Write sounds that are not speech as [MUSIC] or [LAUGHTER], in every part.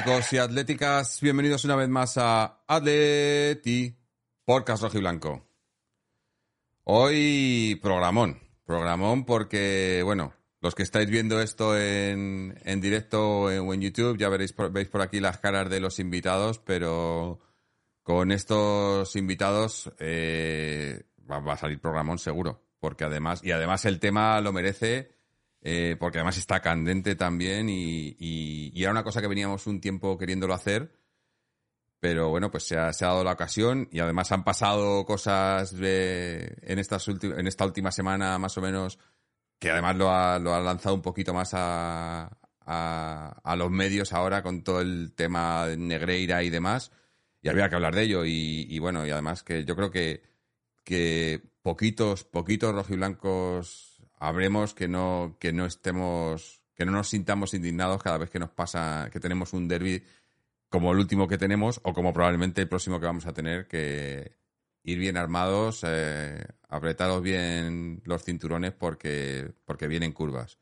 Atléticos y atléticas, bienvenidos una vez más a Atleti, podcast rojo y blanco. Hoy programón, programón porque, bueno, los que estáis viendo esto en, en directo o en, YouTube ya veréis veis por aquí las caras de los invitados, pero con estos invitados eh, va, va a salir programón seguro, porque además, y además el tema lo merece eh, porque además está candente también y, y, era una cosa que veníamos un tiempo queriéndolo hacer, pero bueno, pues se ha, se ha dado la ocasión y además han pasado cosas de, en, estas en esta última semana más o menos que además lo ha, lo ha lanzado un poquito más a, a, los medios ahora con todo el tema Negreira y demás y había que hablar de ello y, y bueno, y además que yo creo que, que poquitos, poquitos rojiblancos habremos que no, que no estemos, que no nos sintamos indignados cada vez que nos pasa, que tenemos un derby como el último que tenemos o como probablemente el próximo que vamos a tener, que ir bien armados, eh, apretaros bien los cinturones porque, porque vienen curvas.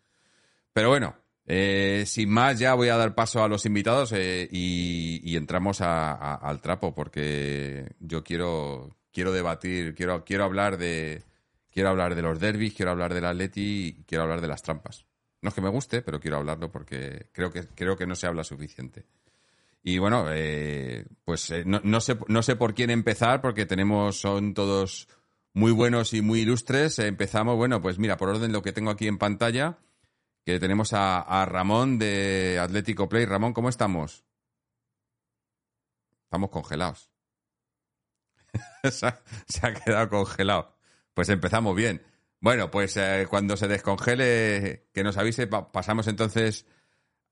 Pero bueno, eh, sin más ya voy a dar paso a los invitados eh, y, entramos al trapo porque yo quiero, quiero debatir, quiero, quiero hablar de, quiero hablar de los derbis, quiero hablar del Atleti y quiero hablar de las trampas. No es que me guste, pero quiero hablarlo porque creo que, creo que no se habla suficiente. Y bueno, eh, pues eh, no, sé, no sé por quién empezar porque tenemos, son todos muy buenos y muy ilustres. empezamos, bueno, pues mira, por orden lo que tengo aquí en pantalla, que tenemos a, Ramón de Atlético Play. Ramón, ¿cómo estamos? Estamos congelados. [LAUGHS] se ha quedado congelado. Pues empezamos bien. Bueno, pues eh, cuando se descongele, que nos avise, pasamos entonces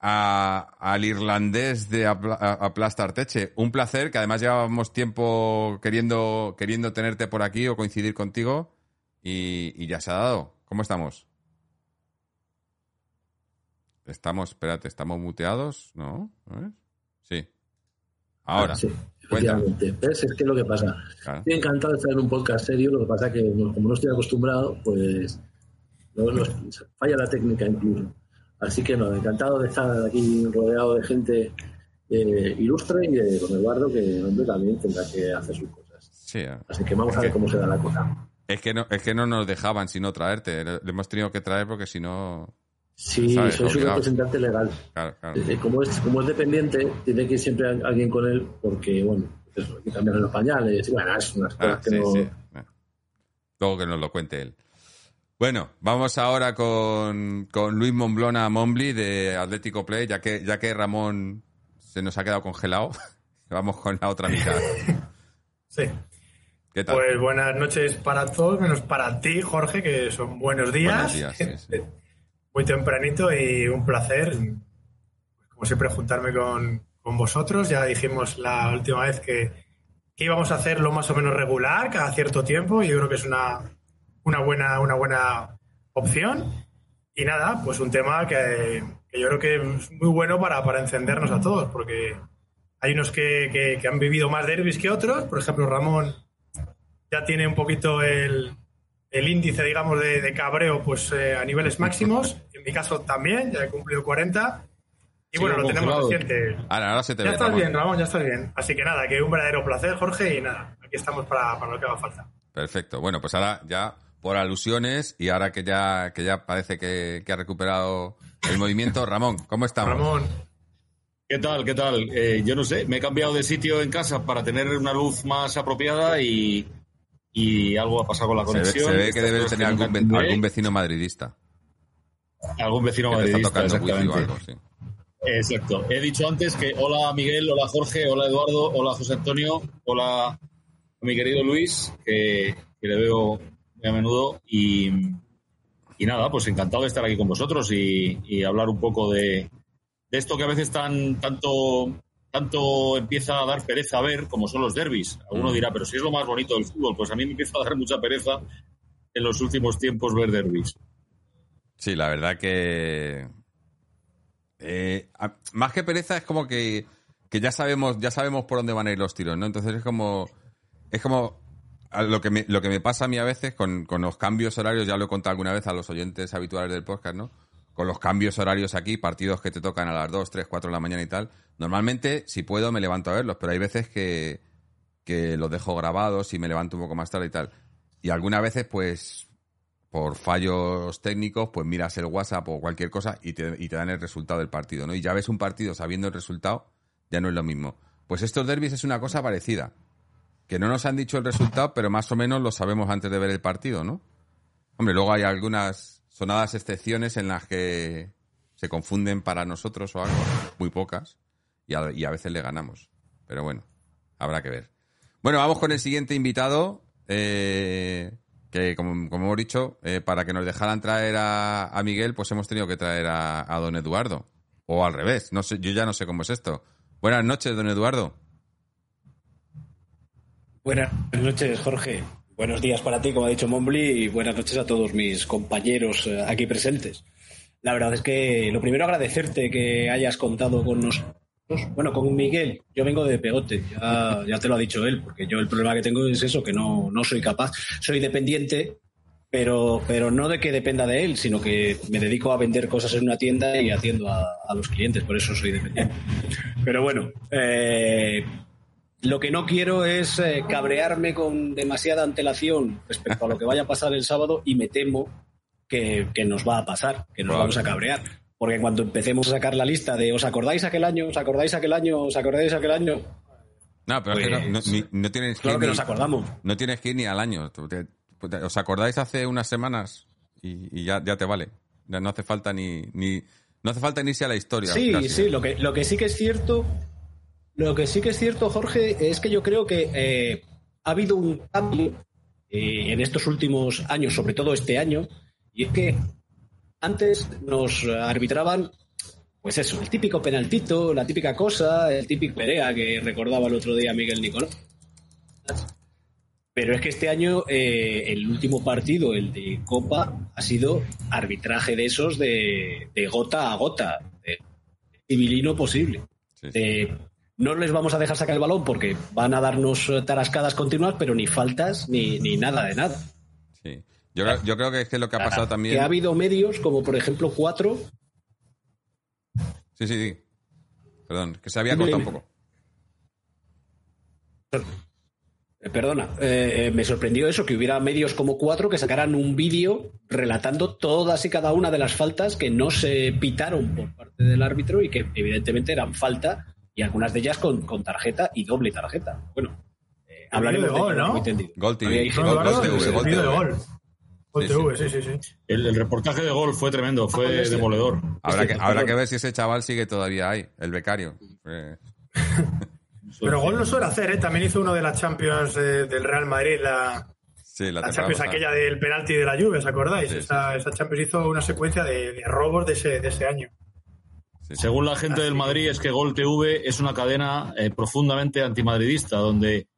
al irlandés de Aplastar Teche. Un placer, que además llevábamos tiempo queriendo, queriendo tenerte por aquí o coincidir contigo y, ya se ha dado. ¿Cómo estamos? Estamos, espérate, ¿estamos muteados? ¿No? Sí. Ahora. Sí, efectivamente. ¿Ves? Es que es lo que pasa. Estoy encantado de estar en un podcast serio, lo que pasa que como no estoy acostumbrado, pues falla la técnica incluso. Así que no, encantado de estar aquí rodeado de gente eh, ilustre y de don Eduardo, que hombre, también tendrá que hacer sus cosas. Sí, Así que vamos a ver cómo se da la cosa. Es que no, es que no nos dejaban sino traerte. Le hemos tenido que traer porque si no Sí, soy su representante legal. Eh, como, es, como es dependiente, tiene que ir siempre alguien con él, porque, bueno, eso, hay que cambiar los pañales. Bueno, es unas cosas ah, que no. Luego que nos lo cuente él. Bueno, vamos ahora con, con Luis Monblona Mombli de Atlético Play, ya que, ya que Ramón se nos ha quedado congelado. [LAUGHS] vamos con la otra mitad. [LAUGHS] sí. ¿Qué tal? Pues buenas noches para todos, menos para ti, Jorge, que son buenos días. Buenos días, sí, sí. [LAUGHS] muy tempranito y un placer, como siempre, juntarme con, vosotros. Ya dijimos la última vez que, íbamos a hacerlo más o menos regular, cada cierto tiempo, y yo creo que es una, una, buena, una buena opción. Y nada, pues un tema que, yo creo que es muy bueno para, para encendernos a todos, porque hay unos que, que han vivido más derbis que otros. Por ejemplo, Ramón ya tiene un poquito el, el índice, digamos, de, cabreo pues eh, a niveles [LAUGHS] máximos. En mi caso también, ya he cumplido 40. Y bueno, lo tenemos reciente. Ahora, se te ya estás bien, Ramón, ya estás bien. Así que nada, que un verdadero placer, Jorge, y nada, aquí estamos para, para lo que haga falta. Perfecto. Bueno, pues ahora ya por alusiones y ahora que ya, que ya parece que, ha recuperado el movimiento, [LAUGHS] Ramón, ¿cómo estamos? Ramón. ¿Qué tal? ¿Qué tal? Eh, yo no sé, me he cambiado de sitio en casa para tener una luz más apropiada y, y algo ha pasado con la conexión. Se ve, que debe tener algún, vecino madridista. Algún vecino madridista, exactamente. Exacto. He dicho antes que hola Miguel, hola Jorge, hola Eduardo, hola José Antonio, hola a mi querido Luis, que, le veo muy a menudo. Y, y, nada, pues encantado de estar aquí con vosotros y, y hablar un poco de, de esto que a veces tan tanto tanto empieza a dar pereza a ver como son los derbis. Alguno mm. dirá, pero si es lo más bonito del fútbol, pues a mí me empieza a dar mucha pereza en los últimos tiempos ver derbis. Sí, la verdad que eh, más que pereza es como que, ya sabemos ya sabemos por dónde van a ir los tiros, ¿no? Entonces es como es como lo que me, lo que me pasa a mí a veces con, con los cambios horarios, ya lo he contado alguna vez a los oyentes habituales del podcast, ¿no? Con los cambios horarios aquí, partidos que te tocan a las 2, 3, 4 de la mañana y tal, normalmente, si puedo, me levanto a verlos, pero hay veces que, que los dejo grabados y me levanto un poco más tarde y tal. Y algunas veces, pues, por fallos técnicos, pues miras el WhatsApp o cualquier cosa y te, y te dan el resultado del partido, ¿no? Y ya ves un partido sabiendo el resultado, ya no es lo mismo. Pues estos derbis es una cosa parecida. Que no nos han dicho el resultado, pero más o menos lo sabemos antes de ver el partido, ¿no? Hombre, luego hay algunas sonadas excepciones en las que se confunden para nosotros o algo, muy pocas, y a, veces le ganamos. Pero bueno, habrá que ver. Bueno, vamos con el siguiente invitado, eh, que como, hemos dicho, eh, para que nos dejaran traer a, Miguel, pues hemos tenido que traer a, a, don Eduardo. O al revés, no sé, yo ya no sé cómo es esto. Buenas noches, don Eduardo. Buenas noches, Jorge. Buenos días para ti, como ha dicho Mombly, y buenas noches a todos mis compañeros eh, aquí presentes. La verdad es que lo primero agradecerte que hayas contado con nosotros. Bueno, con Miguel, yo vengo de pegote, ya, te lo ha dicho él, porque yo el problema que tengo es eso, que no, no soy capaz. Soy dependiente, pero, pero no de que dependa de él, sino que me dedico a vender cosas en una tienda y atiendo a, a los clientes, por eso soy dependiente. Pero bueno, eh, lo que no quiero es eh, cabrearme con demasiada antelación respecto a lo que vaya a pasar el sábado y me temo que, nos va a pasar, que nos vamos a cabrear. Porque cuando empecemos a sacar la lista de ¿os acordáis aquel año? ¿os acordáis aquel año? ¿os acordáis aquel año? No, pero es que no, pues, tienes que, nos acordamos. No tienes que ir ni al año. ¿Os acordáis hace unas semanas? Y, ya, ya te vale. No hace falta ni, ni no hace falta ni irse a la historia. Sí, sí, lo que, lo que sí que es cierto lo que sí que es cierto, Jorge, es que yo creo que eh, ha habido un cambio eh, en estos últimos años, sobre todo este año, y es que antes nos arbitraban, pues eso, el típico penaltito, la típica cosa, el típico perea que recordaba el otro día Miguel Nicolás. Pero es que este año eh, el último partido, el de Copa, ha sido arbitraje de esos de, gota a gota, de civilino posible no les vamos a dejar sacar el balón porque van a darnos eh, tarascadas continuas, pero ni faltas ni, ni nada de nada. Sí. Yo, yo, creo que es que lo que ha pasado también. Que ha habido medios, como por ejemplo cuatro. Sí, sí, sí. Perdón, que se había cortado un poco. Eh, perdona, eh, me sorprendió eso, que hubiera medios como cuatro que sacaran un vídeo relatando todas y cada una de las faltas que no se pitaron por parte del árbitro y que evidentemente eran falta y algunas de ellas con, con tarjeta y doble tarjeta. Bueno, eh, hablaremos de gol, ¿no? Muy entendido. Gol TV, gol, TV, sí, sí, sí. El, reportaje de gol fue tremendo, fue demoledor. Habrá que, habrá que ver si ese chaval sigue todavía ahí, el becario. [LAUGHS] Pero gol lo suele hacer, ¿eh? También hizo uno de las Champions del Real Madrid, la, sí, la, Champions aquella del penalti de la Juve, ¿os acordáis? esa, esa, Champions hizo una secuencia de, de robos de ese, de ese año. Según la gente del Madrid, es que Gol TV es una cadena eh, profundamente antimadridista, donde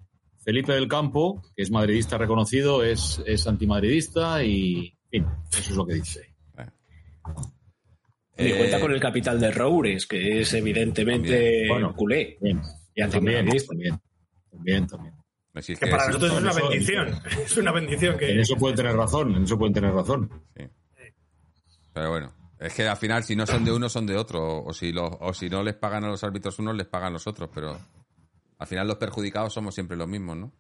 Felipe del Campo, que es madridista reconocido, es, es antimadridista y, en fin, eso es lo que dice. Y cuenta eh, con el capital de Roures, que es evidentemente bueno, culé. Y antimadridista. También, también, también. que, para nosotros es una bendición. [LAUGHS] Es una bendición que... En eso pueden tener razón, en eso pueden tener razón. Sí. Pero bueno, es que al final, si no son de uno, son de otro. O si, o si no les pagan a los árbitros unos, les pagan los otros. Pero al final los perjudicados somos siempre los mismos, ¿no?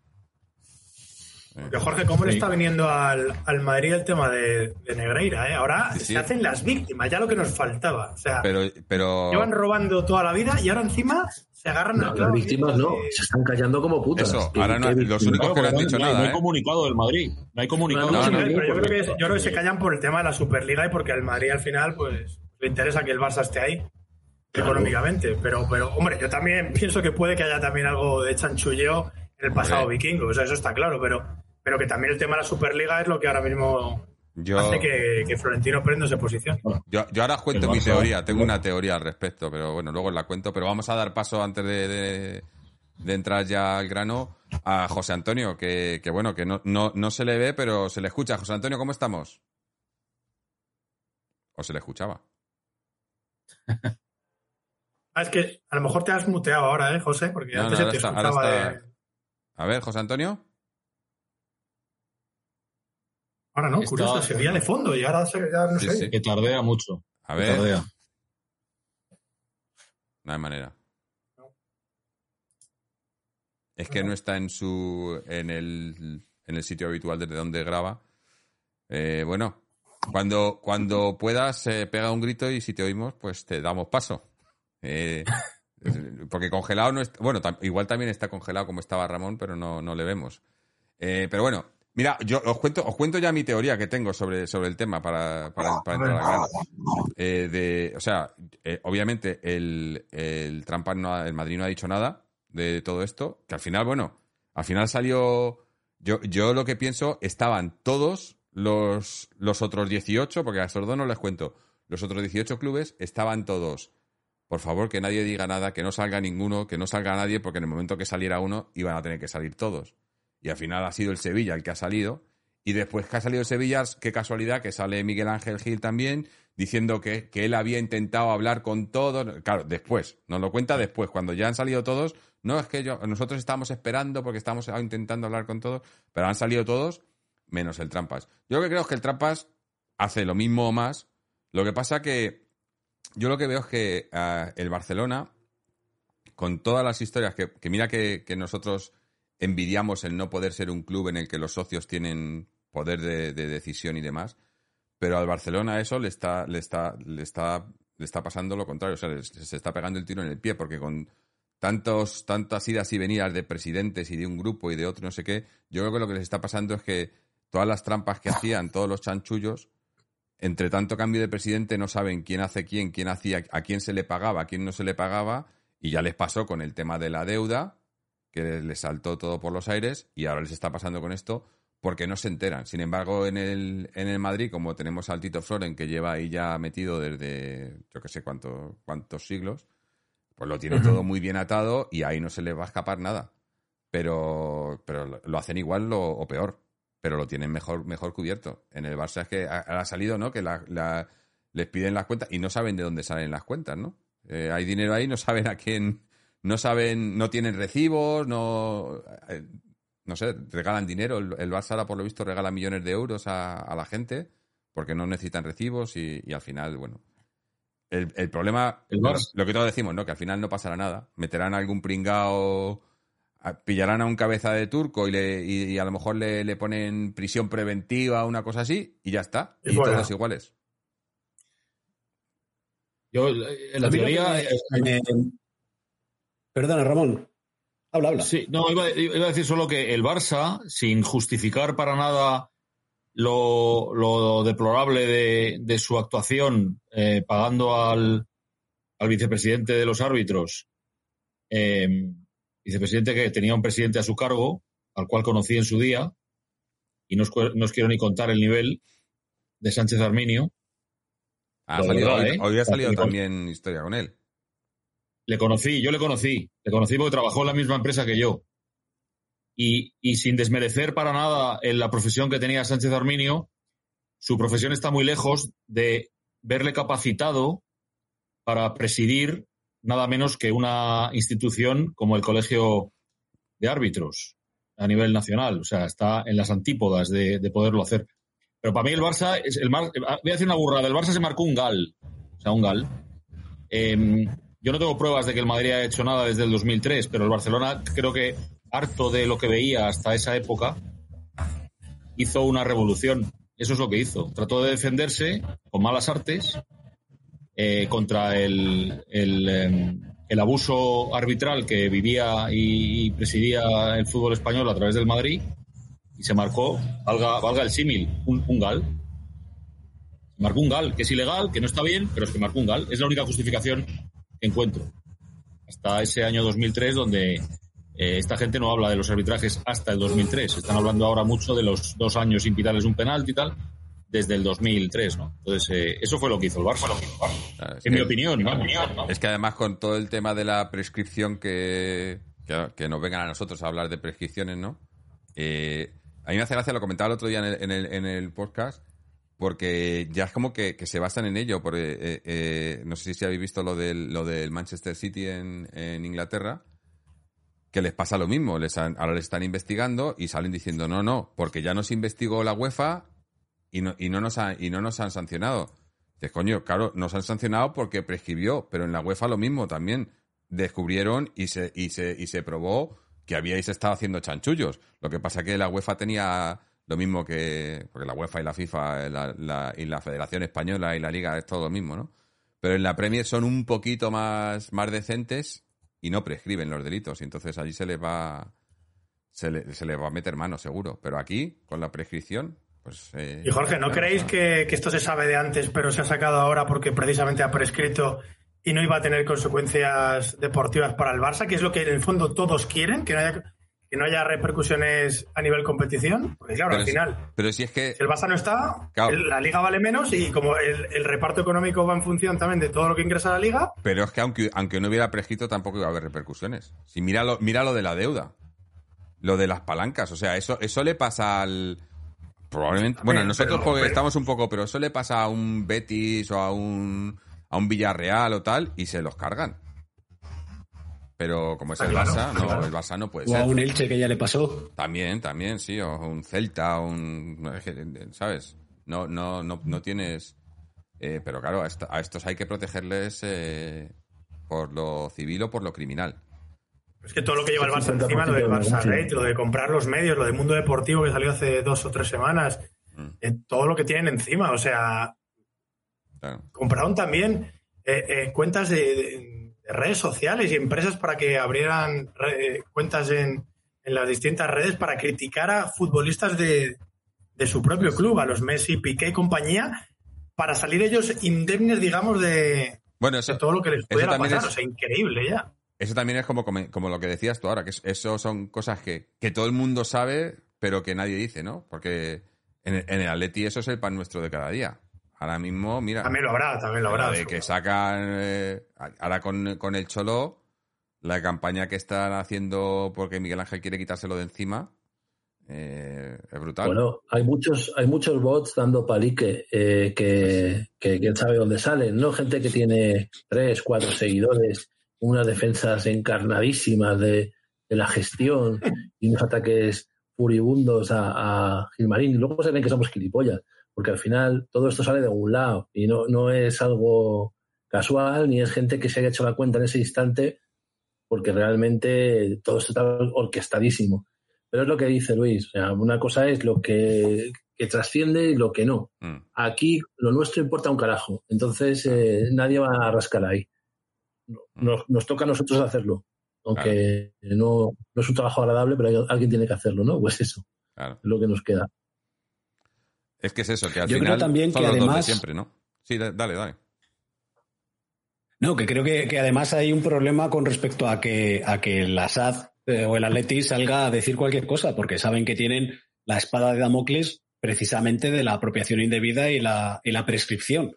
Jorge, ¿cómo le está viniendo al, al, Madrid el tema de, Negreira? Eh? Ahora se hacen las víctimas, ya lo que nos faltaba. O sea, pero, pero... llevan robando toda la vida y ahora encima se agarran a Las víctimas no, se están callando como putas. Eso, ahora no, los únicos que no han dicho nada. No hay ¿eh? comunicado del Madrid. No hay comunicado. No, pero yo creo, que, yo creo que se callan por el tema de la Superliga y porque al Madrid al final pues le interesa que el Barça esté ahí económicamente. Pero, pero, hombre, yo también [LAUGHS] pienso que puede que haya también algo de chanchulleo en el pasado vikingo. O sea, eso está claro, pero pero que también el tema de la Superliga es lo que ahora mismo hace que, Florentino prenda se posición. Yo, yo ahora cuento mi teoría, tengo una teoría al respecto, pero bueno, luego la cuento, pero vamos a dar paso antes de, entrar ya al grano a José Antonio, que, bueno, que no, no, se le ve, pero se le escucha. José Antonio, ¿cómo estamos? ¿O se le escuchaba? [LAUGHS] ah, es que a lo mejor te has muteado ahora, ¿eh, José? Porque antes se te escuchaba A ver, José Antonio. Ahora no, curioso, se veía de fondo y ahora ya no sé. Que tardea mucho. A ver. No hay manera. Es que no está en su en el, en el sitio habitual desde donde graba. Eh, bueno, cuando, cuando puedas, eh, pega un grito y si te oímos, pues te damos paso. Eh, [LAUGHS] porque congelado no está. Bueno, igual también está congelado como estaba Ramón, pero no, no le vemos. pero bueno, Mira, yo os cuento, os cuento ya mi teoría que tengo sobre, sobre el tema para, para, entrar a eh, de, o sea, eh, obviamente el, el Trampa no el Madrid no ha dicho nada de todo esto, que al final, bueno, al final salió, yo, yo lo que pienso, estaban todos los, los otros 18, porque a estos dos no les cuento, los otros 18 clubes estaban todos, por favor, que nadie diga nada, que no salga ninguno, que no salga nadie, porque en el momento que saliera uno iban a tener que salir todos y al final ha sido el Sevilla el que ha salido. Y después que ha salido Sevilla, qué casualidad que sale Miguel Ángel Gil también diciendo que, que él había intentado hablar con todos. Claro, después, nos lo cuenta después, cuando ya han salido todos. No es que nosotros estamos esperando porque estamos intentando hablar con todos, pero han salido todos menos el Trampas. Yo lo que creo es que el Trampas hace lo mismo o más. Lo que pasa que yo lo que veo es que ah, el Barcelona, con todas las historias que, mira que nosotros envidiamos el no poder ser un club en el que los socios tienen poder de, decisión y demás, pero al Barcelona eso le está, le está, le está, le está pasando lo contrario, o sea, se está pegando el tiro en el pie, porque con tantos, tantas idas y venidas de presidentes y de un grupo y de otro no sé qué, yo creo que lo que les está pasando es que todas las trampas que hacían, todos los chanchullos, entre tanto cambio de presidente no saben quién hace quién, quién hacía, a quién se le pagaba, a quién no se le pagaba, y ya les pasó con el tema de la deuda, que les saltó todo por los aires y ahora les está pasando con esto porque no se enteran. Sin embargo, en el, en el Madrid, como tenemos al Tito Floren, que lleva ahí ya metido desde yo que sé cuánto, cuántos siglos, pues lo tiene todo muy bien atado y ahí no se le va a escapar nada. Pero, pero lo hacen igual o peor, pero lo tienen mejor, mejor cubierto. En el Barça es que ha, salido, ¿no? Que la, les piden las cuentas y no saben de dónde salen las cuentas, ¿no? Eh, hay dinero ahí, no saben a quién, no saben, no tienen recibos, no, eh, no sé, regalan dinero. El, Barça ahora, por lo visto, regala millones de euros a, la gente porque no necesitan recibos y, al final, bueno. El, problema, lo que todos decimos, ¿no? Que al final no pasará nada. Meterán algún pringao, pillarán a un cabeza de turco y, le, y, a lo mejor le, ponen prisión preventiva, una cosa así, y ya está. Y, todos iguales. Yo, en la teoría. Perdona, Ramón. Habla, habla. Sí, no, iba, a decir solo que el Barça, sin justificar para nada lo, deplorable de, su actuación, eh, pagando al, vicepresidente de los árbitros, em, vicepresidente que tenía un presidente a su cargo, al cual conocí en su día, y no os, quiero ni contar el nivel de Sánchez Arminio. Ah, ¿eh? hoy, ha salido también historia con él. Le conocí, yo le conocí, le conocí porque trabajó en la misma empresa que yo. Y, sin desmerecer para nada en la profesión que tenía Sánchez Arminio, su profesión está muy lejos de verle capacitado para presidir nada menos que una institución como el Colegio de Árbitros a nivel nacional. O sea, está en las antípodas de, poderlo hacer. Pero para mí el Barça, es el voy a decir una burrada, el Barça se marcó un gal, o sea, un gal. Em, yo no tengo pruebas de que el Madrid haya hecho nada desde el 2003, pero el Barcelona creo que harto de lo que veía hasta esa época hizo una revolución. Eso es lo que hizo. Trató de defenderse con malas artes eh, contra el, em, el, abuso arbitral que vivía y presidía el fútbol español a través del Madrid y se marcó, valga, valga el símil, un, un gal. Marcó un gal, que es ilegal, que no está bien, pero es que marcó un gal. Es la única justificación encuentro. Hasta ese año 2003 donde eh, esta gente no habla de los arbitrajes hasta el 2003. Están hablando ahora mucho de los dos años sin pitarles un penalti y tal desde el 2003, ¿no? Entonces, eh, eso fue lo que hizo el Barça. en mi opinión, Es que además con todo el tema de la prescripción que, que, nos vengan a nosotros a hablar de prescripciones, ¿no? Eh, a mí me hace gracia, lo comentaba el otro día en el, en el podcast, porque ya es como que, se basan en ello. Porque, eh, eh, no sé si habéis visto lo del, lo del Manchester City en, Inglaterra, que les pasa lo mismo. Les ahora les están investigando y salen diciendo no, no, porque ya nos investigó la UEFA y no, y no, nos, y no nos han sancionado. Que coño, claro, nos han sancionado porque prescribió, pero en la UEFA lo mismo también. Descubrieron y se, y se, y se probó que habíais estado haciendo chanchullos. Lo que pasa que la UEFA tenía lo mismo que. Porque la UEFA y la FIFA y la Federación Española y la Liga es todo lo mismo, ¿no? Pero en la Premier son un poquito más, más decentes y no prescriben los delitos. Y entonces allí se les va. Se, le, se les va a meter mano, seguro. Pero aquí, con la prescripción, pues, eh, y Jorge, ¿no creéis que, esto se sabe de antes, pero se ha sacado ahora porque precisamente ha prescrito y no iba a tener consecuencias deportivas para el Barça, que es lo que en el fondo todos quieren, que no haya, que no haya repercusiones a nivel competición? Porque claro, al final, pero si es que el Barça no está, la liga vale menos y como el, reparto económico va en función también de todo lo que ingresa la liga. Pero es que aunque, aunque no hubiera prescrito tampoco iba a haber repercusiones. Si mira lo, mira lo de la deuda, lo de las palancas, o sea, eso, eso le pasa al Probablemente. Bueno, nosotros porque estamos un poco, pero eso le pasa a un Betis o a un, a un Villarreal o tal y se los cargan. Pero como es el Barça, no, el Barça no puede ser. O a un Elche que ya le pasó. También, también, sí, o un Celta, un. ¿Sabes? No, no, no, no tienes. Eh, pero claro, a, estos hay que protegerles eh, por lo civil o por lo criminal. Es que todo lo que lleva el Barça encima, lo del Barça Rate, lo de comprar los medios, lo del mundo deportivo que salió hace dos o tres semanas, mm. eh, todo lo que tienen encima. O sea, compraron también eh, eh, cuentas de, redes sociales y empresas para que abrieran cuentas en, las distintas redes para criticar a futbolistas de, su propio club, a los Messi, Piqué y compañía, para salir ellos indemnes, digamos, de, bueno, todo lo que les pudiera pasar. O sea, increíble ya. Eso también es como, como lo que decías tú ahora, que eso son cosas que, que todo el mundo sabe, pero que nadie dice, ¿no? Porque en en el Atleti eso es el pan nuestro de cada día. Ahora mismo, mira. También lo habrá, también lo habrá. De que sacan. Eh, ahora con, con, el Cholo, la campaña que están haciendo porque Miguel Ángel quiere quitárselo de encima. Eh, es brutal. Bueno, hay muchos, hay muchos bots dando palique eh, que, que quién sabe dónde salen, ¿no? Gente que tiene tres, cuatro seguidores unas defensas encarnadísimas de, la gestión y unos ataques furibundos a, a Gilmarín. Y luego se ven que somos gilipollas, porque al final todo esto sale de un lado y no, no es algo casual ni es gente que se haya hecho la cuenta en ese instante, porque realmente todo esto está orquestadísimo. Pero es lo que dice Luis. una cosa es lo que, trasciende y lo que no. Mm. Aquí lo nuestro importa un carajo. Entonces eh, nadie va a rascar ahí. Mm. nos, toca a nosotros hacerlo. Aunque no, no, es un trabajo agradable, pero alguien tiene que hacerlo, ¿no? Pues eso. Es lo que nos queda. Es que es eso, que al Yo final creo también que además... siempre, ¿no? Sí, dale, dale. No, que creo que, además hay un problema con respecto a que, a que la SAD eh, o el Atleti salga a decir cualquier cosa, porque saben que tienen la espada de Damocles precisamente de la apropiación indebida y la, y la prescripción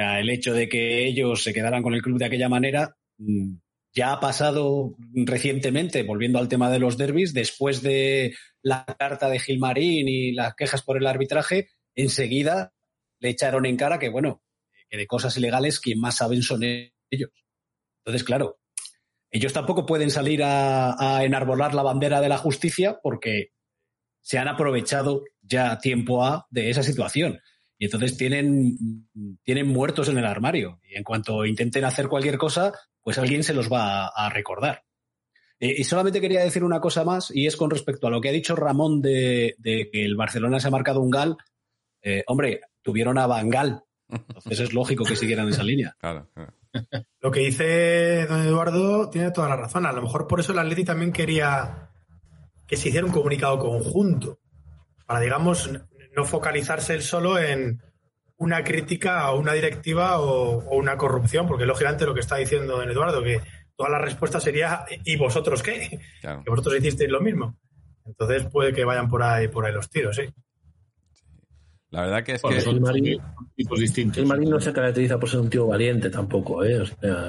el hecho de que ellos se quedaran con el club de aquella manera mm, ya ha pasado recientemente, volviendo al tema de los derbis, después de la carta de Gilmarín y las quejas por el arbitraje, enseguida le echaron en cara que, bueno, que de cosas ilegales quien más saben son ellos. Entonces, claro, ellos tampoco pueden salir a, a enarbolar la bandera de la justicia porque se han aprovechado ya tiempo A de esa situación y entonces tienen, tienen muertos en el armario. Y en cuanto intenten hacer cualquier cosa, pues alguien se los va a, recordar. Eh, y solamente quería decir una cosa más, y es con respecto a lo que ha dicho Ramón de, que el Barcelona se ha marcado un gal. Eh, hombre, tuvieron a Bangal. Entonces es lógico que siguieran esa línea. [LAUGHS] Claro, Lo que dice don Eduardo tiene toda la razón. A lo mejor por eso el Atleti también quería que se hiciera un comunicado conjunto. Para, digamos, no focalizarse él solo en una crítica a una directiva o, una corrupción, porque lógicamente lo que está diciendo don Eduardo, que toda la respuesta sería ¿y vosotros qué? Que vosotros hicisteis lo mismo. Entonces puede que vayan por ahí, por ahí los tiros, sí. La verdad que es que el Marín, el Marín no se caracteriza por ser un tío valiente tampoco, ¿eh?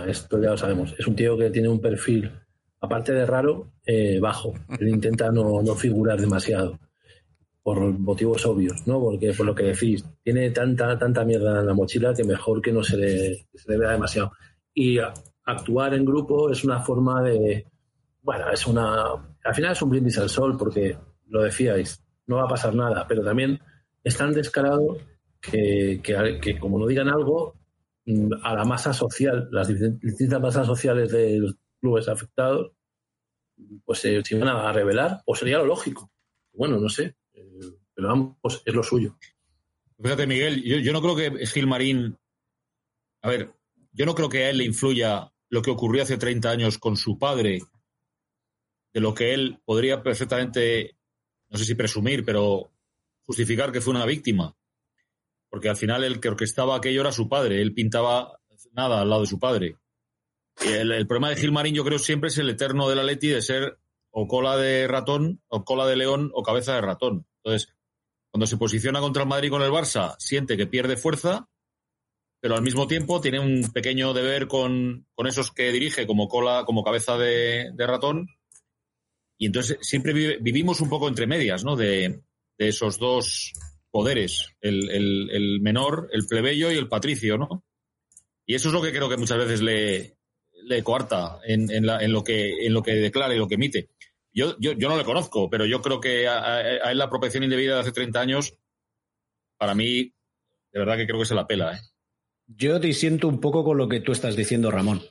esto ya lo sabemos. Es un tío que tiene un perfil, aparte de raro, eh, bajo. Él intenta no, no figurar demasiado por motivos obvios, ¿no? Porque por lo que decís, tiene tanta, tanta mierda en la mochila que mejor que no se le, se vea demasiado. Y actuar en grupo es una forma de, bueno, es una, al final es un brindis al sol porque lo decíais, no va a pasar nada, pero también es tan descarado que, que, como no digan algo, a la masa social, las distintas masas sociales de los clubes afectados, pues se, iban a revelar, o sería lo lógico. Bueno, no sé, pero es lo suyo. Fíjate, Miguel, yo, yo no creo que Gilmarín. A ver, yo no creo que a él le influya lo que ocurrió hace 30 años con su padre, de lo que él podría perfectamente, no sé si presumir, pero justificar que fue una víctima. Porque al final el que orquestaba aquello era su padre, él pintaba nada al lado de su padre. Y el, problema de Gilmarín yo creo siempre es el eterno de la Leti de ser o cola de ratón, o cola de león, o cabeza de ratón. Entonces, cuando se posiciona contra el Madrid con el Barça, siente que pierde fuerza, pero al mismo tiempo tiene un pequeño deber con, esos que dirige como cola, como cabeza de, ratón. Y entonces siempre vivimos un poco entre medias, ¿no? De, esos dos poderes, el, menor, el plebeyo y el patricio, ¿no? Y eso es lo que creo que muchas veces le, le coarta en, en, en, lo que, en lo que declara y lo que emite. Yo, yo, yo no le conozco, pero yo creo que a, él la protección indebida de hace 30 años, para mí, de verdad que creo que se la pela. ¿eh? Yo disiento un poco con lo que tú estás diciendo, Ramón.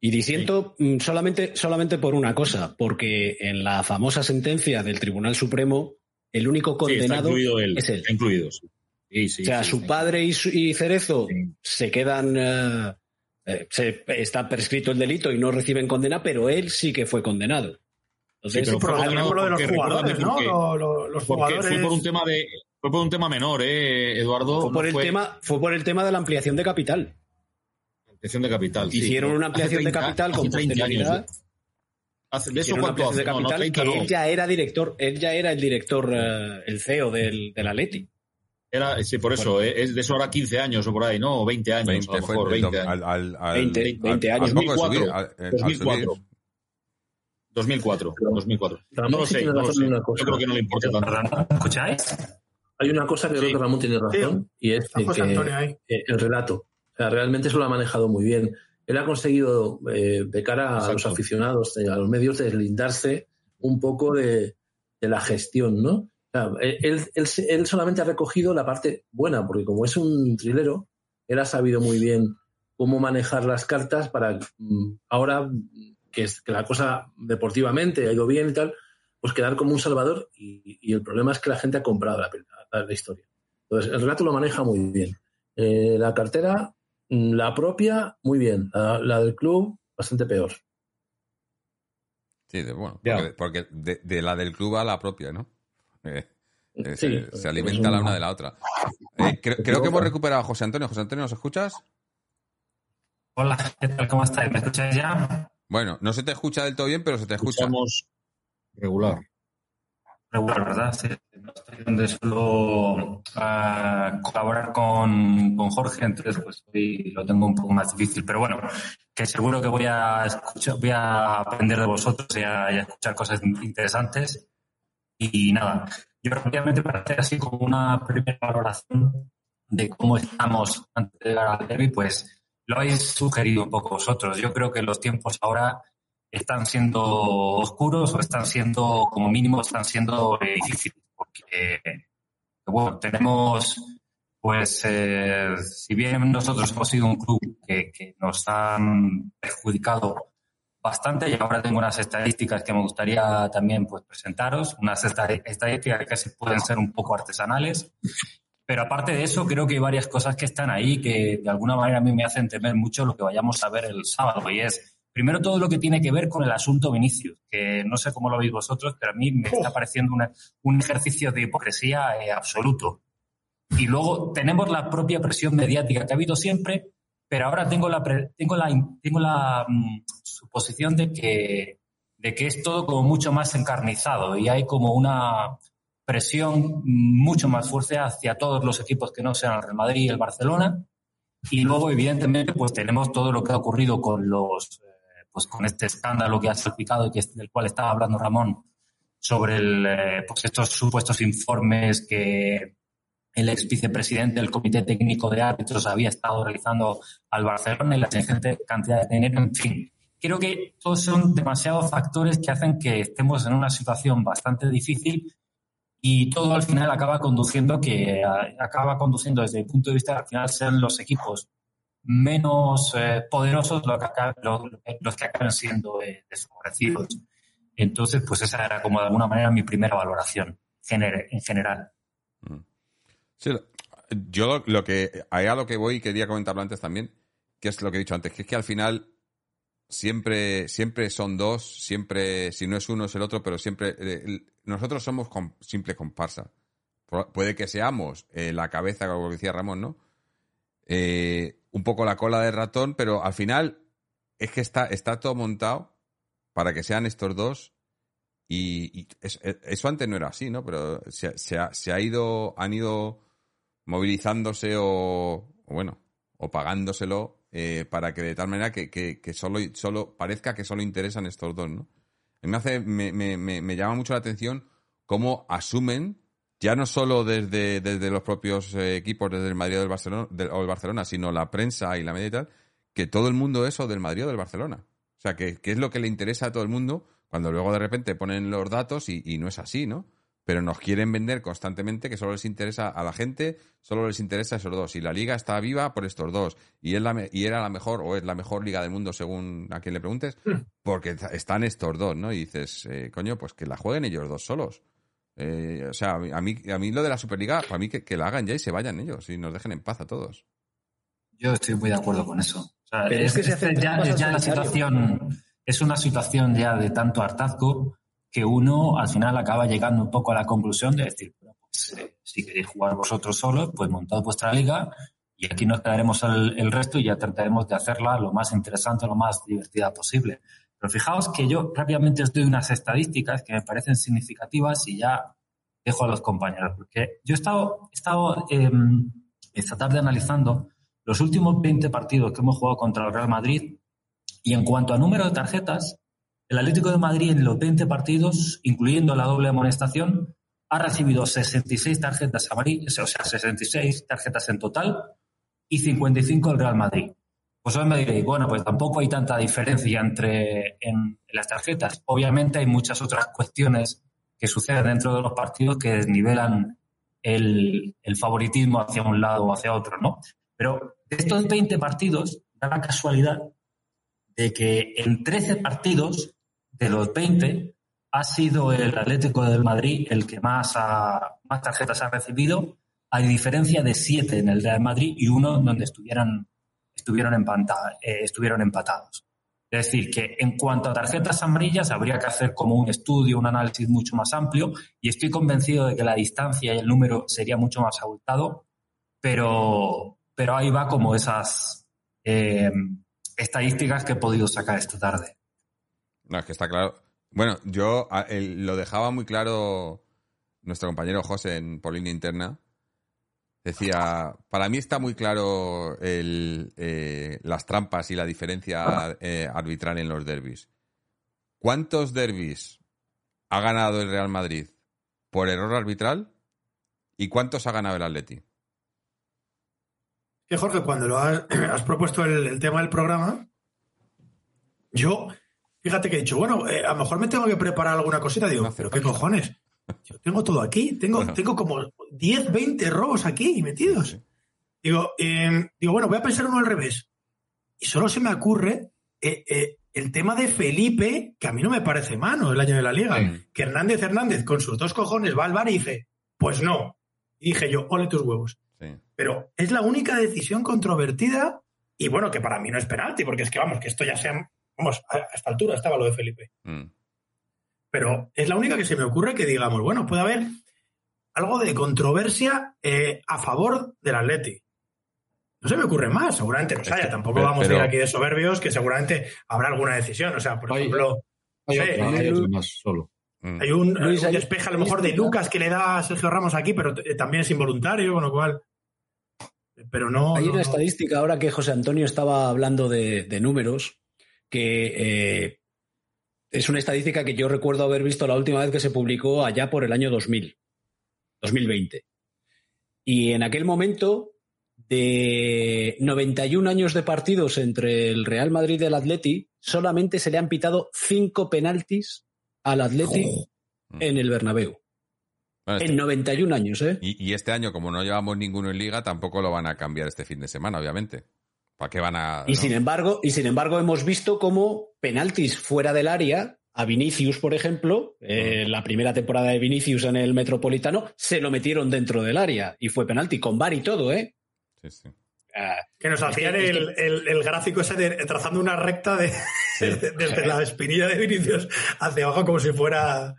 Y disiento mm, solamente, solamente por una cosa, porque en la famosa sentencia del Tribunal Supremo, el único condenado es él. incluido, o sea, su padre y, Cerezo se quedan. Eh, se, está prescrito el delito y no reciben condena, pero él sí que fue condenado. Entonces, sí, pero fue lo de los jugadores, ¿no? los, jugadores... Fue por un tema de, fue por un tema menor, ¿eh, Eduardo? Fue por, el, Tema, fue por el tema de la ampliación de capital. Ampliación de capital. Hicieron una ampliación de capital con posterioridad. Hace, ¿De eso cuánto de capital que él ya era director, él ya era el director, uh, el CEO del, del Atleti. Era, sí, por eso, eh, es de eso ahora 15 años o por ahí, ¿no? O 20 años, 20, a lo mejor, 20 años. Al, al, al, 20, 20 años. 2004. 2004. 2004. 2004. No lo sé, no lo sé. Yo creo que no le importa tanto. ¿Escucháis? Hay una cosa que creo que Ramón tiene razón y es que, eh, el relato. O sea, realmente eso lo ha manejado muy bien. Él ha conseguido, eh, de cara a los aficionados, eh, a los medios, deslindarse un poco de, la gestión, ¿no? él, él, solamente ha recogido la parte buena, porque como es un trilero, él ha sabido muy bien cómo manejar las cartas para mm, ahora que, es, que la cosa deportivamente ha ido bien y tal, pues quedar como un salvador y, el problema es que la gente ha comprado la, la, historia. Entonces, el relato lo maneja muy bien. Eh, la cartera, mm, la propia, muy bien. La, del club, bastante peor. Sí, bueno, porque, de, la del club a la propia, ¿no? Eh, eh, se, alimenta la una de la otra. creo, que hemos recuperado a José Antonio. José Antonio, ¿nos escuchas? Hola, ¿qué tal? ¿Cómo estáis? ¿Me escucháis ya? Bueno, no se te escucha del todo bien, pero se te escucha. regular regular, ¿verdad? Sí, no estoy donde suelo uh, colaborar con, con, Jorge, entonces pues hoy lo tengo un poco más difícil. Pero bueno, que seguro que voy a escuchar, voy a aprender de vosotros y a, escuchar cosas interesantes. Y nada, yo rápidamente para hacer así como una primera valoración de cómo estamos antes de llegar al derby, pues lo habéis sugerido un poco vosotros. Yo creo que los tiempos ahora están siendo oscuros o están siendo, como mínimo, están siendo difíciles. Porque, bueno, tenemos, pues, eh, si bien nosotros hemos sido un club que, nos han perjudicado bastante, y ahora tengo unas estadísticas que me gustaría también pues, presentaros, unas estadísticas que se pueden ser un poco artesanales. Pero aparte de eso, creo que hay varias cosas que están ahí que de alguna manera a mí me hacen temer mucho lo que vayamos a ver el sábado. Y es, Primero todo lo que tiene que ver con el asunto Vinicius, que no sé cómo lo veis vosotros, pero a mí me está pareciendo un ejercicio de hipocresía eh, absoluto. Y luego tenemos la propia presión mediática que ha habido siempre, pero ahora tengo la, tengo la, tengo la mm, suposición de que, de que es todo como mucho más encarnizado y hay como una presión mucho más fuerte hacia todos los equipos que no sean el Real Madrid y el Barcelona. Y luego, evidentemente, pues tenemos todo lo que ha ocurrido con los pues con este escándalo que ha salpicado y del cual estaba hablando Ramón sobre el, eh, pues estos supuestos informes que el ex vicepresidente del Comité Técnico de Árbitros había estado realizando al Barcelona y la ingente cantidad de dinero, en fin. Creo que todos son demasiados factores que hacen que estemos en una situación bastante difícil y todo al final acaba conduciendo que acaba conduciendo desde el punto de vista al final sean los equipos menos eh, poderosos los que, que acaban siendo eh, desfavorecidos. Entonces, pues esa era como de alguna manera mi primera valoración en general. Mm. Sí, yo lo, que, a lo que voy, quería comentarlo antes también, que es lo que he dicho antes, que es que al final siempre, siempre son dos, siempre, si no es uno es el otro, pero siempre, eh, nosotros somos simple comparsa. Puede que seamos eh, la cabeza, como decía Ramón, ¿no? Eh, un poco la cola de ratón, pero al final es que está, está todo montado para que sean estos dos. Y, eso antes no era así, ¿no? Pero se, se, ha, ido, han ido movilizándose o, bueno, o pagándoselo eh, para que de tal manera que, que, solo, solo parezca que solo interesan estos dos, ¿no? Me, hace, me, me, me, llama mucho la atención cómo asumen, ya no solo desde, desde los propios eh, equipos, desde el Madrid o, del Barcelona, o el Barcelona, sino la prensa y la media y tal, que todo el mundo es o del Madrid o del Barcelona. O sea, que, que, es lo que le interesa a todo el mundo cuando luego de repente ponen los datos y, y no es así, ¿no? Pero nos quieren vender constantemente que solo les interesa a la gente, solo les interesa esos dos. Y la liga está viva por estos dos. Y, es la, y era la mejor, o es la mejor liga del mundo según a quien le preguntes, hmm. porque están estos dos, ¿no? Y dices, eh, coño, pues que la jueguen ellos dos solos. Eh, o sea, a mí, a mí lo de la Superliga, para mí que, la hagan ya y se vayan ellos y nos dejen en paz a todos. Yo estoy muy de acuerdo con eso. es, que ya, ya la situación, es una situación ya de tanto hartazgo que uno al final acaba llegando un poco a la conclusión de decir, pues, eh, si queréis jugar vosotros solos, pues montad vuestra liga y aquí nos quedaremos el, resto y ya trataremos de hacerla lo más interesante, lo más divertida posible. Pero fijaos que yo rápidamente os doy unas estadísticas que me parecen significativas y ya dejo a los compañeros, porque yo he estado, he estado em, esta tarde analizando los últimos 20 partidos que hemos jugado contra el Real Madrid y en cuanto a número de tarjetas, el Atlético de Madrid en los 20 partidos, incluyendo la doble amonestación, ha recibido 66 tarjetas amarillas, o sea, 66 tarjetas en total y 55 el Real Madrid. Pues hoy me diréis, bueno, pues tampoco hay tanta diferencia entre en, las tarjetas. Obviamente hay muchas otras cuestiones que suceden dentro de los partidos que desnivelan el, el favoritismo hacia un lado o hacia otro, ¿no? Pero de estos 20 partidos, da la casualidad de que en 13 partidos de los 20, ha sido el Atlético del Madrid el que más, más tarjetas ha recibido, a diferencia de 7 en el Real Madrid y uno donde estuvieran, estuvieron, eh, estuvieron empatados. Es decir, que en cuanto a tarjetas amarillas habría que hacer como un estudio, un análisis mucho más amplio y estoy convencido de que la distancia y el número sería mucho más abultado, pero, pero ahí va como esas eh, estadísticas que he podido sacar esta tarde. No, es que está claro. Bueno, yo lo dejaba muy claro nuestro compañero José en Polina Interna. Decía, para mí está muy claro eh, las trampas y la diferencia eh, arbitral en los derbis. ¿Cuántos derbis ha ganado el Real Madrid por error arbitral y cuántos ha ganado el Atleti? Que Jorge, cuando lo has, [CLEARS THROAT] propuesto el, tema del programa, yo Fíjate que he dicho, bueno, eh, a lo mejor me tengo que preparar alguna cosita. Digo, pero qué cojones. Yo tengo todo aquí. Tengo, tengo como 10, 20 robos aquí metidos. Digo, em, digo, bueno, voy a pensar uno al revés. Y solo se me ocurre eh, eh, el tema de Felipe, que a mí no me parece mano el año de la liga. Que Hernández Hernández con sus dos cojones va al bar y dice, pues no. Y dije yo, ole tus huevos. Pero es la única decisión controvertida y bueno, que para mí no es penalti, porque es que vamos, que esto ya sea Vamos, a esta altura estaba lo de Felipe. Mm. Pero es la única que se me ocurre que digamos, bueno, puede haber algo de controversia eh, a favor del Atleti. No se me ocurre más, seguramente no haya. Tampoco vamos a ir aquí de soberbios, que seguramente habrá alguna decisión. O sea, por ejemplo, hay, solo. Mm. hay un, despeje a lo mejor de Lucas que le da a Sergio Ramos aquí, pero también es involuntario, con lo cual. Pero no. Hay una estadística ahora que José Antonio estaba hablando de números que eh, es una estadística que yo recuerdo haber visto la última vez que se publicó allá por el año 2000, 2020. Y en aquel momento, de 91 años de partidos entre el Real Madrid y el Atleti, solamente se le han pitado cinco penaltis al Atleti en el Bernabéu. en 91 años, ¿eh? Y, este año, como no llevamos ninguno en liga, tampoco lo van a cambiar este fin de semana, obviamente. ¿Para qué van a.? Y, sin embargo, y sin embargo, hemos visto como penaltis fuera del área a Vinicius, por ejemplo, eh, la primera temporada de Vinicius en el Metropolitano, se lo metieron dentro del área y fue penalti, con bar y todo, ¿eh? Sí, sí. Ah, que nos hacían el, gráfico ese de trazando una recta de, desde [LAUGHS] la espinilla de Vinicius hacia abajo como si fuera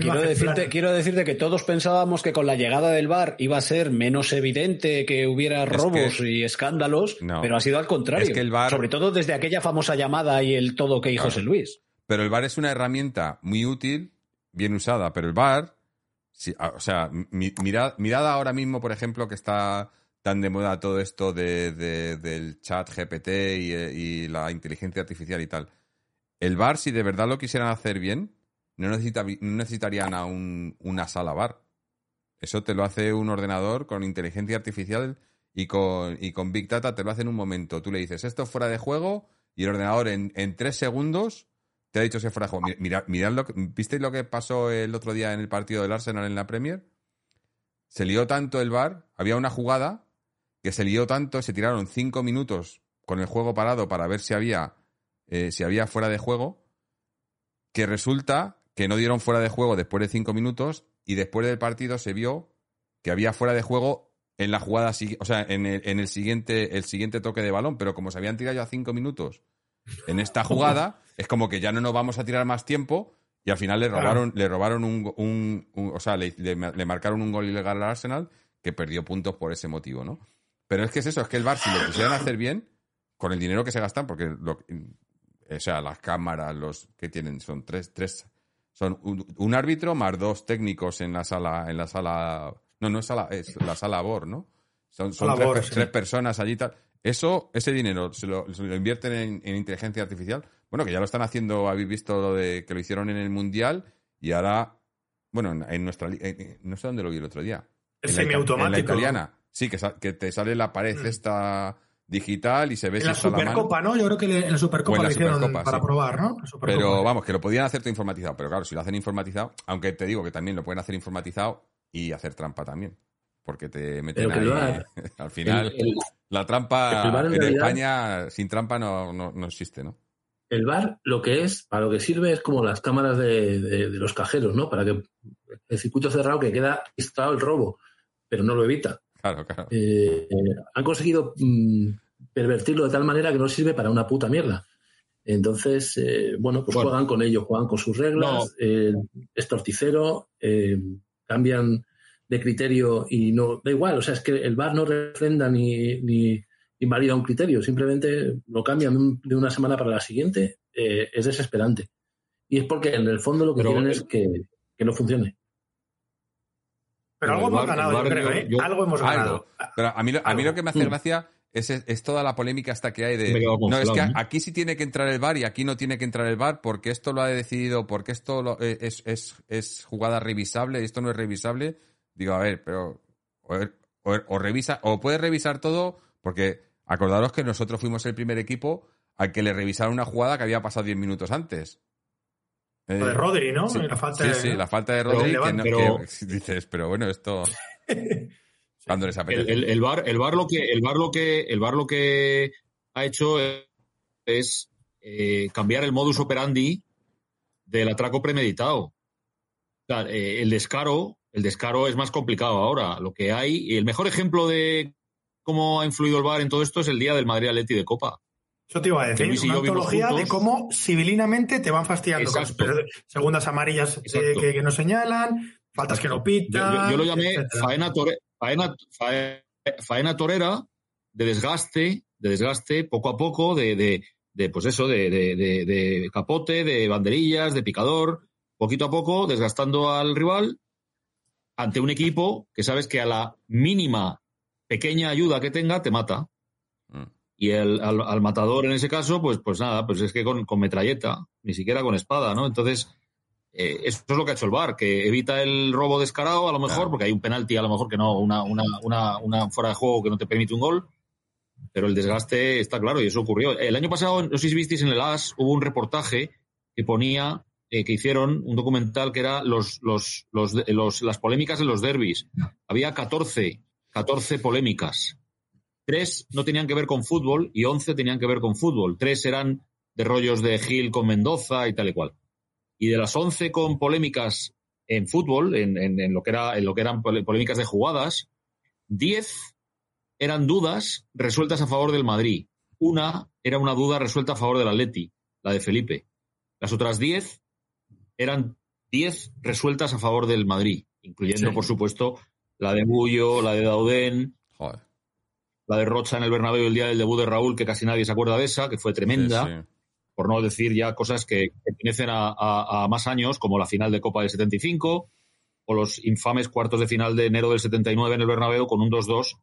quiero, decirte, quiero decirte que todos pensábamos que con la llegada del bar iba a ser menos evidente que hubiera robos y escándalos, pero ha sido al contrario. Sobre todo desde aquella famosa llamada y el todo que hizo José Luis. Pero el bar es una herramienta muy útil, bien usada, pero el bar, o sea, mirad, ahora mismo, por ejemplo, que está tan de moda todo esto de, del chat GPT y, la inteligencia artificial y tal. El bar, si de verdad lo quisieran hacer bien, no, necesitarían a una sala bar. Eso te lo hace un ordenador con inteligencia artificial y con, y con Big Data, te lo hace en un momento. Tú le dices esto fuera de juego y el ordenador en, tres segundos te ha dicho fuera de juego. Mirad, lo que, ¿Visteis lo que pasó el otro día en el partido del Arsenal en la Premier? Se lió tanto el bar, había una jugada que se lió tanto, se tiraron cinco minutos con el juego parado para ver si había, eh, si había fuera de juego, que resulta que no dieron fuera de juego después de cinco minutos y después del partido se vio que había fuera de juego en la jugada, o sea, en el, en el siguiente, el siguiente toque de balón, pero como se habían tirado ya cinco minutos en esta [LAUGHS] jugada, es como que ya no nos vamos a tirar más tiempo y al final le robaron, le robaron un, o sea, le, marcaron un gol ilegal al Arsenal que perdió puntos por ese motivo, ¿no? Pero es que es eso, es que el Bar, si lo quisieran hacer bien, con el dinero que se gastan, porque lo, o sea, las cámaras, los que tienen, son tres, tres, son un, árbitro más dos técnicos en la sala, en la sala, no, no es sala, es la sala BOR, ¿no? Son, tres, personas allí tal. Eso, ese dinero se lo, invierten en, inteligencia artificial. Bueno, que ya lo están haciendo, habéis visto lo de que lo hicieron en el Mundial y ahora, bueno, en, nuestra, no sé dónde lo vi el otro día. El semiautomático. En la italiana. Sí, que, que te sale la pared mm. esta digital y se ve en la Supercopa, ¿no? Yo creo que en la Supercopa lo hicieron para probar, ¿no? Pero vamos, que lo podían hacer todo informatizado. Pero claro, si lo hacen informatizado, aunque te digo que también lo pueden hacer informatizado y hacer trampa también. Porque te meten ahí. [LAUGHS] al final, la trampa en, España sin trampa no, no, existe, ¿no? El bar lo que es, para lo que sirve es como las cámaras de, los cajeros, ¿no? Para que el circuito cerrado que queda registrado el robo, pero no lo evita. Claro, claro. Eh, han conseguido mm, pervertirlo de tal manera que no sirve para una puta mierda. Entonces, eh, bueno, pues juegan con ello, juegan con sus reglas, eh, es torticero, cambian de criterio y no da igual, o sea, es que el VAR no refrenda ni, ni invalida un criterio, simplemente lo cambian de una semana para la siguiente, es desesperante. Y es porque en el fondo lo que quieren es que, que no funcione. Pero algo hemos ganado, yo creo, ¿eh? algo hemos ganado. Pero a mí, a mí lo que me hace gracia es, es, toda la polémica hasta que hay de... No, es que ¿eh? aquí sí tiene que entrar el bar y aquí no tiene que entrar el bar porque esto lo ha decidido, porque esto eh, es, es, es, jugada revisable y esto no es revisable. Digo, a ver, pero... O, revisa, o puedes revisar todo porque acordaros que nosotros fuimos el primer equipo al que le revisaron una jugada que había pasado 10 minutos antes. Lo de eh, Rodri, ¿no? Sí, la falta de... sí, la falta de Rodri. que, [LAUGHS] dices, pero bueno, esto. [LAUGHS] cuando les apetece. El, el, bar, el bar lo que, el bar lo que, el bar lo que ha hecho es eh, cambiar el modus operandi del atraco premeditado. Eh, el descaro, el descaro es más complicado ahora. Lo que hay, y el mejor ejemplo de cómo ha influido el bar en todo esto es el día del Madrid Atleti de Copa. Yo te iba a decir, una antología de cómo civilinamente te van fastidiando segundas amarillas eh, que, no señalan, faltas que no pitan. Yo, lo llamé faena, faena, torera de desgaste, de desgaste poco a poco, de, de, pues eso, de, de, capote, de banderillas, de picador, poquito a poco, desgastando al rival ante un equipo que sabes que a la mínima pequeña ayuda que tenga te mata. Y el, al, matador en ese caso, pues, pues nada, pues es que con, metralleta, ni siquiera con espada, ¿no? Entonces, eh, eso es lo que ha hecho el VAR, que evita el robo descarado a lo mejor, porque hay un penalti a lo mejor que no, una, una, una, una fuera de juego que no te permite un gol, pero el desgaste está claro y eso ocurrió. El año pasado, no sé si visteis en el AS, hubo un reportaje que ponía eh, que hicieron, un documental que era los, los, los, las polémicas de los derbis. Había 14, 14 polémicas. Tres no tenían que ver con fútbol y 11 tenían que ver con fútbol. Tres eran de rollos de Gil con Mendoza y tal y cual. Y de las 11 con polémicas en fútbol, en, en, lo, que era, en lo que eran polémicas de jugadas, 10 eran dudas resueltas a favor del Madrid. Una era una duda resuelta a favor del Atleti, la de Felipe. Las otras 10 eran 10 resueltas a favor del Madrid, incluyendo, por supuesto, la de Bullo, la de Daudén, la de Rocha en el Bernabéu el día del debut de Raúl, que casi nadie se acuerda de esa, que fue tremenda por no decir ya cosas que pertenecen a, más años, como la final de Copa del 75 o los infames cuartos de final de enero del 79 en el Bernabéu con un 2-2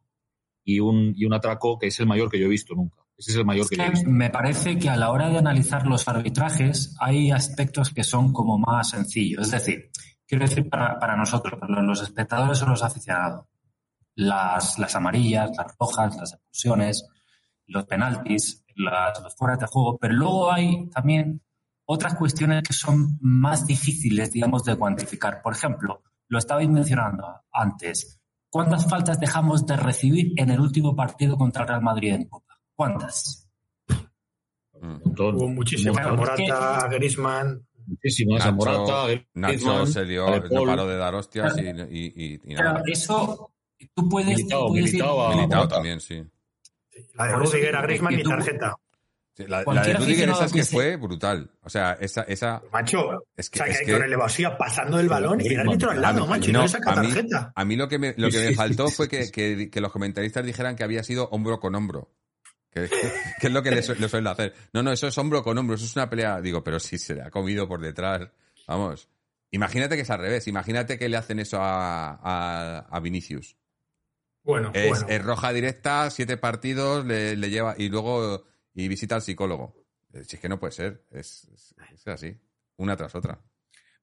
y un, y un atraco que es el mayor que yo he visto nunca. Ese es el mayor que, yo he visto. Me parece que a la hora de analizar los arbitrajes hay aspectos que son como más sencillos. Es decir, quiero decir para, para nosotros, para los espectadores o los aficionados, las, las amarillas, las rojas, las expulsiones, los penaltis, las, los fuera de juego, pero luego hay también otras cuestiones que son más difíciles, digamos, de cuantificar. Por ejemplo, lo estabais mencionando antes. ¿Cuántas faltas dejamos de recibir en el último partido contra el Real Madrid en Copa? ¿Cuántas? Hubo muchísimas. Morata, Grisman. Muchísimas. Morata, Nacho se dio, no paró de dar hostias y, y, nada. eso, tú puedes. Militao, militao, también, sí. La de Rudiger a Griezmann ni tarjeta. la, de Rudiger esa es que fue brutal. O sea, esa... esa macho, es que, o sea, que, con el evasía pasando el balón y el árbitro al lado, macho, y no saca tarjeta. A mí lo que me, lo que me faltó fue que, que, los comentaristas dijeran que había sido hombro con hombro. Que, [LAUGHS] es lo que le, suelen hacer. No, no, eso es hombro con hombro, eso es una pelea. Digo, pero si se le ha comido por detrás. Vamos. Imagínate que es al revés. Imagínate que le hacen eso a, a, a Vinicius. Bueno, es, roja directa, siete partidos, le, lleva y luego y visita al psicólogo. Eh, si es que no puede ser, es, así, una tras otra.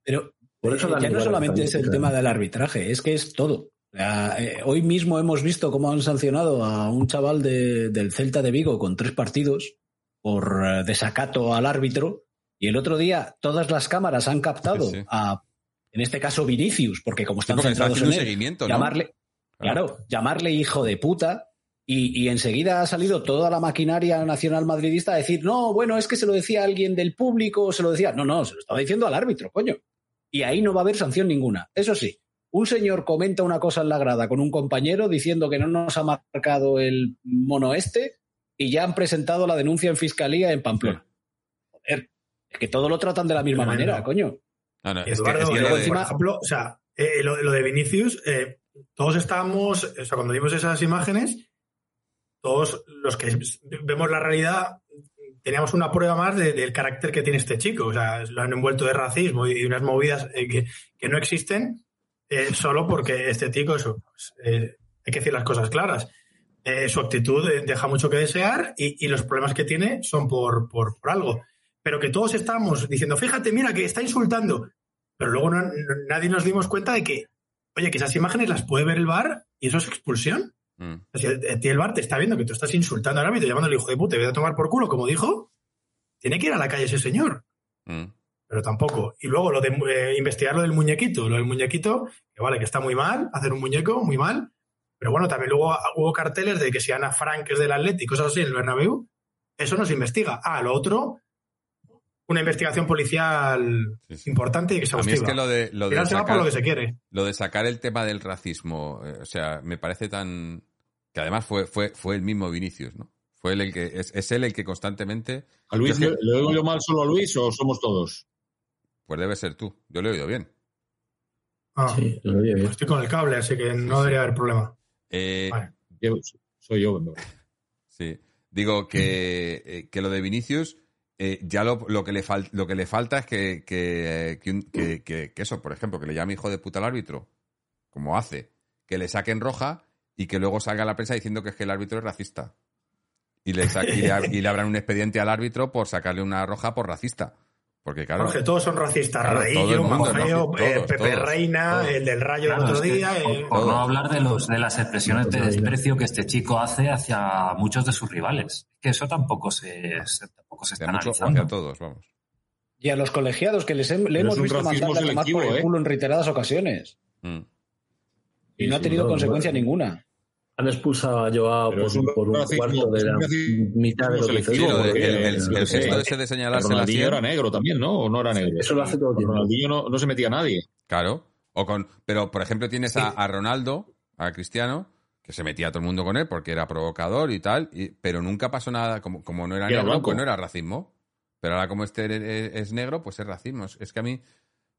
Pero por eso ya no solamente es el tema del arbitraje, es que es todo. Eh, hoy mismo hemos visto cómo han sancionado a un chaval del Celta de Vigo con tres partidos por eh, desacato al árbitro y el otro día todas las cámaras han captado a, en este caso, Vinicius, porque como están centrados en él, llamarle, Claro, llamarle hijo de puta y, enseguida ha salido toda la maquinaria nacional madridista a decir, no, bueno, es que se lo decía alguien del público, se lo decía. No, no, se lo estaba diciendo al árbitro, coño. Y ahí no va a haber sanción ninguna. Eso sí, un señor comenta una cosa en la grada con un compañero diciendo que no nos ha marcado el mono este y ya han presentado la denuncia en fiscalía en Pamplona. Joder, es que todo lo tratan de la misma manera, coño. es que, por ejemplo, o sea, eh, lo, de Vinicius, eh, todos estábamos, o sea, cuando vimos esas imágenes, todos los que vemos la realidad teníamos una prueba más del carácter que tiene este chico. O sea, lo han envuelto de racismo y unas movidas eh, que, no existen eh, solo porque este chico, eso, pues, eh, hay que decir las cosas claras. su actitud deja mucho que desear y, los problemas que tiene son por, por, algo. Pero que todos estamos diciendo, fíjate, mira, que está insultando. Pero luego nadie nos dimos cuenta de que Oye, que esas imágenes las puede ver el bar y eso es expulsión. Mm. Si el, bar te está viendo que tú estás insultando al árbitro, llamándole hijo de puta, y voy a tomar por culo, como dijo, tiene que ir a la calle ese señor. Mm. Pero tampoco. Y luego lo de eh, investigar lo del muñequito. Lo del muñequito, que vale, que está muy mal, hacer un muñeco, muy mal. Pero bueno, también luego hubo carteles de que si Ana Frank es del Atlético, cosas así en el Bernabéu. Eso no se investiga. Ah, lo otro, una investigación policial importante y exhaustiva. A mí es que lo de, lo de sacar, lo que se quiere. Lo de sacar el tema del racismo, eh, o sea, me parece tan que además fue fue fue el mismo Vinicius, ¿no? Fue el que es, es él el que constantemente ¿A Luis le, oído mal solo a Luis o somos todos? Pues debe ser tú. Yo le he oído bien. Ah, sí, lo bien. Estoy con el cable, así que no debería haber problema. Eh, soy yo. [LAUGHS] Sí. Digo que, eh, que lo de Vinicius eh, ya lo, que le lo que le falta es que, que, que, eso, por ejemplo, que le llame hijo de puta al árbitro, como hace, que le saquen roja y que luego salga a la prensa diciendo que es que el árbitro es racista. Y le, y le abran un expediente al árbitro por sacarle una roja por racista. Porque claro. Porque todos son racistas. Raillo, eh, Pepe Reina, el del Rayo el otro día. Por, no hablar de, los, de las expresiones de desprecio que este chico hace hacia muchos de sus rivales. Que eso tampoco se, tampoco se está analizando. Hacia todos, vamos. Y a los colegiados que les le hemos visto mandar la por el ¿eh? culo en reiteradas ocasiones. Mm. Y no ha tenido consecuencia ninguna. Han expulsado a Joao por, un, cuarto de la mitad de lo que El, el, gesto ese de señalarse Ronaldinho era negro también, ¿no? ¿O no era negro? Eso lo hace todo el tiempo. Ronaldinho no, no se metía a nadie. Claro. O con, pero, por ejemplo, tienes a, Ronaldo, a Cristiano, que se metía a todo el mundo con él porque era provocador y tal, pero nunca pasó nada, como, como no era negro, pues no era racismo. Pero ahora como este es, negro, pues es racismo. Es que a mí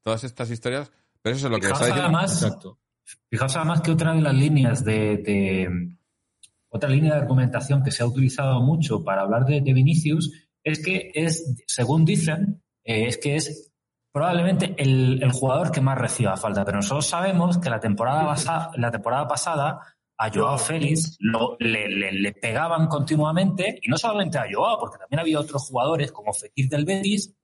todas estas historias... Pero eso es lo que está diciendo. Exacto. Fijaos además que otra de las líneas de, otra línea de argumentación que se ha utilizado mucho para hablar de, Vinicius es que es, según dicen, eh, es que es probablemente el, jugador que más reciba falta. Pero nosotros sabemos que la temporada, pasada a Joao Félix le, pegaban continuamente, y no solamente a Joao, porque también había otros jugadores como Fekir del Betis,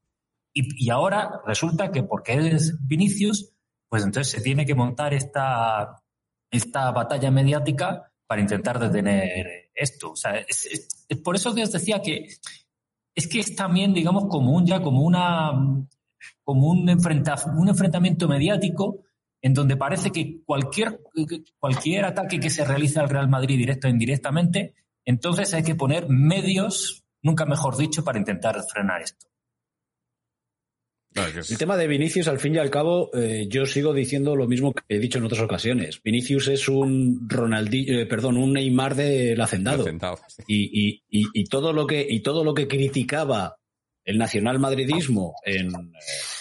y, y ahora resulta que porque es Vinicius, pues entonces se tiene que montar esta, esta batalla mediática para intentar detener esto. O sea, es, por eso que os decía que es que es también, digamos, como un ya como una como un, un enfrentamiento mediático en donde parece que cualquier, cualquier ataque que se realice al Real Madrid directo o indirectamente, entonces hay que poner medios, nunca mejor dicho, para intentar frenar esto. El tema de Vinicius, al fin y al cabo, eh, yo sigo diciendo lo mismo que he dicho en otras ocasiones. Vinicius es un Ronaldinho, eh, perdón, un Neymar del hacendado. y, y, todo lo que, y todo lo que criticaba el nacional madridismo en,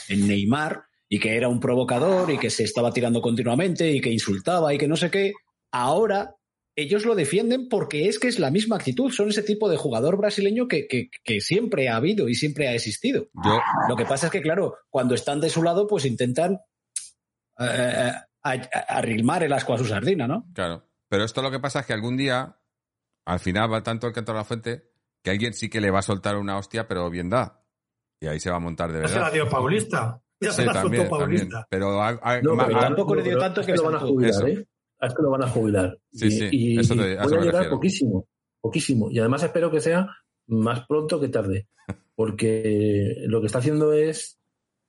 en Neymar y que era un provocador y que se estaba tirando continuamente y que insultaba y que no sé qué, ahora ellos lo defienden porque es que es la misma actitud, son ese tipo de jugador brasileño que, siempre ha habido y siempre ha existido. Lo que pasa es que, claro, cuando están de su lado, pues intentan eh, arrimar el asco a su sardina, ¿no? Claro, pero esto lo que pasa es que algún día, al final va tanto el canto a la fuente, que alguien sí que le va a soltar una hostia, pero bien da. Y ahí se va a montar de verdad. se la dio Paulista. Ya se la también, Paulista. Pero, tampoco le dio tanto que lo van a jubilar, ¿eh? A esto lo van a jubilar. Sí, sí. Y, eso voy a llegar poquísimo, poquísimo. Y además espero que sea más pronto que tarde. [LAUGHS] Porque lo que está haciendo es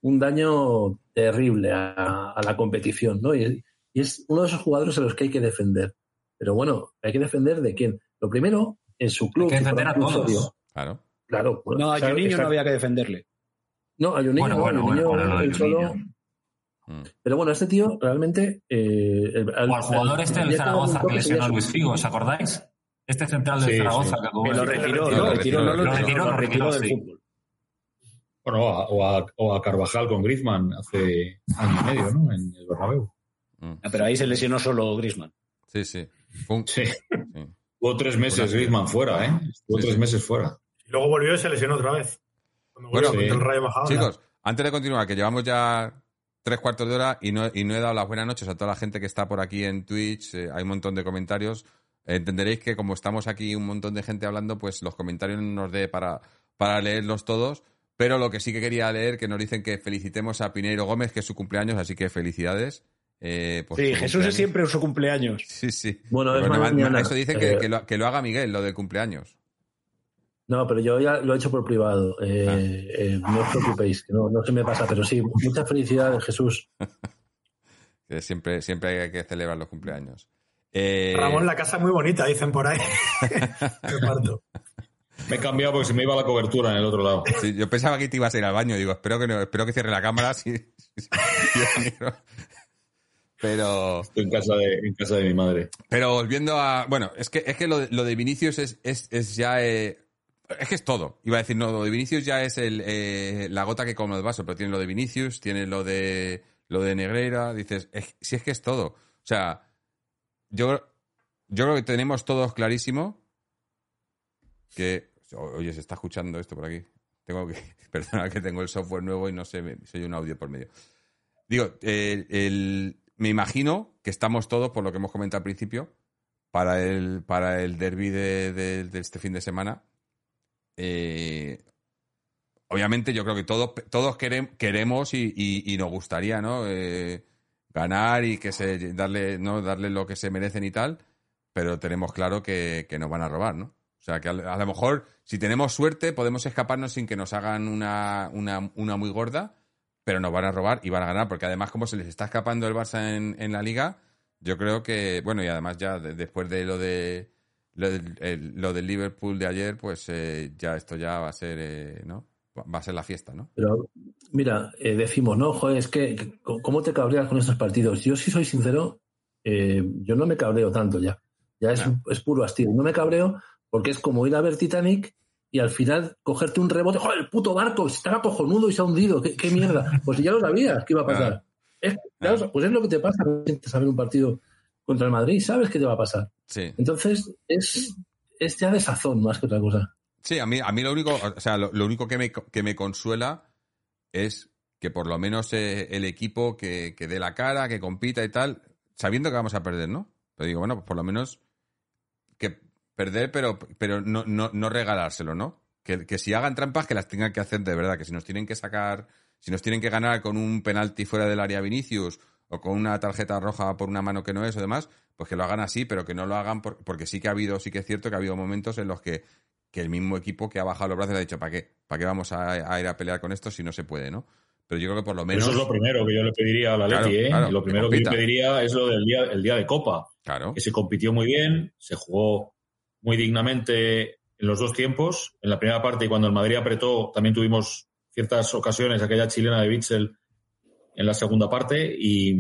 un daño terrible a, la competición, ¿no? Y, es uno de esos jugadores a los que hay que defender. Pero bueno, hay que defender de quién. Lo primero, en su club. Hay que defender a todos. Claro. Claro. no, a Juninho no había que defenderle. No, a Juninho no, bueno, el solo... Mm. Pero bueno, este tío realmente. Eh, o al jugador este del Zaragoza que lesionó a Luis Figo, ¿os acordáis? Este central del Zaragoza que, lo retiró, lo retiró, lo retiró, lo retiró del fútbol. Bueno, o a, o a, Carvajal con Griezmann hace año y medio, ¿no? En el Bernabéu. Mm. Ah, pero ahí se lesionó solo Griezmann. Sí, sí. Sí. Hubo tres meses Griezmann fuera, ¿eh? Hubo tres meses fuera. Y luego volvió y se lesionó otra vez. Bueno, el rayo bajado, chicos, antes de continuar, que llevamos ya tres cuartos de hora y no, y no he dado las buenas noches a toda la gente que está por aquí en Twitch. Eh, hay un montón de comentarios. entenderéis que como estamos aquí un montón de gente hablando, pues los comentarios no nos dé para, para leerlos todos. Pero lo que sí que quería leer, que nos dicen que felicitemos a Pineiro Gómez, que es su cumpleaños, así que felicidades. Eh, sí, Jesús es siempre su cumpleaños. Sí, sí. Bueno, eso dicen que, que, lo, que, lo, haga Miguel, lo del cumpleaños. No, pero yo ya lo he hecho por privado. Eh, ah. eh, no os preocupéis, que no, no se me pasa, pero sí, muchas felicidades, Jesús. [LAUGHS] que siempre, siempre hay que celebrar los cumpleaños. Eh... Ramón, la casa es muy bonita, dicen por ahí. [LAUGHS] me he cambiado porque se me iba la cobertura en el otro lado. yo pensaba que te ibas a ir al baño, digo, espero que no, espero que cierre la cámara. pero. Estoy en casa de, en casa de mi madre. Pero volviendo a. Bueno, es que, es que lo, lo de Vinicius es, es, es ya. Eh, es que es todo. Iba a decir, no, lo de Vinicius ya es el, eh, la gota que come el vaso, pero tiene lo de Vinicius, tiene lo de lo de Negreira, dices, si es que es todo. O sea, yo, yo creo que tenemos todos clarísimo que. Oye, se está escuchando esto por aquí. Tengo que. [LAUGHS] Perdona que tengo el software nuevo y no sé, soy un audio por medio. Digo, me imagino que estamos todos, por lo que hemos comentado al principio, para el, para el derby de este fin de semana eh, obviamente yo creo que todos, todos queremos y, nos gustaría, ¿no? Eh, ganar y que se darle, ¿no? darle lo que se merecen y tal, pero tenemos claro que, nos van a robar, ¿no? O sea, que a, lo mejor, si tenemos suerte, podemos escaparnos sin que nos hagan una, una, muy gorda, pero nos van a robar y van a ganar, porque además, como se les está escapando el Barça en la liga, yo creo que, bueno, y además ya después de lo de lo, del Liverpool de ayer, pues eh, ya esto ya va a ser, eh, ¿no? Va a ser la fiesta, ¿no? Pero, mira, eh, decimos, no, joder, es que, ¿cómo te cabreas con estos partidos? Yo, si soy sincero, yo no me cabreo tanto ya. Ya es, es puro hastío. No me cabreo porque es como ir a ver Titanic y al final cogerte un rebote. ¡Joder, el puto barco! Estaba cojonudo y se ha hundido. ¿Qué, mierda? Pues ya lo sabías que iba a pasar. pues es lo que te pasa a ver un partido contra el Madrid. Sabes qué te va a pasar. Sí. Entonces, es, es ya de sazón más que otra cosa. Sí, a mí, a mí lo único, o sea, lo, único que me, que me consuela es que por lo menos eh, el equipo que, que dé la cara, que compita y tal, sabiendo que vamos a perder, ¿no? Pero digo, bueno, pues por lo menos que perder, pero, pero no, no, no regalárselo, ¿no? Que, que, si hagan trampas, que las tengan que hacer de verdad, que si nos tienen que sacar, si nos tienen que ganar con un penalti fuera del área Vinicius o con una tarjeta roja por una mano que no es o demás, pues que lo hagan así, pero que no lo hagan porque sí que ha habido, sí que es cierto que ha habido momentos en los que, que el mismo equipo que ha bajado los brazos ha dicho, ¿para qué? ¿Para qué vamos a, ir a pelear con esto si no se puede, no? Pero yo creo que por lo menos... Eso es lo primero que yo le pediría a la Leti, ¿eh? lo primero que, yo pediría es lo del día, el día de Copa. Claro. Que se compitió muy bien, se jugó muy dignamente en los dos tiempos. En la primera parte, y cuando el Madrid apretó, también tuvimos ciertas ocasiones, aquella chilena de Bitzel en la segunda parte, y,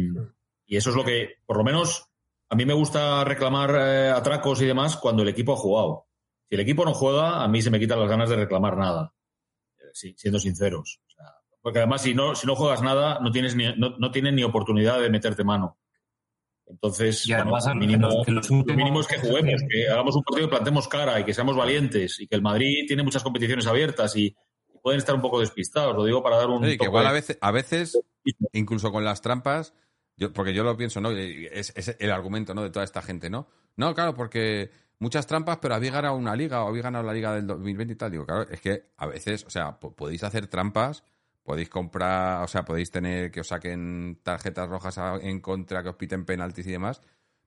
eso es lo que, por lo menos, a mí me gusta reclamar eh, atracos y demás cuando el equipo ha jugado. Si el equipo no juega, a mí se me quitan las ganas de reclamar nada, sí, siendo sinceros. porque además, si no, si no juegas nada, no tienes, ni, no, no tienes ni oportunidad de meterte mano. Entonces, mínimo, lo mínimo es que juguemos, que hagamos un partido, plantemos cara y que seamos valientes y que el Madrid tiene muchas competiciones abiertas y pueden estar un poco despistados. Lo digo para dar un. Sí, que igual a veces, a veces, incluso con las trampas, yo, porque yo lo pienso, ¿no? Es, el argumento, ¿no? De toda esta gente, ¿no? No, claro, porque muchas trampas, pero había ganado una liga o había ganado la liga del 2020 y tal. Digo, claro, es que a veces, o sea, podéis hacer trampas podéis comprar, o sea, podéis tener que os saquen tarjetas rojas en contra, que os piten penaltis y demás,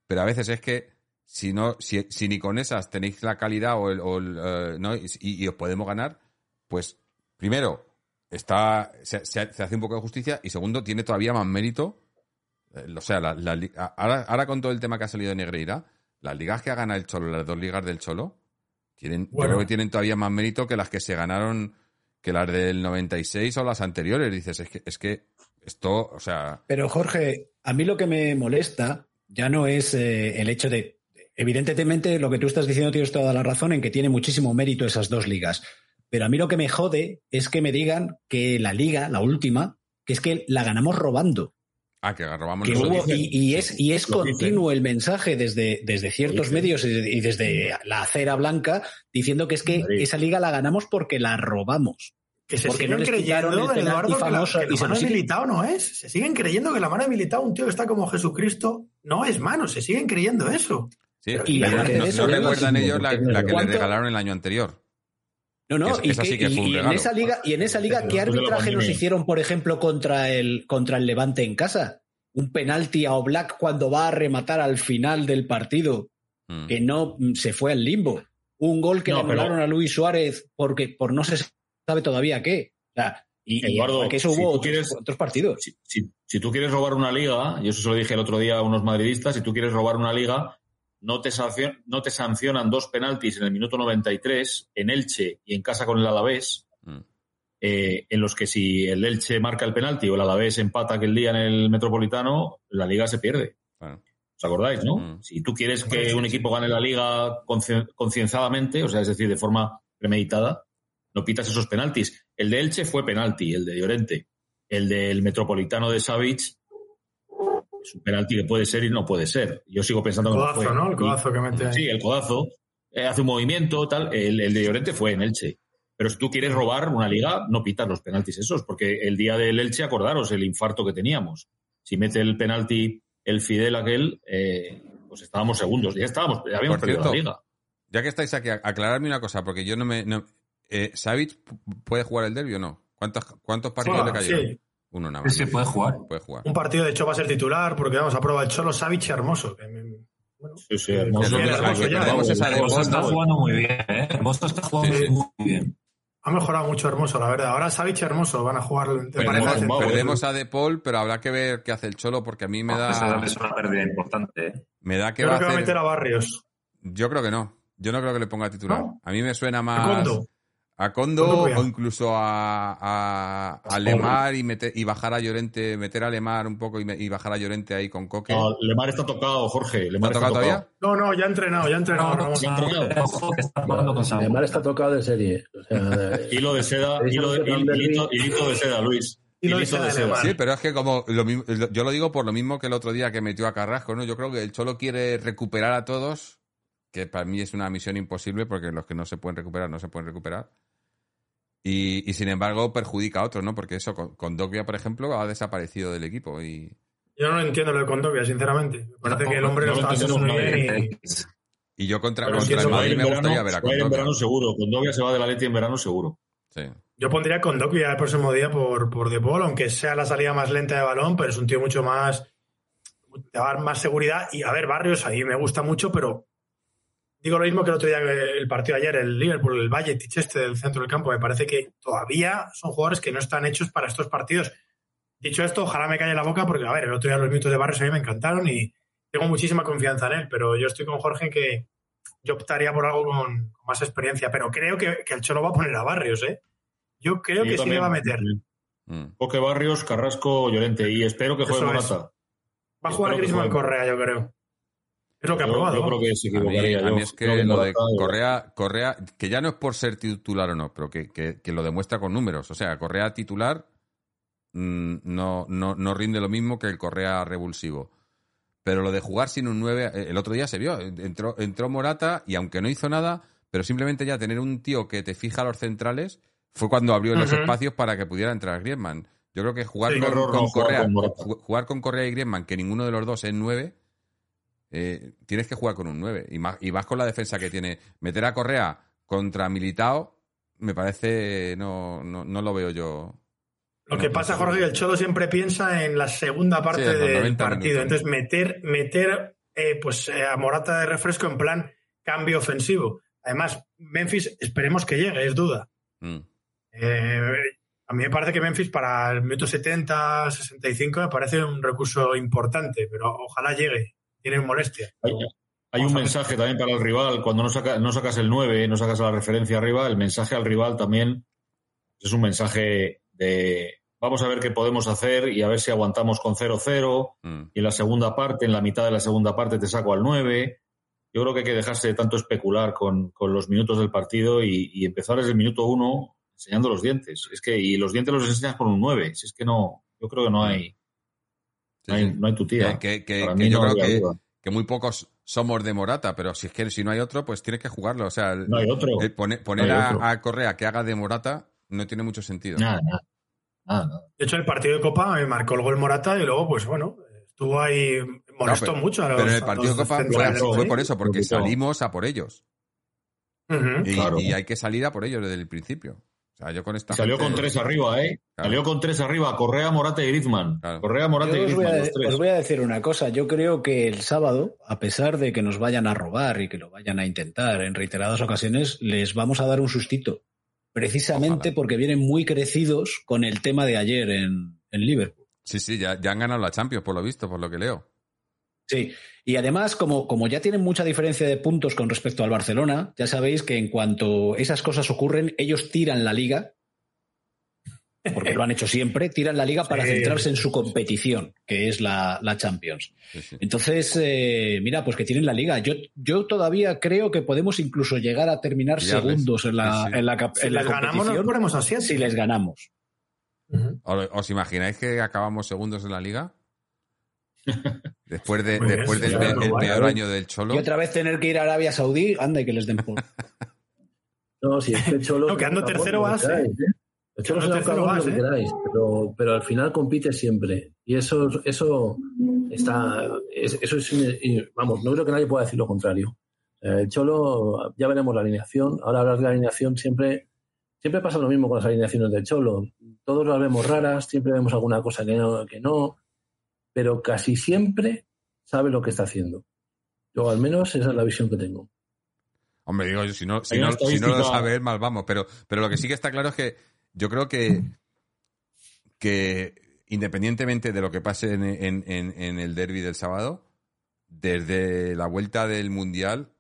pero a veces es que si no, si, ni con esas tenéis la calidad o el, eh, ¿no? Y, os podemos ganar, pues primero está se, hace un poco de justicia y segundo tiene todavía más mérito, eh, o sea, la, ahora, ahora, con todo el tema que ha salido de Negreira, las ligas que ha ganado el Cholo, las dos ligas del Cholo, tienen, yo creo que tienen todavía más mérito que las que se ganaron que las del 96 o las anteriores. Dices, es que, es que esto, o sea. Pero Jorge, a mí lo que me molesta ya no es eh, el hecho de. Evidentemente, lo que tú estás diciendo tienes toda la razón en que tiene muchísimo mérito esas dos ligas. Pero a mí lo que me jode es que me digan que la liga, la última, que es que la ganamos robando. Ah, que robamos y, es, y es continuo el mensaje desde, desde ciertos medios y desde la acera blanca diciendo que es que esa liga la ganamos porque la robamos. Que se siguen creyendo, Eduardo, que la, que la mano de Militao no es. Se siguen creyendo que la mano de Militao, un tío que está como Jesucristo, no es mano. Se siguen creyendo eso. Sí, y no, recuerdan ellos la, que le regalaron el año anterior. No, no, y, en esa liga, y en esa liga, ¿qué arbitraje nos hicieron, por ejemplo, contra el, contra el Levante en casa? Un penalti a Oblak cuando va a rematar al final del partido, mm. que no mm, se fue al limbo. Un gol que le anularon a Luis Suárez porque por no se sabe todavía qué. y, Eduardo, que eso hubo otros, partidos. Si, si, tú quieres robar una liga, y eso se lo dije el otro día a unos madridistas, si tú quieres robar una liga, no te, no te sancionan dos penaltis en el minuto 93 en Elche y en casa con el Alavés, mm. eh, en los que si el Elche marca el penalti o el Alavés empata aquel día en el Metropolitano, la liga se pierde. ¿Os acordáis, no? Mm. Si tú quieres que un equipo gane la liga concienzadamente, o sea, es decir, de forma premeditada, no pitas esos penaltis. El de Elche fue penalti, el de Llorente. El del Metropolitano de Savage es un penalti que puede ser y no puede ser. Yo sigo pensando el codazo, ¿no? El codazo que mete ahí. Sí, el codazo. Eh, hace un movimiento, tal. El, de Llorente fue en Elche. Pero si tú quieres robar una liga, no pitas los penaltis esos, porque el día del Elche, acordaros el infarto que teníamos. Si mete el penalti el Fidel aquel, eh, pues estábamos segundos. Ya estábamos, ya habíamos perdido la liga. Ya que estáis aquí, aclararme una cosa, porque yo no me. eh, puede jugar el derbi o no? ¿Cuántos, cuántos partidos le cayeron? Uno nada más. Sí, puede jugar. puede jugar. Un partido, de hecho, va a ser titular porque vamos a probar el Cholo Savic hermoso. sí, sí, hermoso. hermoso está jugando muy bien, ¿eh? Hermoso está jugando muy bien. Ha mejorado mucho Hermoso, la verdad. Ahora Savic Hermoso van a jugar. Perdemos, a De Paul, pero habrá que ver qué hace el Cholo, porque a mí me da. Es una pérdida importante. ¿eh? Me da que Yo va, creo que va a meter a Barrios. Yo creo que no. Yo no creo que le ponga titular. A mí me suena más a Condo o incluso a, a, Lemar y, meter, y bajar a Llorente, meter a Lemar un poco y, bajar a Llorente ahí con Coque. No, Lemar está tocado, Jorge. ¿Lemar ¿Está, tocado todavía? No, no, ya ha entrenado, ya ha entrenado. ya entrenado. [LAUGHS] Lemar está tocado de serie. O sea, [LAUGHS] hilo de seda, hilo de, hilito, de seda, Luis. Hilo de seda. Sí, pero es que como lo yo lo digo por lo mismo que el otro día que metió a Carrasco, ¿no? Yo creo que el Cholo quiere recuperar a todos, que para mí es una misión imposible porque los que no se pueden recuperar no se pueden recuperar y, sin embargo perjudica a otros, ¿no? Porque eso, con, con por ejemplo, ha desaparecido del equipo y... Yo no entiendo lo de Condovia, sinceramente. Me parece que el hombre lo está haciendo muy bien y... yo contra, contra el Madrid me gustaría ver a Condovia. en verano seguro. Condovia se va de la Leti en verano seguro. Sí. Yo pondría Condovia el próximo día por, por De Paul, aunque sea la salida más lenta de balón, pero es un tío mucho más... Te va a dar más seguridad. Y a ver, Barrios ahí me gusta mucho, pero Digo lo mismo que el otro día, el partido de ayer, el Liverpool, el Valle, este del centro del campo. Me parece que todavía son jugadores que no están hechos para estos partidos. Dicho esto, ojalá me calle la boca porque, a ver, el otro día los minutos de Barrios a mí me encantaron y tengo muchísima confianza en él, pero yo estoy con Jorge en que yo optaría por algo con, más experiencia, pero creo que, el Cholo va a poner a Barrios, ¿eh? Yo creo que sí le va a meter. Poque mm. Barrios, Carrasco, Llorente y espero que juegue Morata. Va a jugar Griezmann Correa, yo creo. Es lo que ha probado. Yo, creo que se equivocaría. A mí, es que lo de Correa, Correa, que ya no es por ser titular o no, pero que, que, lo demuestra con números. O sea, Correa titular mm, no, no, no rinde lo mismo que el Correa revulsivo. Pero lo de jugar sin un 9, eh, el otro día se vio. Entró, entró Morata y aunque no hizo nada, pero simplemente ya tener un tío que te fija los centrales fue cuando abrió los espacios para que pudiera entrar Griezmann. Yo creo que jugar, con, Correa, jugar con Correa y Griezmann, que ninguno de los dos es 9, eh, tienes que jugar con un 9. Y más, y con la defensa que tiene. Meter a Correa contra Militao, me parece. No, no, lo veo yo. Lo que pasa, Jorge, el Cholo siempre piensa en la segunda parte del partido. Entonces, meter, meter eh, pues, eh, a Morata de refresco en plan cambio ofensivo. Además, Memphis, esperemos que llegue, es duda. Mm. a mí me parece que Memphis para el minuto 70, 65 me parece un recurso importante, pero ojalá llegue tienen molestia. Hay, un mensaje también para el rival. Cuando no, no sacas el 9, no sacas la referencia arriba, el mensaje al rival también es un mensaje de vamos a ver qué podemos hacer y a ver si aguantamos con 0-0. Mm. Y en la segunda parte, en la mitad de la segunda parte, te saco al 9. Yo creo que hay que dejarse de tanto especular con, los minutos del partido y, empezar desde el minuto 1 enseñando los dientes. Es que, y los dientes los enseñas con un 9. Si es que no, yo creo que no hay, no, hay, tu tía. Que, yo creo que, muy pocos somos de Morata, pero si es que si no hay otro, pues tienes que jugarlo. O sea, no hay otro. poner, a, Correa que haga de Morata no tiene mucho sentido. Nada, De hecho, el partido de Copa me marcó el gol Morata y luego, pues bueno, estuvo ahí, molestó mucho a los. Pero en el partido de Copa fue, por eso, porque salimos a por ellos. y, hay que salir a por ellos desde el principio. Salió con tres arriba, ¿eh? Salió con tres arriba, Correa, Morata y Griezmann. Correa, Morata y Griezmann, os, os voy a decir una cosa. Yo creo que el sábado, a pesar de que nos vayan a robar y que lo vayan a intentar en reiteradas ocasiones, les vamos a dar un sustito. Precisamente porque vienen muy crecidos con el tema de ayer en, Liverpool. Sí, sí, ya, ya han ganado la Champions, por lo visto, por lo que leo. Sí, y además, como, como ya tienen mucha diferencia de puntos con respecto al Barcelona, ya sabéis que en cuanto esas cosas ocurren, ellos tiran la liga, porque lo han hecho siempre, tiran la liga para centrarse en su competición, que es la, Champions. Entonces, eh, mira, pues que tienen la liga. Yo, yo todavía creo que podemos incluso llegar a terminar segundos en la, en la, si les ganamos, nos ponemos así. Si les ganamos. ¿Os imagináis que acabamos segundos en la liga? Después, de, después del peor año del Cholo. Y otra vez tener que ir a Arabia Saudí, anda y que les den por. [LAUGHS] no, si es que el Cholo. No, quedando tercero base. ¿eh? El Cholo se tercero lo que queráis, pero, pero al final compite siempre. Y eso, eso está. Eso es. Vamos, no creo que nadie pueda decir lo contrario. El Cholo, ya veremos la alineación. Ahora hablar de la alineación siempre. Siempre pasa lo mismo con las alineaciones del Cholo. Todos las vemos raras, siempre vemos alguna cosa que no, que no pero casi siempre sabe lo que está haciendo. Yo al menos esa es la visión que tengo. Hombre, digo, si no, si no, si no lo sabe mal vamos. Pero, pero lo que sí que está claro es que yo creo que, que independientemente de lo que pase en, en, el derby del sábado, desde la vuelta del Mundial,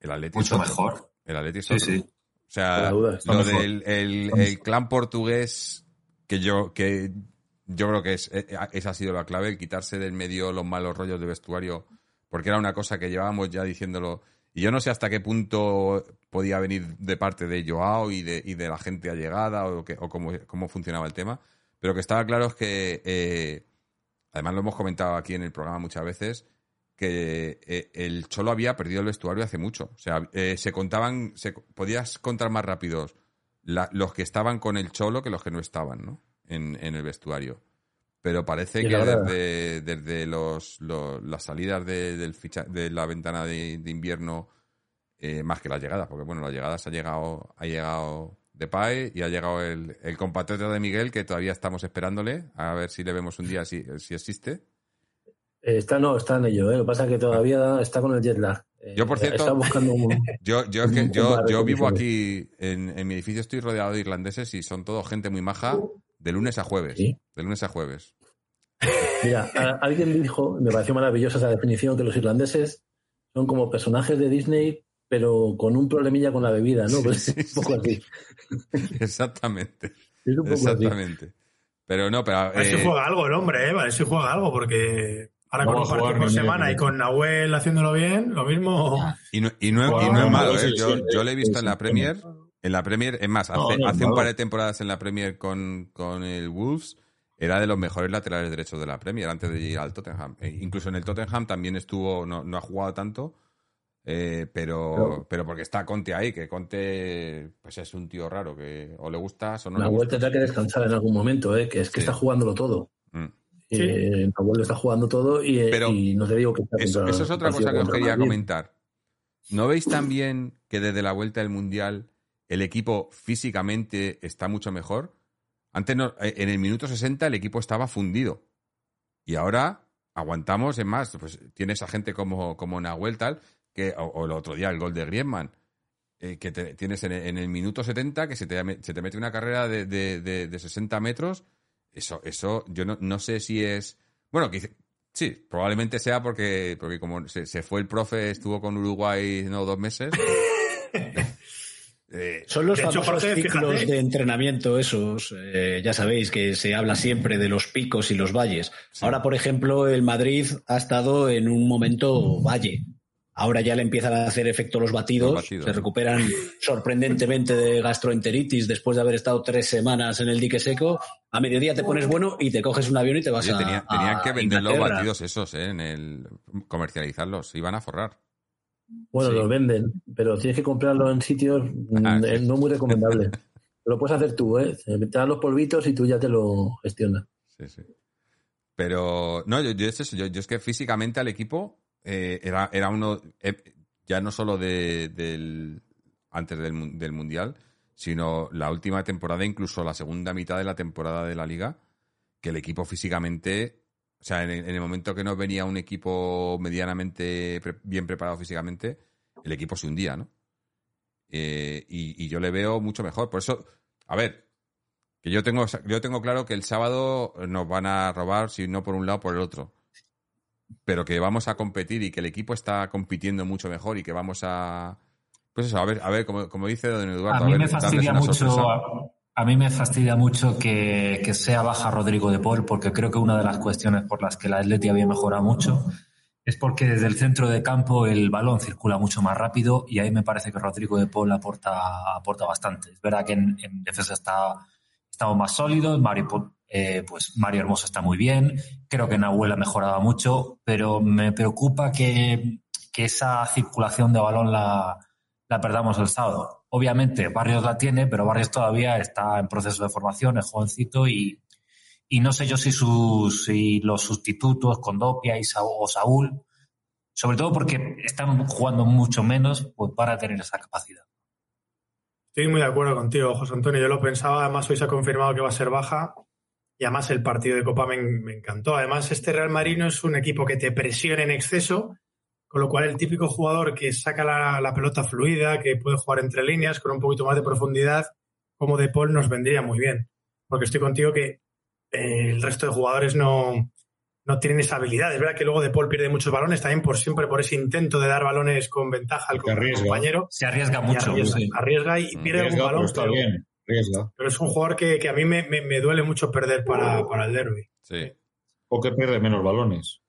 el Atlético... Mucho mejor. El Atlético sí, sí. O sea, lo del el, clan portugués, que yo, que yo creo que es, e, e, esa ha sido la clave, el quitarse del medio los malos rollos de vestuario, porque era una cosa que llevábamos ya diciéndolo. Y yo no sé hasta qué punto podía venir de parte de Joao y de, y de la gente allegada o, que, o cómo, cómo funcionaba el tema. Pero que estaba claro es que, eh, además lo hemos comentado aquí en el programa muchas veces, que eh, el Cholo había perdido el vestuario hace mucho. O sea, eh, se contaban, se, podías contar más rápidos los que estaban con el Cholo que los que no estaban, ¿no? En, el vestuario. Pero parece que desde, desde los, las salidas de, del de la ventana de, invierno, más que las llegadas, porque bueno, las llegadas ha llegado, ha llegado Depay y ha llegado el, el compatriota de Miguel que todavía estamos esperándole a ver si le vemos un día si, si existe. Eh, está, no, está en ello. ¿eh? Lo que pasa es que todavía está con el jet lag. Eh, yo, por cierto, está buscando [LAUGHS] yo, yo, yo, yo vivo aquí en, en, mi edificio, estoy rodeado de irlandeses y son todo gente muy maja de lunes a jueves. De lunes a jueves. Mira, alguien dijo, me pareció maravillosa esa definición, que los irlandeses son como personajes de Disney pero con un problemilla con la bebida, ¿no? Pues un poco así. Exactamente. Exactamente. Pero no, pero. A ver si eh, juega algo el hombre, ¿eh? A ver si juega algo, porque ahora con un partido por semana y con Nahuel haciéndolo bien, lo mismo. Y no, y no, y no es malo, ¿eh? Yo, yo lo he visto en la Premier. En la Premier, es más, hace, hace un par de temporadas en la Premier con, con el Wolves era de los mejores laterales derechos de la Premier antes de ir al Tottenham. E incluso en el Tottenham también estuvo, no, no ha jugado tanto, eh, pero, pero porque está Conte ahí, que Conte pues es un tío raro, que o le gusta o no La vuelta tendrá que descansar en algún momento, ¿eh? que es que está jugándolo todo. Mm. Eh, está jugando todo y, eh, no te digo que eso, eso es otra cosa que os quería comentar. ¿No veis también que desde la vuelta del Mundial el equipo físicamente está mucho mejor? Antes, en el minuto 60, el equipo estaba fundido. Y ahora aguantamos, es más, pues tienes a gente como, como Nahuel tal, que, o, el otro día el gol de Griezmann, eh, que tienes en, el minuto 70 que se te, se te mete una carrera de, de, de, 60 metros. Eso, eso yo no, no sé si es... Bueno, que, sí, probablemente sea porque, porque como se, fue el profe, estuvo con Uruguay no dos meses. [LAUGHS] Eh, Son los famosos ciclos de entrenamiento esos, eh, ya sabéis que se habla siempre de los picos y los valles. Ahora, por ejemplo, el Madrid ha estado en un momento valle. Ahora ya le empiezan a hacer efecto los batidos, se recuperan sorprendentemente de gastroenteritis después de haber estado tres semanas en el dique seco. A mediodía te pones bueno y te coges un avión y te vas a. tenían que vender los batidos esos, ¿eh? En el comercializarlos, iban a forrar. Bueno, los venden, pero tienes que comprarlo en sitios ah, mm, no muy recomendable. [LAUGHS] lo puedes hacer tú, ¿eh? Te dan los polvitos y tú ya te lo gestionas. Sí, sí. Pero, no, yo, yo, yo, yo es que físicamente al equipo eh, era, era uno, eh, ya no solo de, del, antes del, del, Mundial, sino la última temporada, incluso la segunda mitad de la temporada de la liga, que el equipo físicamente, o sea, en el, momento que no venía un equipo medianamente bien preparado físicamente, el equipo se hundía, ¿no? Eh, y, y, yo le veo mucho mejor. Por eso, a ver, que yo tengo, yo tengo claro que el sábado nos van a robar, si no por un lado, por el otro pero que vamos a competir y que el equipo está compitiendo mucho mejor y que vamos a. Pues eso, a ver, a ver como, como dice don Eduardo. A mí me fastidia mucho. A, mí me fastidia mucho que, que, sea baja Rodrigo de Paul, porque creo que una de las cuestiones por las que la Atleti había mejorado mucho es porque desde el centro de campo el balón circula mucho más rápido y ahí me parece que Rodrigo de Paul aporta, aporta bastante. Es verdad que en, en defensa está, estamos más sólidos, Mario eh, pues Mario Hermoso está muy bien, creo que Nahuel ha mejorado mucho, pero me preocupa que, esa circulación de balón la, perdamos el sábado. Obviamente Barrios la tiene, pero Barrios todavía está en proceso de formación, es jovencito y, no sé yo si, sus, si los sustitutos, Condopia y o Saúl, sobre todo porque están jugando mucho menos, pues para tener esa capacidad. Estoy muy de acuerdo contigo, José Antonio. Yo lo pensaba, además hoy se ha confirmado que va a ser baja y además el partido de Copa me, encantó. Además, este Real Marino es un equipo que te presiona en exceso, con lo cual el típico jugador que saca la, pelota fluida, que puede jugar entre líneas con un poquito más de profundidad, como De Paul nos vendría muy bien. Porque estoy contigo que eh, el resto de jugadores no, no tienen esa habilidad. Es verdad que luego De Paul pierde muchos balones también por siempre por ese intento de dar balones con ventaja al compañero. Se arriesga mucho. Arriesga, y pierde algún balón. Pero, bien. pero, es un jugador que, a mí me, duele mucho perder para, para el derby. Sí. O que pierde menos balones.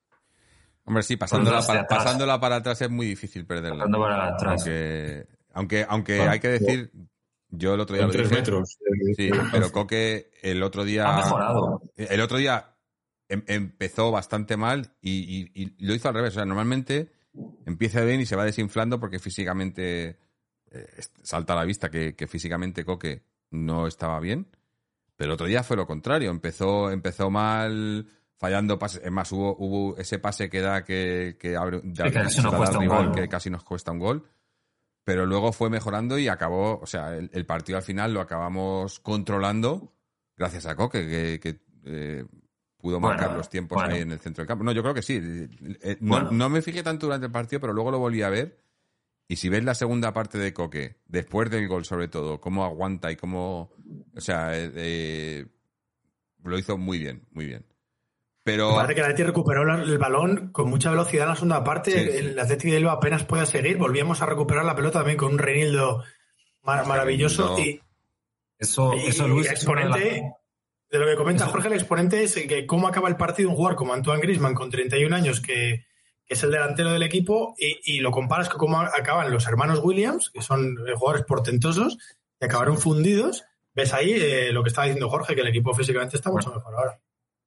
Hombre, sí, pasándola para, pasándola para atrás es muy difícil perderla. Pasando para atrás. Aunque, aunque, aunque hay que decir, yo el otro día... En tres metros. Sí, pero Coque el otro día... Ha mejorado. El otro día Em, empezó bastante mal y, lo hizo al revés. O sea, normalmente empieza bien y se va desinflando porque físicamente eh, salta a la vista que, físicamente Coque no estaba bien. Pero el otro día fue lo contrario. Empezó, empezó mal, fallando pases. Es más, hubo, hubo ese pase que da que, que abre que casi nos cuesta un gol. que casi nos cuesta un gol. Pero luego fue mejorando y acabó, o sea, el, partido al final lo acabamos controlando gracias a Coque, que, que eh, pudo marcar los tiempos ahí en el centro del campo. No, yo creo que sí. Eh, no, me fijé tanto durante el partido, pero luego lo volví a ver. Y si ves la segunda parte de Coque, después del gol sobre todo, cómo aguanta y cómo... O sea, eh, eh, lo hizo muy bien, muy bien. Pero... Parece que el Atleti recuperó el balón con mucha velocidad en la segunda parte. El Atleti de Elba apenas puede seguir. Volvíamos a recuperar la pelota también con un Renildo maravilloso. Y, eso, eso Luis, exponente, de lo que comenta Jorge, el exponente es que cómo acaba el partido un jugador como Antoine Grisman con 31 años, que, es el delantero del equipo, y, lo comparas con cómo acaban los hermanos Williams, que son jugadores portentosos, y acabaron fundidos. Ves ahí eh, lo que estaba diciendo Jorge, que el equipo físicamente está mucho mejor ahora.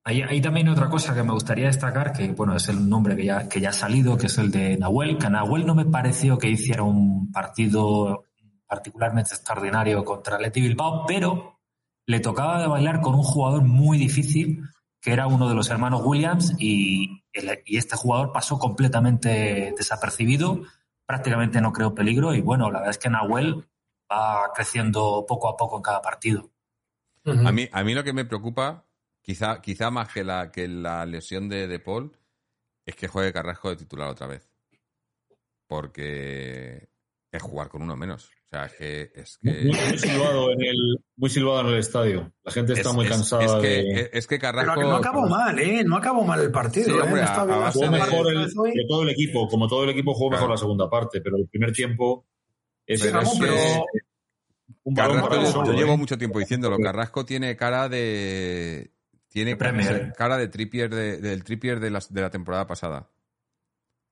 Hay, también otra cosa que me gustaría destacar, que bueno, es el nombre que ya, que ya ha salido, que es el de Nahuel, que Nahuel no me pareció que hiciera un partido particularmente extraordinario contra Leti Bilbao, pero le tocaba de bailar con un jugador muy difícil, que era uno de los hermanos Williams, y, este jugador pasó completamente desapercibido, prácticamente no creó peligro, y bueno, la verdad es que Nahuel va creciendo poco a poco en cada partido. a, mí, a mí lo que me preocupa, quizá, quizá más que la, que la lesión de, de Paul, es que juegue Carrasco de titular otra vez. Porque es jugar con uno menos. O sea, es que. Es que... Muy, silbado en el, muy silbado en el estadio. La gente está muy cansada. Es que, de... es que Carrasco. Pero no acabó mal, ¿eh? No acabó mal el partido. Sí, hombre, jugó mejor el, todo el equipo. Como todo el equipo jugó mejor la segunda parte, pero el primer tiempo. Es, pero, un Carrasco, yo llevo mucho tiempo diciéndolo. Carrasco tiene cara de. Tiene cara de Trippier de, del Trippier de la, de la temporada pasada.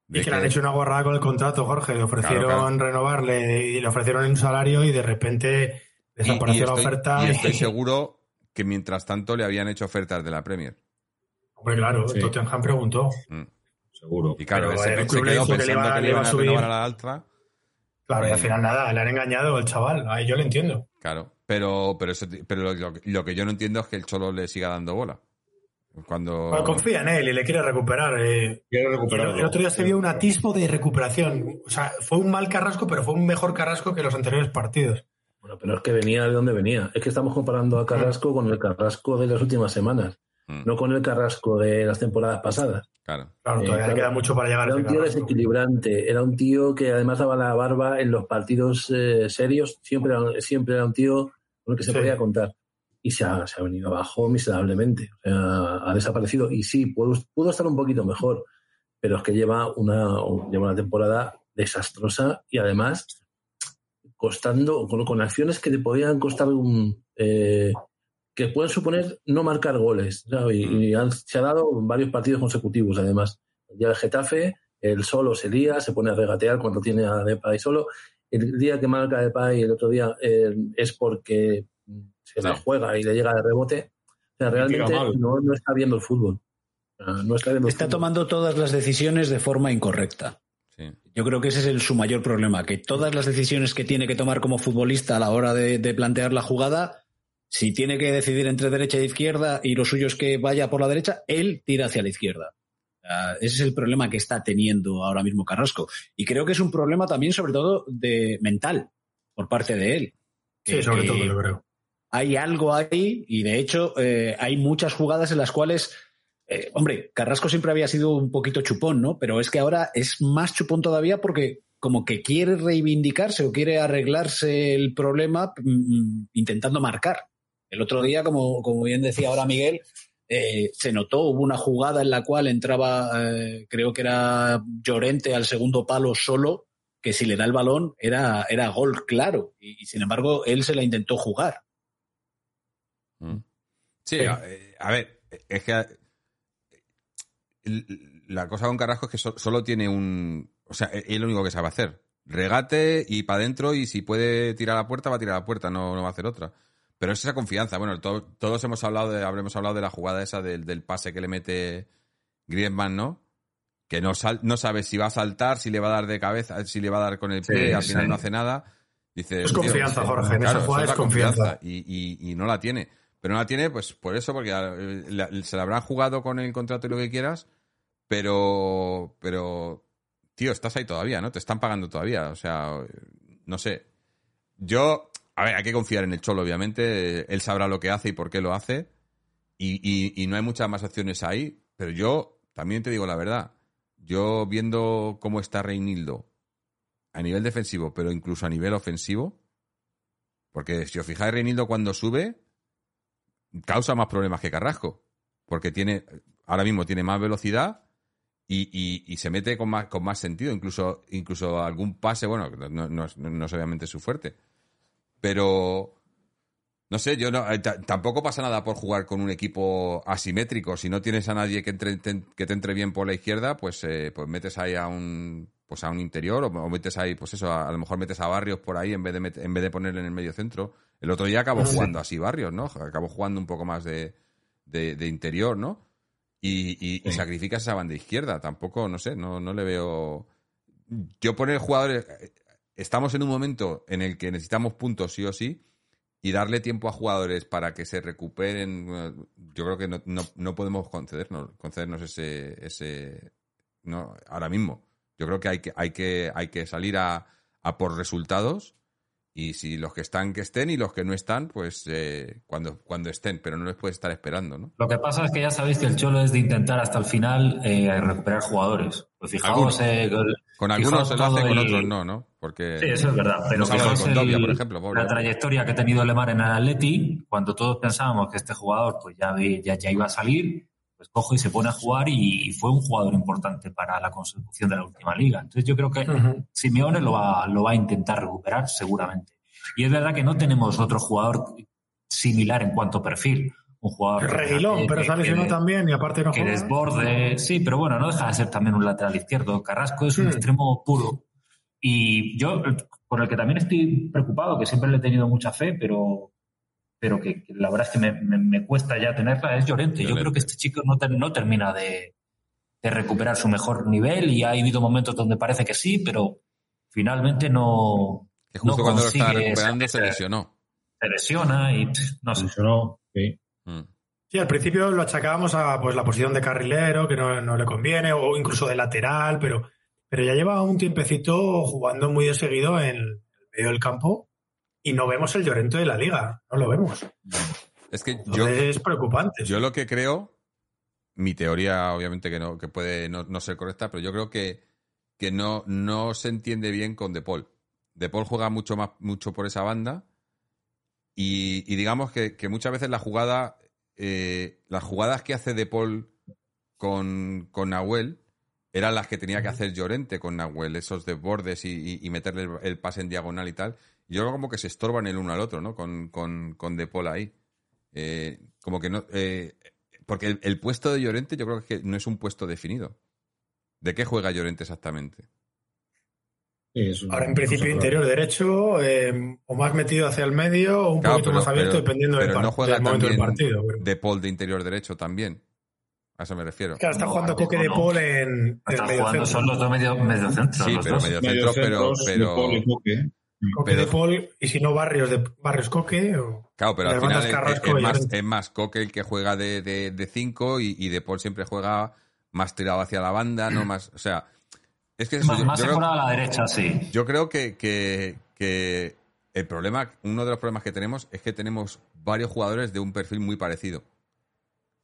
Y que, le han hecho una guarrada con el contrato, Jorge. Le ofrecieron renovarle y le ofrecieron un salario y de repente desapareció la oferta. Y estoy [LAUGHS] seguro que mientras tanto le habían hecho ofertas de la Premier. Hombre, claro, Tottenham preguntó. Mm. Seguro. Y claro, ese, se quedó pensando que le iban a, renovar a la altra. Claro, y al final nada, le han engañado el chaval. Ahí yo lo entiendo. Claro, pero, pero, pero lo, que yo no entiendo es que el Cholo le siga dando bola. Cuando... confía en él y le quiere recuperar. Eh. Quiere recuperar. El, otro día se vio un atisbo de recuperación. O sea, fue un mal Carrasco, pero fue un mejor Carrasco que los anteriores partidos. Bueno, pero es que venía de donde venía. Es que estamos comparando a Carrasco con el Carrasco de las últimas semanas, mm. no con el Carrasco de las temporadas pasadas. Claro. Claro, todavía queda mucho para llegar Era un tío desequilibrante, era un tío que además daba la barba en los partidos eh, serios, siempre era, siempre era un tío con el que se podía contar y se ha, venido abajo miserablemente. O sea, ha desaparecido. Y sí, pudo, pudo, estar un poquito mejor, pero es que lleva una, lleva una temporada desastrosa y además costando, con, acciones que te podían costar un. Eh, que pueden suponer no marcar goles. Y, se ha dado varios partidos consecutivos, además. Ya el Getafe, el solo se lía, se pone a regatear cuando tiene a Depay solo. El día que marca Depay, el otro día, eh, es porque se la juega y le llega de rebote. O sea, realmente no, está viendo el fútbol. No está, tomando todas las decisiones de forma incorrecta. Yo creo que ese es su mayor problema, que todas las decisiones que tiene que tomar como futbolista a la hora de, plantear la jugada, si tiene que decidir entre derecha e izquierda y lo suyo es que vaya por la derecha, él tira hacia la izquierda. ese es el problema que está teniendo ahora mismo Carrasco. Y creo que es un problema también, sobre todo, de mental por parte de él. sí, sobre todo, lo creo hay algo ahí y de hecho eh, hay muchas jugadas en las cuales eh, hombre, Carrasco siempre había sido un poquito chupón, ¿no? Pero es que ahora es más chupón todavía porque como que quiere reivindicarse o quiere arreglarse el problema mm, mm, intentando marcar. El otro día, como, como bien decía ahora Miguel, eh, se notó, hubo una jugada en la cual entraba, eh, creo que era Llorente al segundo palo solo, que si le da el balón era, era gol claro, y, sin embargo él se la intentó jugar. Mm. Sí, a, ver, es que la cosa con Carrasco es que solo tiene un. O sea, e-, es lo único que sabe hacer. Regate y para adentro, y si puede tirar a la puerta, va a tirar a la puerta, no, no va a hacer otra. Pero es esa confianza. Bueno, todos hemos hablado de, habremos hablado de la jugada esa del, pase que le mete Griezmann, ¿no? Que no, no sabe si va a saltar, si le va a dar de cabeza, si le va a dar con el pie, al final no hace nada. Dice, es confianza, Jorge. En esa jugada es, confianza. Y, y, no la tiene. Pero no la tiene, pues por eso, porque se la habrán jugado con el contrato y lo que quieras, pero, pero, tío, estás ahí todavía, ¿no? Te están pagando todavía. O sea, no sé. Yo, a ver, hay que confiar en el Cholo, obviamente. Él sabrá lo que hace y por qué lo hace. Y, y, no hay muchas más opciones ahí. Pero yo también te digo la verdad. Yo viendo cómo está Reinildo a nivel defensivo, pero incluso a nivel ofensivo. Porque si os fijáis, Reinildo cuando sube, causa más problemas que Carrasco. Porque tiene, ahora mismo tiene más velocidad y, y, se mete con más, con más sentido. Incluso, incluso algún pase, bueno, no, no, no es obviamente su fuerte. Pero no sé, yo no, eh, tampoco pasa nada por jugar con un equipo asimétrico. Si no tienes a nadie que, entre, te, que te entre bien por la izquierda, pues, eh, pues metes ahí a un pues a un interior o, metes ahí, pues eso, a, lo mejor metes a Barrios por ahí en vez de en vez de ponerle en el medio centro. El otro día acabó jugando así Barrios, ¿no? Acabó jugando un poco más de, de interior, ¿no? y, y, sacrificas esa banda izquierda. Tampoco, no sé, no, no le veo. Yo poner jugadores. Estamos en un momento en el que necesitamos puntos sí o sí y darle tiempo a jugadores para que se recuperen. Yo creo que no, no, no podemos concedernos, concedernos ese, ese. No, ahora mismo. Yo creo que hay que, hay que, hay que salir a, a por resultados y si los que están, que estén, y los que no están, pues eh, cuando, cuando estén, pero no les puedes estar esperando, ¿no? Lo que pasa es que ya sabéis que el Cholo es de intentar hasta el final eh, recuperar jugadores. Pues fijaos, eh, con algunos se lo hace, con otros no, ¿no? Porque sí, eso es verdad. Pero fijaos por ejemplo, la trayectoria que ha tenido Lemar en el Atleti, cuando todos pensábamos que este jugador pues ya, ya, ya iba a salir, pues coge y se pone a jugar y, fue un jugador importante para la consecución de la última liga. Entonces yo creo que Simeone lo va, lo va a intentar recuperar seguramente. Y es verdad que no tenemos otro jugador similar en cuanto a perfil. Un jugador. Reguilón, pero sale uno también y aparte no Que desborde. Sí, pero bueno, no deja de ser también un lateral izquierdo. Carrasco es un extremo puro. Y yo, por el que también estoy preocupado, que siempre le he tenido mucha fe, pero pero que, la verdad es que me, cuesta ya tenerla, es Llorente. Yo creo que este chico no, no termina de, recuperar su mejor nivel y ha habido momentos donde parece que sí, pero finalmente no. Que justo cuando lo estaba recuperando se lesionó. Se lesiona y no se lesionó. Sí. Mm. Sí, al principio lo achacábamos a pues la posición de carrilero, que no, no, le conviene, o incluso de lateral, pero, pero ya lleva un tiempecito jugando muy de seguido en el medio del campo y no vemos el Llorente de la liga, no lo vemos. Es que yo, es preocupante. Yo lo que creo, mi teoría obviamente que no que puede no, ser correcta, pero yo creo que, que no, no se entiende bien con De Paul. De Paul juega mucho más mucho por esa banda y, digamos que, muchas veces la jugada eh, las jugadas que hace De Paul con, con Nahuel eran las que tenía que hacer Llorente con Nahuel, esos desbordes y, y, meterle el, pase en diagonal y tal yo creo como que se estorban el uno al otro, ¿no? Con, con, con De Paul ahí. Eh, como que no. Eh, porque el, puesto de Llorente yo creo que no es un puesto definido. ¿De qué juega Llorente exactamente? Ahora, en principio, interior derecho, eh, o más metido hacia el medio, o un poquito más abierto, dependiendo del, no juega momento del partido. De Paul de interior derecho también. A eso me refiero. Claro, está jugando Coque de Paul en, está medio jugando, centro. Son los dos medio, medio centro. Sí, pero medio centro, pero, pero, Coque de Paul, y si no Barrios de Barrios Coque. O claro, pero al final es, más, Coque el que juega de 5 de, y, de Paul siempre juega más tirado hacia la banda, ¿no? Más, o sea, es que más, más a la derecha, sí. Yo creo que, que, que, el problema, uno de los problemas que tenemos es que tenemos varios jugadores de un perfil muy parecido.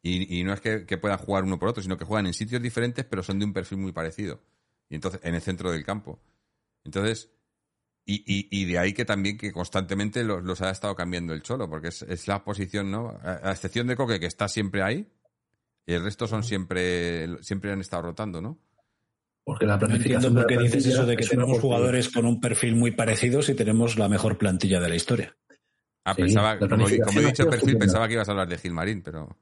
Y, no es que, puedan jugar uno por otro, sino que juegan en sitios diferentes, pero son de un perfil muy parecido. Y entonces, en el centro del campo. Entonces, y, de ahí que también que constantemente los, ha estado cambiando el Cholo, porque es, la posición, ¿no? A, excepción de Coque, que está siempre ahí, y el resto son siempre, siempre han estado rotando, ¿no? Porque la planificación. No dices eso de que tenemos jugadores con un perfil muy parecido si tenemos la mejor plantilla de la historia. Ah, pensaba, como, he dicho perfil, pensaba que ibas a hablar de Gilmarín, pero.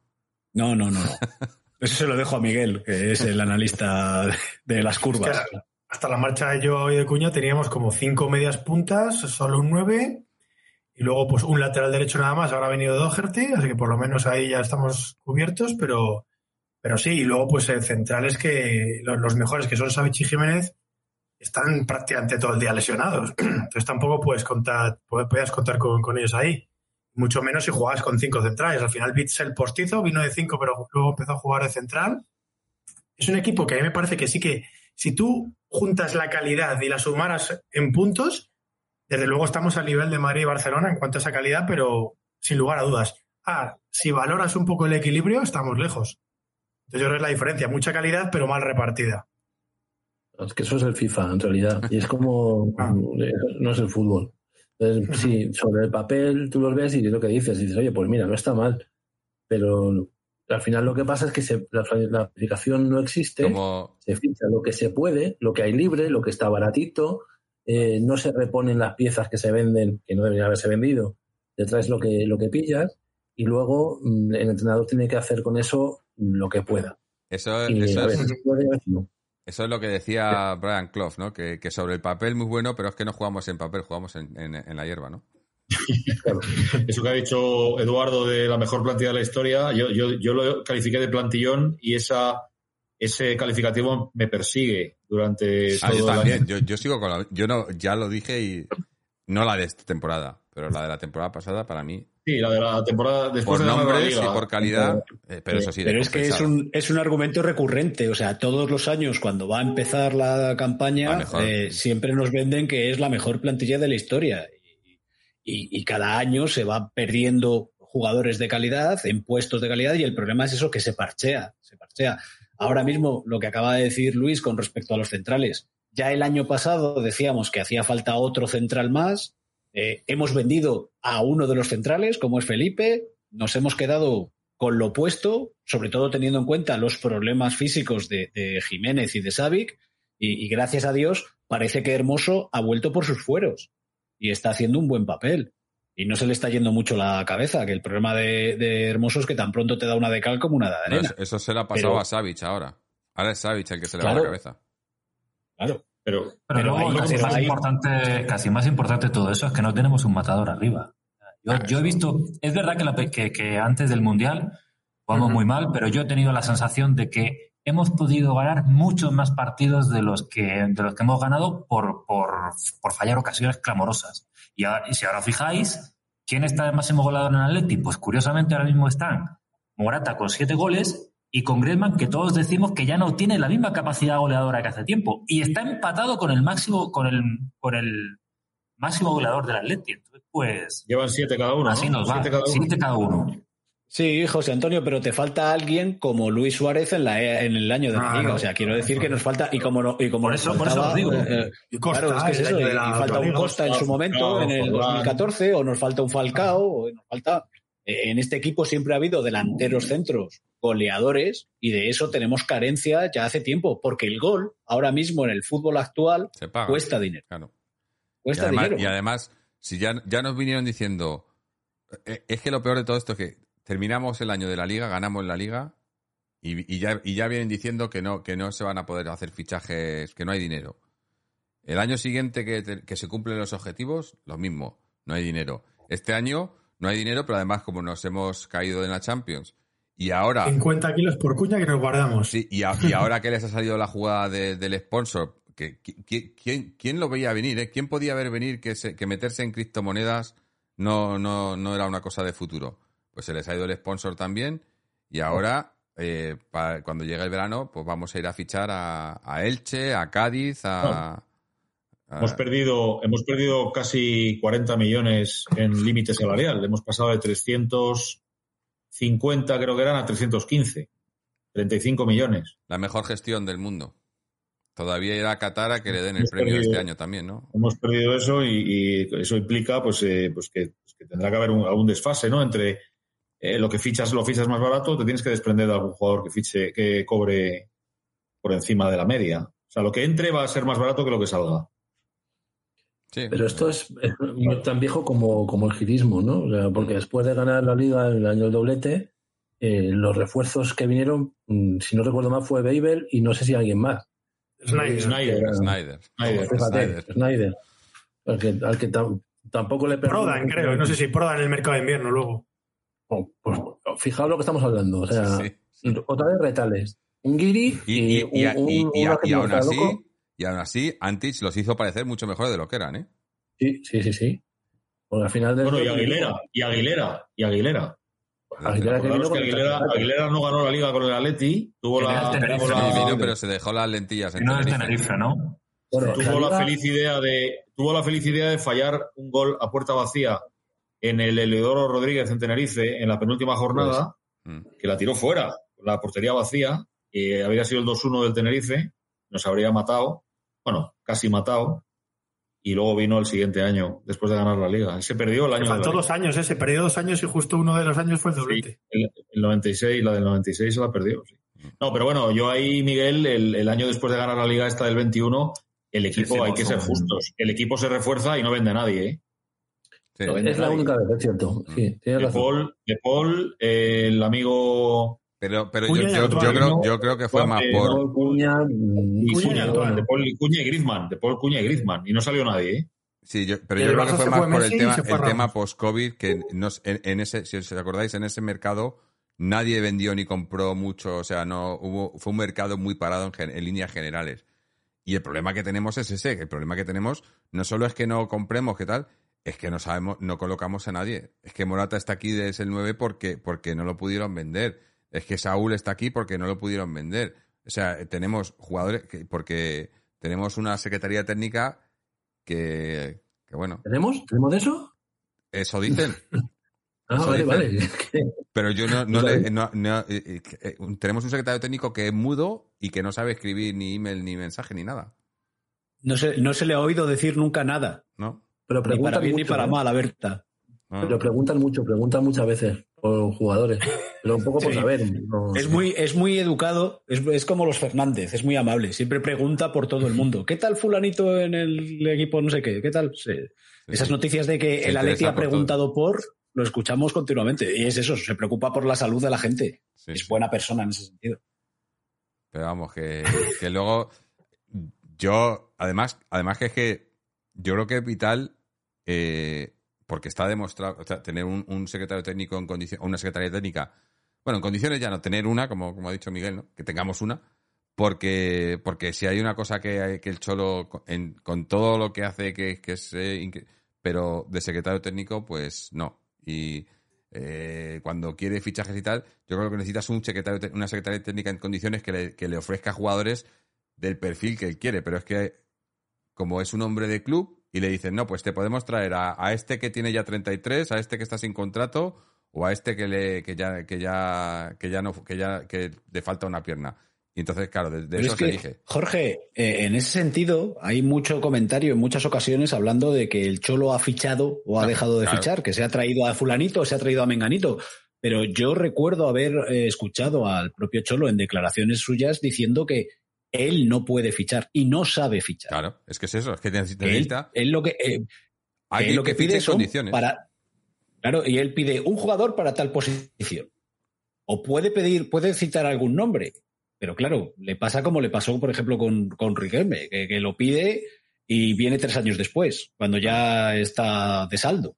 No, no, no. [LAUGHS] Eso se lo dejo a Miguel, que es el analista de las curvas. Hasta la marcha de yo y de Cuña teníamos como cinco medias puntas, solo un nueve, y luego pues un lateral derecho nada más. Ahora ha venido Doherty, así que por lo menos ahí ya estamos cubiertos, pero, pero sí, y luego pues centrales que los, mejores que son Savich y Jiménez están prácticamente todo el día lesionados. [CLEARS THROAT] Entonces tampoco puedes contar, puedes contar con, con ellos ahí mucho menos si jugabas con cinco centrales. Al final el postizo, vino de cinco, pero luego empezó a jugar de central. Es un equipo que a mí me parece que sí que si tú juntas la calidad y la sumaras en puntos, desde luego estamos al nivel de Madrid y Barcelona en cuanto a esa calidad, pero sin lugar a dudas. Ah, si valoras un poco el equilibrio, estamos lejos. Entonces yo creo que es la diferencia, mucha calidad, pero mal repartida. Es que eso es el FIFA, en realidad. Y es como, [LAUGHS] ah. no es el fútbol. Entonces, sí, sobre el papel tú los ves y es lo que dices, y dices, oye, pues mira, no está mal. Pero al final lo que pasa es que la, aplicación no existe, se ficha lo que se puede, lo que hay libre, lo que está baratito, eh, no se reponen las piezas que se venden, que no deberían haberse vendido, te traes lo que, lo que pillas y luego mm, el entrenador tiene que hacer con eso lo que pueda. Eso, eso es... Eso es lo que decía Brian Clough, ¿no? Que, sobre el papel muy bueno, pero es que no jugamos en papel, jugamos en, la hierba, ¿no? Eso que ha dicho Eduardo de la mejor plantilla de la historia, yo, yo, lo califiqué de plantillón y esa, ese calificativo me persigue durante ah, yo también. Yo, sigo con la, yo no, ya lo dije y no la de esta temporada, pero la de la temporada pasada para mí Sí, la de la temporada después por nombres y por calidad, eh, pero eso sí. Pero es que es un, es un argumento recurrente, o sea, todos los años cuando va a empezar la campaña eh, siempre nos venden que es la mejor plantilla de la historia y, cada año se va perdiendo jugadores de calidad en puestos de calidad y el problema es eso que se parchea, se parchea. Ahora mismo lo que acaba de decir Luis con respecto a los centrales, ya el año pasado decíamos que hacía falta otro central más, eh, hemos vendido a uno de los centrales, como es Felipe, nos hemos quedado con lo opuesto, sobre todo teniendo en cuenta los problemas físicos de, Jiménez y de Savic, y, gracias a Dios parece que Hermoso ha vuelto por sus fueros y está haciendo un buen papel. Y no se le está yendo mucho la cabeza, que el problema de, Hermoso es que tan pronto te da una de cal como una de arena. eso, se le ha pasado a Savic ahora. Ahora es Savic el que se le va la cabeza. Claro. Pero, luego, casi, más importante, casi más importante todo eso es que no tenemos un matador arriba. Yo, he visto, es verdad que, que, antes del Mundial jugamos muy mal, pero yo he tenido la sensación de que hemos podido ganar muchos más partidos de los que, de los que hemos ganado por, por, por fallar ocasiones clamorosas. Y, y, si ahora fijáis, ¿quién está de máximo goleador en el Atleti? Pues curiosamente ahora mismo están Morata con siete goles y con Griezmann que todos decimos que ya no tiene la misma capacidad goleadora que hace tiempo y está empatado con el máximo con el con el máximo goleador del Atleti. Entonces, pues llevan siete cada uno. Así nos va. Siete cada uno. Sí, José Antonio, pero te falta alguien como Luis Suárez en, la, en el año de la liga. O sea, quiero decir que nos falta y como no, y como por eso, por eso os digo. Eh, claro, es que es eso. Y, falta un Costa en su momento, en el 2014, o nos falta un Falcao, o nos falta en este equipo siempre ha habido delanteros centros goleadores y de eso tenemos carencia ya hace tiempo, porque el gol ahora mismo en el fútbol actual cuesta dinero. Cuesta y además, dinero. Y además, si ya, ya nos vinieron diciendo, eh, es que lo peor de todo esto es que terminamos el año de la liga, ganamos la liga y, ya, y ya vienen diciendo que no, que no se van a poder hacer fichajes, que no hay dinero. El año siguiente que, que se cumplen los objetivos, lo mismo, no hay dinero. Este año no hay dinero, pero además como nos hemos caído en la Champions y ahora... 50 kilos por cuña que nos guardamos. Sí, y, ahora que les ha salido la jugada del sponsor, que, ¿quién, lo veía venir? Eh? ¿Quién podía ver venir que, que meterse en criptomonedas no, no, no era una cosa de futuro? Pues se les ha ido el sponsor también y ahora... Eh, cuando llegue el verano, pues vamos a ir a fichar a, Elche, a Cádiz, a, Hemos perdido, hemos perdido casi 40 millones en límite salarial. Hemos pasado de 300 50 creo que eran a 315. 35 millones. La mejor gestión del mundo. Todavía irá a Qatar a que le den el premio este año también, ¿no? Hemos perdido eso y, eso implica pues, eh, pues, pues que, tendrá que haber algún desfase, ¿no? Entre eh, lo que fichas, lo fichas más barato, te tienes que desprender de algún jugador que fiche, que cobre por encima de la media. O sea, lo que entre va a ser más barato que lo que salga. Sí. Pero esto es, tan viejo como, como el girismo, ¿no? O sea, porque después de ganar la liga en el año del doblete, eh, los refuerzos que vinieron, mm, si no recuerdo mal, fue Babel y no sé si alguien más. Snyder. Snyder. Snyder. Snyder. Al que, al que tampoco le Prodan, creo. No sé si Prodan en el mercado de invierno luego. Oh, pues, fijaos lo que estamos hablando. O sea, otra vez retales. Un Giri y, y, un, y, aún así, y aún así, Antich los hizo parecer mucho mejores de lo que eran, ¿eh? Sí, sí, sí, sí. al final bueno, y Aguilera, y Aguilera, y Aguilera. Aguilera, que Aguilera, no ganó la liga con el Atleti, tuvo la, pero se dejó las lentillas en Tenerife, ¿no? tuvo la feliz idea de tuvo la feliz idea de fallar un gol a puerta vacía en el Eleodoro Rodríguez en Tenerife en la penúltima jornada, pues, mm. que la tiró fuera, la portería vacía, y había sido el 2-1 del Tenerife, nos habría matado, bueno, casi matado, y luego vino el siguiente año, después de ganar la liga. Se perdió el año. Se faltó dos años, ¿eh? se perdió dos años y justo uno de los años fue el doblete. el, 96, la del 96 se la perdió. No, pero bueno, yo ahí, Miguel, el, año después de ganar la liga esta del 21, el equipo, hay que ser justos, el equipo se refuerza y no vende a nadie. ¿eh? Es la única vez, es cierto. Sí, de, Paul, de Paul, el amigo pero, pero yo, yo, creo, yo creo que fue más por. Cuña, Cuña, de Paul Cuña y Griezmann, de Paul Cuña y Griezmann, y no salió nadie, ¿eh? Sí, pero yo creo que fue más por el tema, el tema post-COVID, que nos, en, ese, si os acordáis, en ese mercado nadie vendió ni compró mucho, o sea, no hubo, fue un mercado muy parado en, en líneas generales. Y el problema que tenemos es ese, que el problema que tenemos no solo es que no compremos, ¿qué tal? Es que no sabemos, no colocamos a nadie. Es que Morata está aquí desde el 9 porque, porque no lo pudieron vender es que Saúl está aquí porque no lo pudieron vender. O sea, tenemos jugadores, que, porque tenemos una secretaría técnica que, bueno. ¿Tenemos? ¿Tenemos eso? Eso dicen. [LAUGHS] ah, vale, vale. [LAUGHS] Pero yo no, no, le, no, eh, eh, eh, tenemos un secretario técnico que es mudo y que no sabe escribir ni email, ni mensaje, ni nada. No se, no se le ha oído decir nunca nada. No. Pero pregunta ni para bien ni para mal, a Berta. Ah. Pero preguntan mucho, preguntan muchas veces por jugadores, pero un poco por saber. es, muy, es muy educado, es, como los Fernández, es muy amable, siempre pregunta por todo el mundo. ¿Qué tal fulanito en el equipo no sé qué? ¿Qué tal? Esas noticias de que el Atleti ha preguntado por, lo escuchamos continuamente. Y es eso, se preocupa por la salud de la gente. es buena persona en ese sentido. Pero vamos, que, que luego yo, además, además que es que yo creo que es vital eh, porque está demostrado, o sea, tener un, secretario técnico en condiciones, una secretaria técnica, bueno, en condiciones ya no, tener una, como, como ha dicho Miguel, ¿no? que tengamos una, porque, porque si hay una cosa que, el Cholo, con todo lo que hace, que, que es, eh, pero de secretario técnico, pues no. Y eh, cuando quiere fichajes y tal, yo creo que necesitas un secretario, una secretaria técnica en condiciones que le, que le ofrezca jugadores del perfil que él quiere, pero es que como es un hombre de club, y le dicen, no, pues te podemos traer a, este que tiene ya 33, a este que está sin contrato o a este que le que ya que ya que ya no que ya que le falta una pierna. Y entonces, claro, de, eso se dije. Jorge, eh, en ese sentido, hay mucho comentario en muchas ocasiones hablando de que el Cholo ha fichado o ha dejado de fichar, que se ha traído a fulanito o se ha traído a menganito. Pero yo recuerdo haber eh, escuchado al propio Cholo en declaraciones suyas diciendo que él no puede fichar y no sabe fichar. Claro, es que es eso, es que necesita. Él, lo que, eh, lo que, pide condiciones. para. Claro, y él pide un jugador para tal posición. O puede pedir, puede citar algún nombre. Pero claro, le pasa como le pasó, por ejemplo, con, con Riquelme, que, lo pide y viene tres años después, cuando ya está de saldo.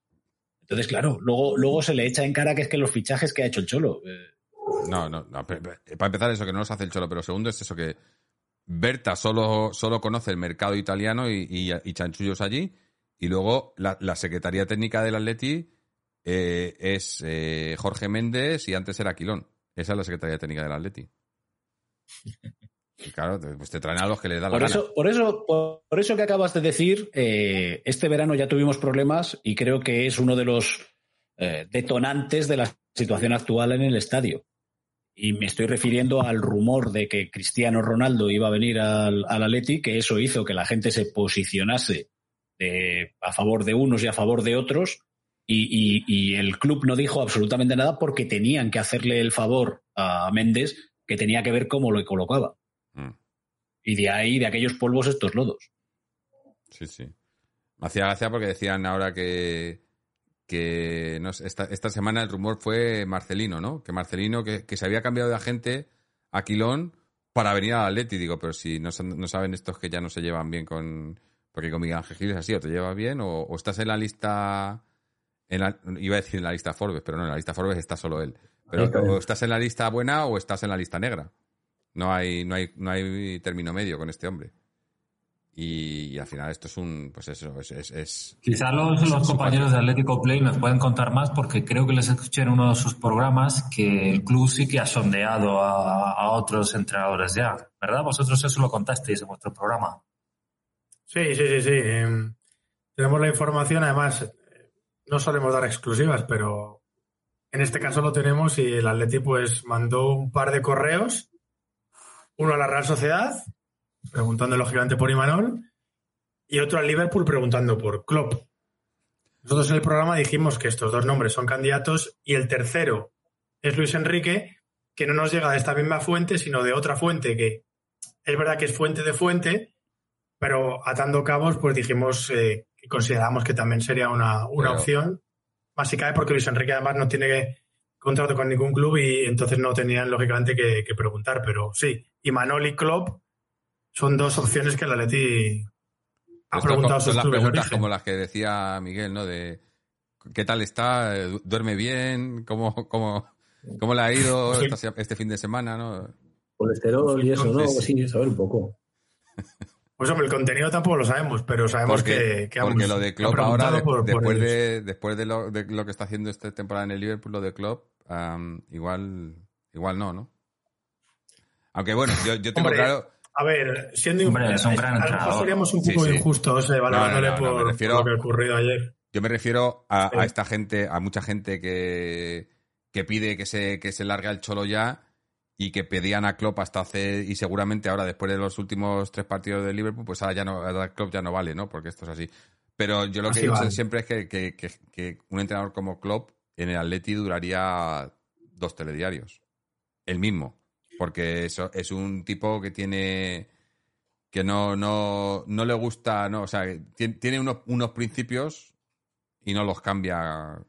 Entonces, claro, luego, luego se le echa en cara que es que los fichajes que ha hecho el Cholo. Eh, no, no, no. Para empezar, eso que no los hace el Cholo, pero segundo es eso que Berta solo, solo conoce el mercado italiano y, chanchullos allí. Y luego la, Secretaría Técnica del Atleti eh, es eh, Jorge Méndez y antes era Quilón. Esa es la Secretaría Técnica del Atleti. Y claro, pues te traen a los que le da la por eso, Por eso, por, eso que acabas de decir, eh, este verano ya tuvimos problemas y creo que es uno de los detonantes de la situación actual en el estadio. Y me estoy refiriendo al rumor de que Cristiano Ronaldo iba a venir al, al Atleti, que eso hizo que la gente se posicionase a favor de unos y a favor de otros, y, el club no dijo absolutamente nada porque tenían que hacerle el favor a Méndez, que tenía que ver cómo lo colocaba. Mm. Y de ahí, de aquellos polvos, estos lodos. Sí, sí. Me hacía gracia porque decían ahora que, que no esta, esta, semana el rumor fue Marcelino, ¿no? Que Marcelino, que, se había cambiado de agente a Quilón para venir al Atleti. Digo, pero si no, no, saben estos que ya no se llevan bien con... Porque con Miguel Ángel Gil es así, o te llevas bien o, estás en la lista... En iba a decir en la lista Forbes, pero no, en la lista Forbes está solo él. Pero o estás en la lista buena o estás en la lista negra. No hay, no hay, no hay término medio con este hombre. Y, al final esto es un, pues eso, es... es, Quizá los, los compañeros de Atlético Play me pueden contar más porque creo que les escuché en uno de sus programas que el club sí que ha sondeado a, otros entrenadores ya, ¿verdad? Vosotros eso lo contasteis en vuestro programa. Sí, sí, sí, sí. Em, tenemos la información, además, no solemos dar exclusivas, pero en este caso lo tenemos y el Atleti pues mandó un par de correos, uno a la Real Sociedad preguntando lógicamente por Imanol, y otro al Liverpool preguntando por Klopp. Nosotros en el programa dijimos que estos dos nombres son candidatos y el tercero es Luis Enrique, que no nos llega de esta misma fuente, sino de otra fuente que es verdad que es fuente de fuente, pero atando cabos, pues dijimos eh, que consideramos que también sería una, opción, básicamente porque Luis Enrique además no tiene contrato con ningún club y entonces no tenían lógicamente que, que preguntar, pero sí, Imanol y Klopp son dos opciones que la Leti ha preguntado son las preguntas como las que decía Miguel, ¿no? De qué tal está, duerme bien, cómo, cómo, cómo le ha ido este fin de semana, ¿no? Colesterol y eso, ¿no? Sí, saber un poco. Pues hombre, el contenido tampoco lo sabemos, pero sabemos que, que Porque lo de Klopp ahora, después, de, después de lo, de lo que está haciendo esta temporada en el Liverpool, lo de Klopp, igual, igual no, ¿no? Aunque bueno, yo, yo tengo claro a ver, siendo Hombre, un, gran a lo mejor seríamos un poco injustos evaluándole por, lo que ocurrido ayer. Yo me refiero a, esta gente, a mucha gente que, que pide que se, que se largue el cholo ya y que pedían a Klopp hasta hace y seguramente ahora después de los últimos tres partidos de Liverpool pues ahora ya no ahora Klopp ya no vale no porque esto es así. Pero yo lo que digo siempre es que, que, que, un entrenador como Klopp en el Atleti duraría dos telediarios. El mismo porque eso es un tipo que tiene que no, no, no le gusta, no, o sea, tiene, unos, unos principios y no los cambia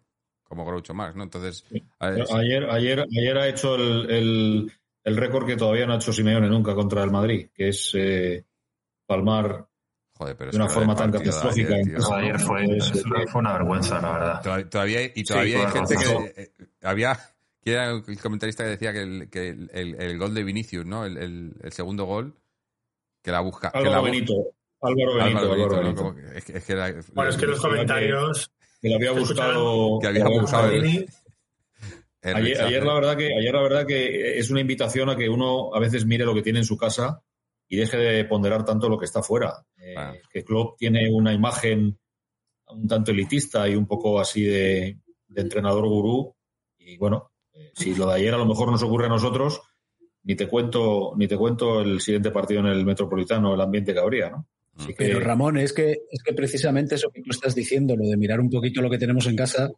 como Groucho Marx, ¿no? Entonces... Ayer, ayer, ayer ha hecho el, el, récord que todavía no ha hecho Simeone nunca contra el Madrid, que es eh, palmar de una forma tan catastrófica. Ayer, fue, fue, una vergüenza, la verdad. Todavía, y todavía hay gente que... Eh, había que era el comentarista que decía que el, que el, gol de Vinicius, ¿no? El, segundo gol, que la busca. Álvaro Benito. Álvaro Benito. es, que, bueno, es que los comentarios. Que, lo había buscado. Que había buscado. ayer, la verdad que, ayer la verdad que es una invitación a que uno a veces mire lo que tiene en su casa y deje de ponderar tanto lo que está fuera. Eh, que Klopp tiene una imagen un tanto elitista y un poco así de, de entrenador gurú. Y bueno, si lo de ayer a lo mejor nos ocurre a nosotros, ni te cuento, ni te cuento el siguiente partido en el Metropolitano, el ambiente que habría, ¿no? Pero Ramón, es que, es que precisamente eso que tú estás diciendo, lo de mirar un poquito lo que tenemos en casa,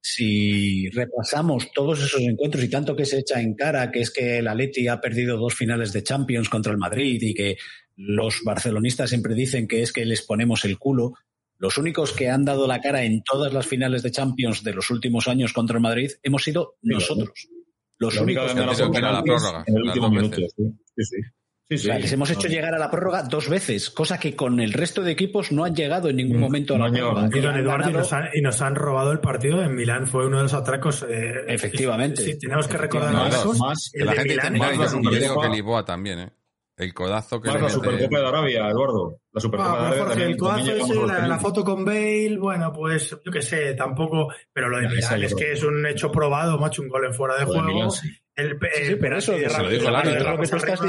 si repasamos todos esos encuentros y tanto que se echa en cara que es que el Atleti ha perdido dos finales de Champions contra el Madrid y que los barcelonistas siempre dicen que es que les ponemos el culo, los únicos que han dado la cara en todas las finales de Champions de los últimos años contra el Madrid hemos sido nosotros. Los únicos que han dado la prórroga en el último minuto. Sí, sí. Sí, les hemos hecho llegar a la prórroga dos veces, cosa que con el resto de equipos no han llegado en ningún mm, momento a la prórroga. Y, nos han, robado el partido en Milán, fue uno de los atracos. Eh, Efectivamente. Sí, tenemos que recordar más, más, el la de gente Milán, más, yo digo que Lisboa también, ¿eh? El codazo que Más la Supercopa de Arabia, Eduardo. La Supercopa ah, de Arabia. el codazo ese, la, foto con Bale, bueno, pues yo qué sé, tampoco. Pero lo de Milán es que es un hecho probado, macho, un gol en fuera de juego. El, sí, pero eso,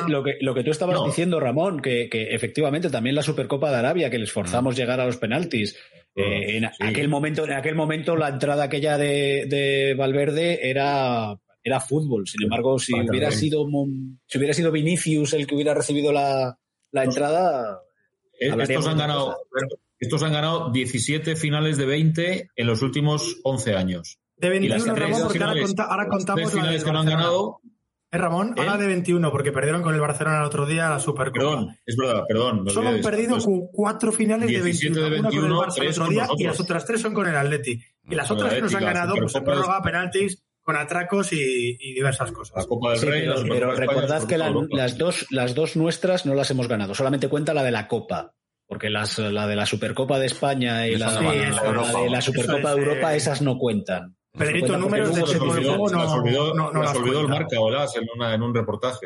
lo, que, lo que tú estabas diciendo, Ramón, que, que, efectivamente también la Supercopa de Arabia, que les forzamos mm. llegar a los penaltis, Eh, en aquel momento, en aquel momento la entrada aquella de, de Valverde era, era fútbol. Sin embargo, si hubiera sido si hubiera sido Vinicius el que hubiera recibido la, la entrada. Eh, estos han ganado, estos han ganado 17 finales de 20 en los últimos 11 años. De 21, Ramón, porque ahora, contamos finales que no han ganado. Eh, Ramón, ahora de 21, porque perdieron con el Barcelona el otro día la Supercopa. Perdón, es verdad, perdón. Solo han perdido cuatro finales de 21. De 21 una con el Barça el otro día y las otras tres son con el Atleti. Y las otras que nos han ganado, pues en prórroga, penaltis, con atracos y, diversas cosas. La Copa del Rey, pero, recordad que las, dos, las dos nuestras no las hemos ganado, solamente cuenta la de la Copa. Porque las, la de la Supercopa de España y la, de la Supercopa de Europa, eh, esas no cuentan. Pedrito, números de Checo del Juego no, olvidó, no, no, olvidó el marca Olas en, en un reportaje.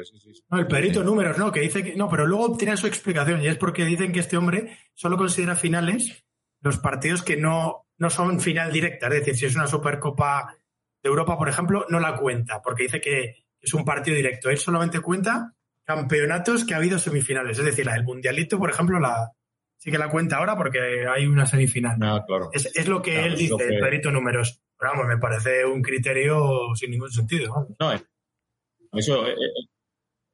No, el Pedrito, números, no, que dice que. No, pero luego tiene su explicación y es porque dicen que este hombre solo considera finales los partidos que no, no son final directa. Es decir, si es una Supercopa de Europa, por ejemplo, no la cuenta, porque dice que es un partido directo. Él solamente cuenta campeonatos que ha habido semifinales. Es decir, la del Mundialito, por ejemplo, la, sí que la cuenta ahora porque hay una semifinal. Ah, claro. es, lo que él dice, el Pedrito números. Pero vamos, me parece un criterio sin ningún sentido. No, eh, eso eh, eh,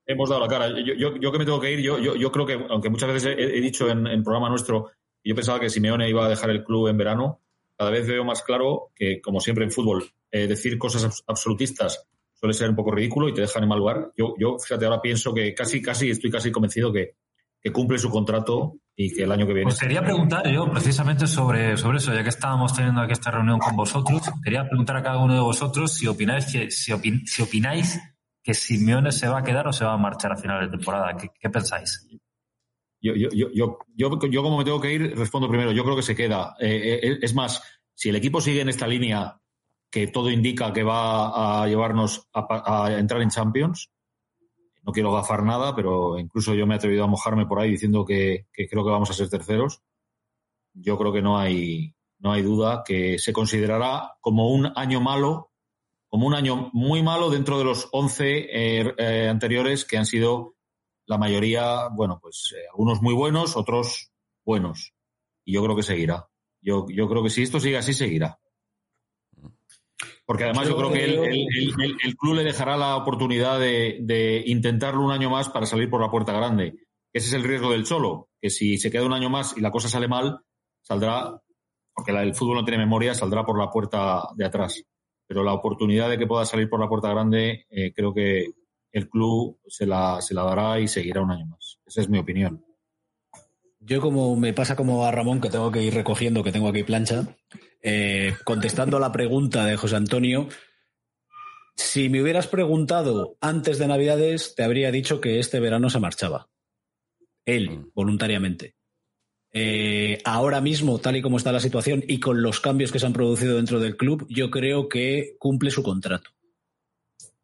hemos dado la cara. Yo, yo, que me tengo que ir, yo, yo, creo que, aunque muchas veces he, dicho en el programa nuestro, yo pensaba que Simeone iba a dejar el club en verano, cada vez veo más claro que, como siempre en fútbol, decir cosas absolutistas suele ser un poco ridículo y te dejan en mal lugar. Yo, yo, fíjate, ahora pienso que casi, casi, estoy casi convencido que, que cumple su contrato y que el año que viene. Pues quería preguntar yo precisamente sobre, sobre eso, ya que estábamos teniendo aquí esta reunión con vosotros, quería preguntar a cada uno de vosotros si opináis que, si, si opináis que Simeone se va a quedar o se va a marchar a final de temporada. ¿Qué, pensáis? Yo, yo, yo, yo, yo, como me tengo que ir, respondo primero. Yo creo que se queda. Eh, eh, es más, si el equipo sigue en esta línea que todo indica que va a llevarnos a entrar en Champions, no quiero gafar nada, pero incluso yo me he atrevido a mojarme por ahí diciendo que, creo que vamos a ser terceros. Yo creo que no hay, no hay duda que se considerará como un año malo, como un año muy malo dentro de los 11 eh, anteriores que han sido la mayoría, bueno, pues eh, algunos muy buenos, otros buenos. Y yo creo que seguirá. Yo, yo creo que si esto sigue así, seguirá. Porque además yo, creo que el, club le dejará la oportunidad de, intentarlo un año más para salir por la puerta grande. Ese es el riesgo del Cholo, que si se queda un año más y la cosa sale mal, saldrá, porque el fútbol no tiene memoria, saldrá por la puerta de atrás. Pero la oportunidad de que pueda salir por la puerta grande, eh, creo que el club se la, se la dará y seguirá un año más. Esa es mi opinión. Yo como me pasa como a Ramón, que tengo que ir recogiendo, que tengo aquí plancha, eh, contestando a la pregunta de José Antonio, si me hubieras preguntado antes de Navidades, te habría dicho que este verano se marchaba. Él, mm. voluntariamente. Eh, ahora mismo, tal y como está la situación y con los cambios que se han producido dentro del club, yo creo que cumple su contrato.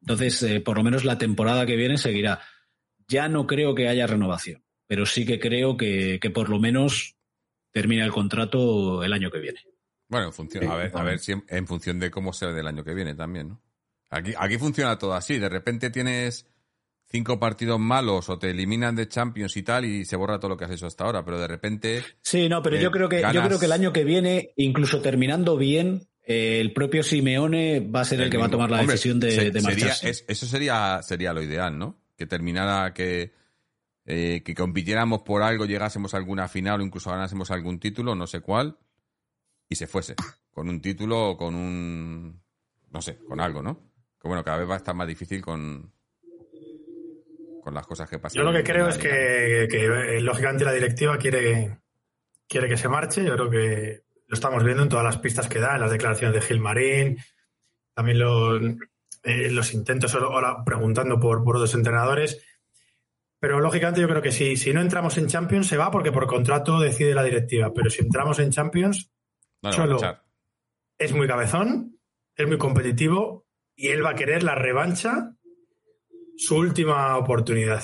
Entonces, eh, por lo menos la temporada que viene seguirá. Ya no creo que haya renovación, pero sí que creo que, que por lo menos termina el contrato el año que viene. Bueno, en función, a ver, a ver si en, función de cómo se ve del año que viene también, ¿no? Aquí, aquí funciona todo así. De repente tienes cinco partidos malos o te eliminan de Champions y tal y se borra todo lo que has hecho hasta ahora, pero de repente. Sí, no, pero yo eh, creo que yo creo que el año que viene, incluso terminando bien, el propio Simeone va a ser el, que va a tomar la decisión de, marcharse. eso sería sería lo ideal, ¿no? Que terminara que eh, que compitiéramos por algo, llegásemos a alguna final o incluso ganásemos algún título, no sé cuál y se fuese. Con un título o con un. No sé, con algo, ¿no? Que bueno, cada vez va a estar más difícil con. Con las cosas que pasan. Yo lo que creo es que, eh, lógicamente, la directiva quiere, quiere que se marche. Yo creo que lo estamos viendo en todas las pistas que da, en las declaraciones de Gilmarín, también los, eh, los intentos ahora preguntando por, por otros entrenadores. Pero lógicamente yo creo que si, si no entramos en Champions se va porque por contrato decide la directiva. Pero si entramos en Champions, Cholo es muy cabezón, es muy competitivo y él va a querer la revancha, su última oportunidad.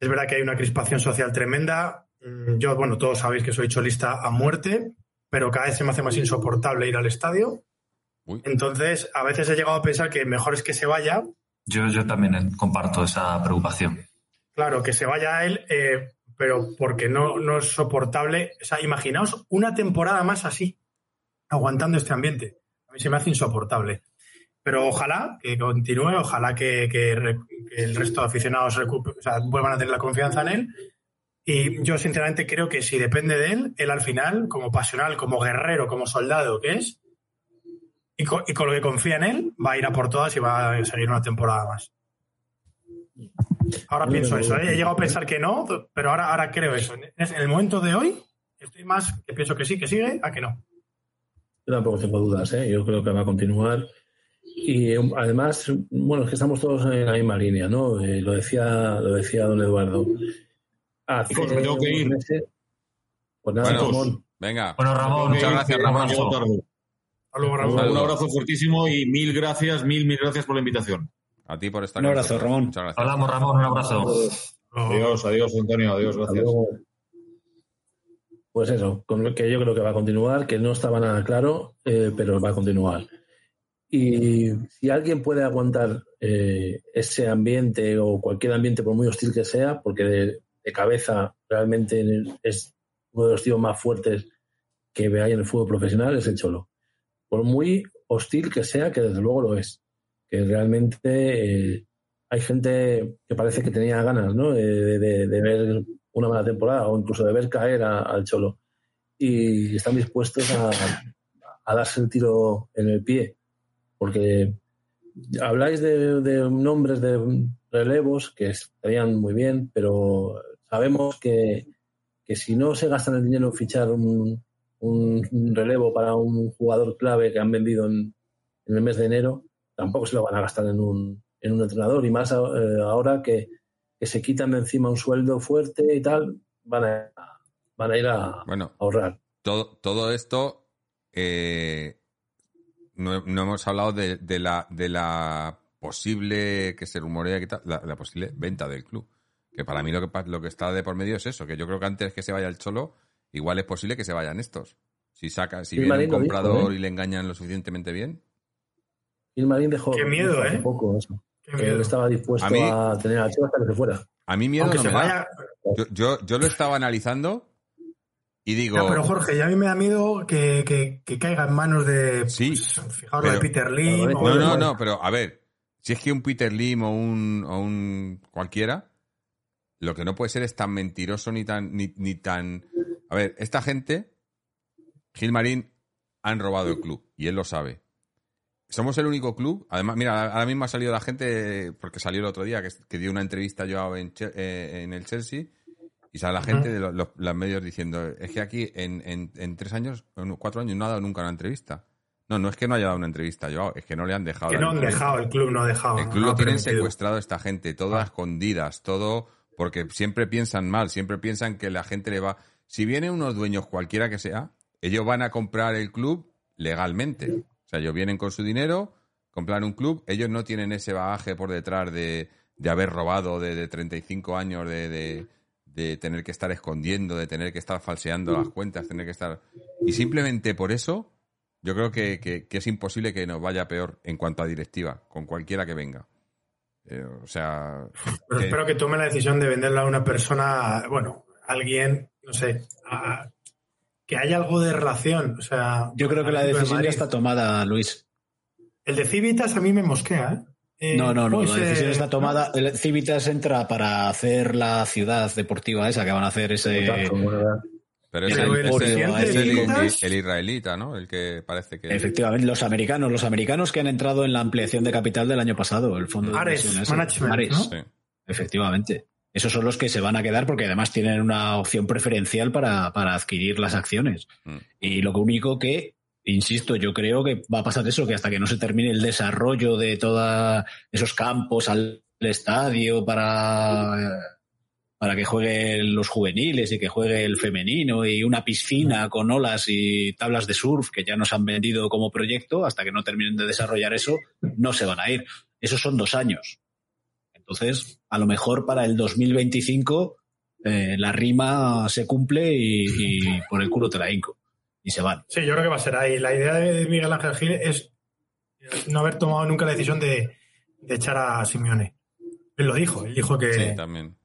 Es verdad que hay una crispación social tremenda. Mm, yo, bueno, todos sabéis que soy cholista a muerte, pero cada vez se me hace más insoportable ir al estadio. Entonces, a veces he llegado a pensar que mejor es que se vaya. Yo, yo también comparto esa preocupación. Claro, que se vaya él, eh, pero porque no, no es soportable. O sea, imaginaos una temporada más así, aguantando este ambiente. A mí se me hace insoportable. Pero ojalá que continúe, ojalá que, el resto de aficionados vuelvan a tener la confianza en él. Y yo sinceramente creo que si depende de él, él al final, como pasional, como guerrero, como soldado que es, y con, lo que confía en él, va a ir a por todas y va a seguir una temporada más. Ahora pienso eso. ¿eh? He llegado a pensar que no, pero ahora, ahora creo eso. En el momento de hoy, estoy más que pienso que sí, que sigue, a que no. Yo tampoco tengo dudas. ¿eh? Yo creo que va a continuar. Y um, además, bueno, es que estamos todos en la misma línea, ¿no? Eh, lo, decía, lo decía don Eduardo. Hace me tengo que ir. pues nada, Ramón. Venga. Bueno, Ramón, muchas gracias, Ramón. Un abrazo fuertísimo y mil gracias, mil, mil gracias por la invitación. A ti por estar Un abrazo, Ramón. Muchas gracias. Hablamos, Ramón, un abrazo. Adiós, adiós, Antonio, adiós, gracias. Pues eso, con que yo creo que va a continuar, que no estaba nada claro, eh, pero va a continuar. Y si alguien puede aguantar eh, ese ambiente o cualquier ambiente, por muy hostil que sea, porque de, cabeza realmente es uno de los tíos más fuertes que hay en el fútbol profesional, es el Cholo. Por muy hostil que sea, que desde luego lo es. Que realmente eh, hay gente que parece que tenía ganas ¿no? de, ver una mala temporada o incluso de ver caer al Cholo. Y están dispuestos a, a darse el tiro en el pie porque habláis de, nombres de relevos que estarían muy bien, pero sabemos que, si no se gastan el dinero en fichar un, relevo para un jugador clave que han vendido en, el mes de enero, tampoco se lo van a gastar en un, en un entrenador. Y más eh, ahora que, se quitan de encima un sueldo fuerte y tal, van a, van a ir a, ahorrar. Todo, todo esto eh, no, hemos hablado de, la, de la posible, que se rumorea que la, posible venta del club. Que para mí lo que, lo que está de por medio es eso, que yo creo que antes que se vaya el Cholo, igual es posible que se vayan estos. Si saca, si viene un comprador ¿eh? y le engañan lo suficienmente bien. Gilmarín dejó, Qué miedo, ¿eh? poco eso. que él estaba dispuesto a, tener a Cholo hasta que se fuera. A mí miedo no me da. Yo, yo, lo estaba analizando y digo. pero Jorge, ya a mí me da miedo que, que, caiga en manos de. Sí. Pues, de Peter Lim. No, no, no, pero a ver. Si es que un Peter Lim o un, o un cualquiera, lo que no puede ser es tan mentiroso ni tan. Ni, ni tan. A ver, esta gente, Gilmarín, han robado el club y él lo sabe. Somos el único club. Además, mira, ahora mismo ha salido la gente, porque salió el otro día, que, que dio una entrevista yo en, eh, en el Chelsea y sale la gente de los, medios diciendo, es que aquí en, en, tres años, en cuatro años no ha dado nunca una entrevista. No, no es que no haya dado una entrevista, yo, es que no le han dejado. Que no han dejado, el club no ha dejado. El club lo tienen secuestrado esta gente, todo a ah. escondidas, todo porque siempre piensan mal, siempre piensan que la gente le va... Si vienen unos dueños cualquiera que sea, ellos van a comprar el club legalmente. O sea, ellos vienen con su dinero, compran un club, ellos no tienen ese bagaje por detrás de, de haber robado de, de 35 años de, de tener que estar escondiendo, de tener que estar falseando las cuentas, tener que estar... Y simplemente por eso, yo creo que, es imposible que nos vaya peor en cuanto a directiva, con cualquiera que venga. Eh, o sea... Pero espero que tome la decisión de venderla a una persona, bueno, alguien, no sé, que haya algo de relación. O sea, yo creo que la decisión ya está tomada, Luis. El de Civitas a mí me mosquea, ¿eh? Eh, no, no, no, la decisión está tomada. El Civitas entra para hacer la ciudad deportiva esa que van a hacer ese. Pero es, el, israelita, ¿no? El que parece que. Efectivamente, los americanos, los americanos que han entrado en la ampliación de capital del año pasado, el fondo de Ares, Management, Efectivamente. Esos son los que se van a quedar porque además tienen una opción preferencial para, para adquirir las acciones. Mm. Y lo único que insisto, yo creo que va a pasar eso, que hasta que no se termine el desarrollo de todos esos campos al estadio para, para que jueguen los juveniles y que juegue el femenino y una piscina con olas y tablas de surf que ya nos han vendido como proyecto, hasta que no terminen de desarrollar eso, no se van a ir. Esos son dos años. Entonces, a lo mejor para el 2025 eh, la rima se cumple y, y [LAUGHS] por el culo te la hinco y se van. Sí, yo creo que va a ser ahí. La idea de Miguel Ángel Gil es no haber tomado nunca la decisión de, echar a Simeone. Él lo dijo, él dijo que, sí, también.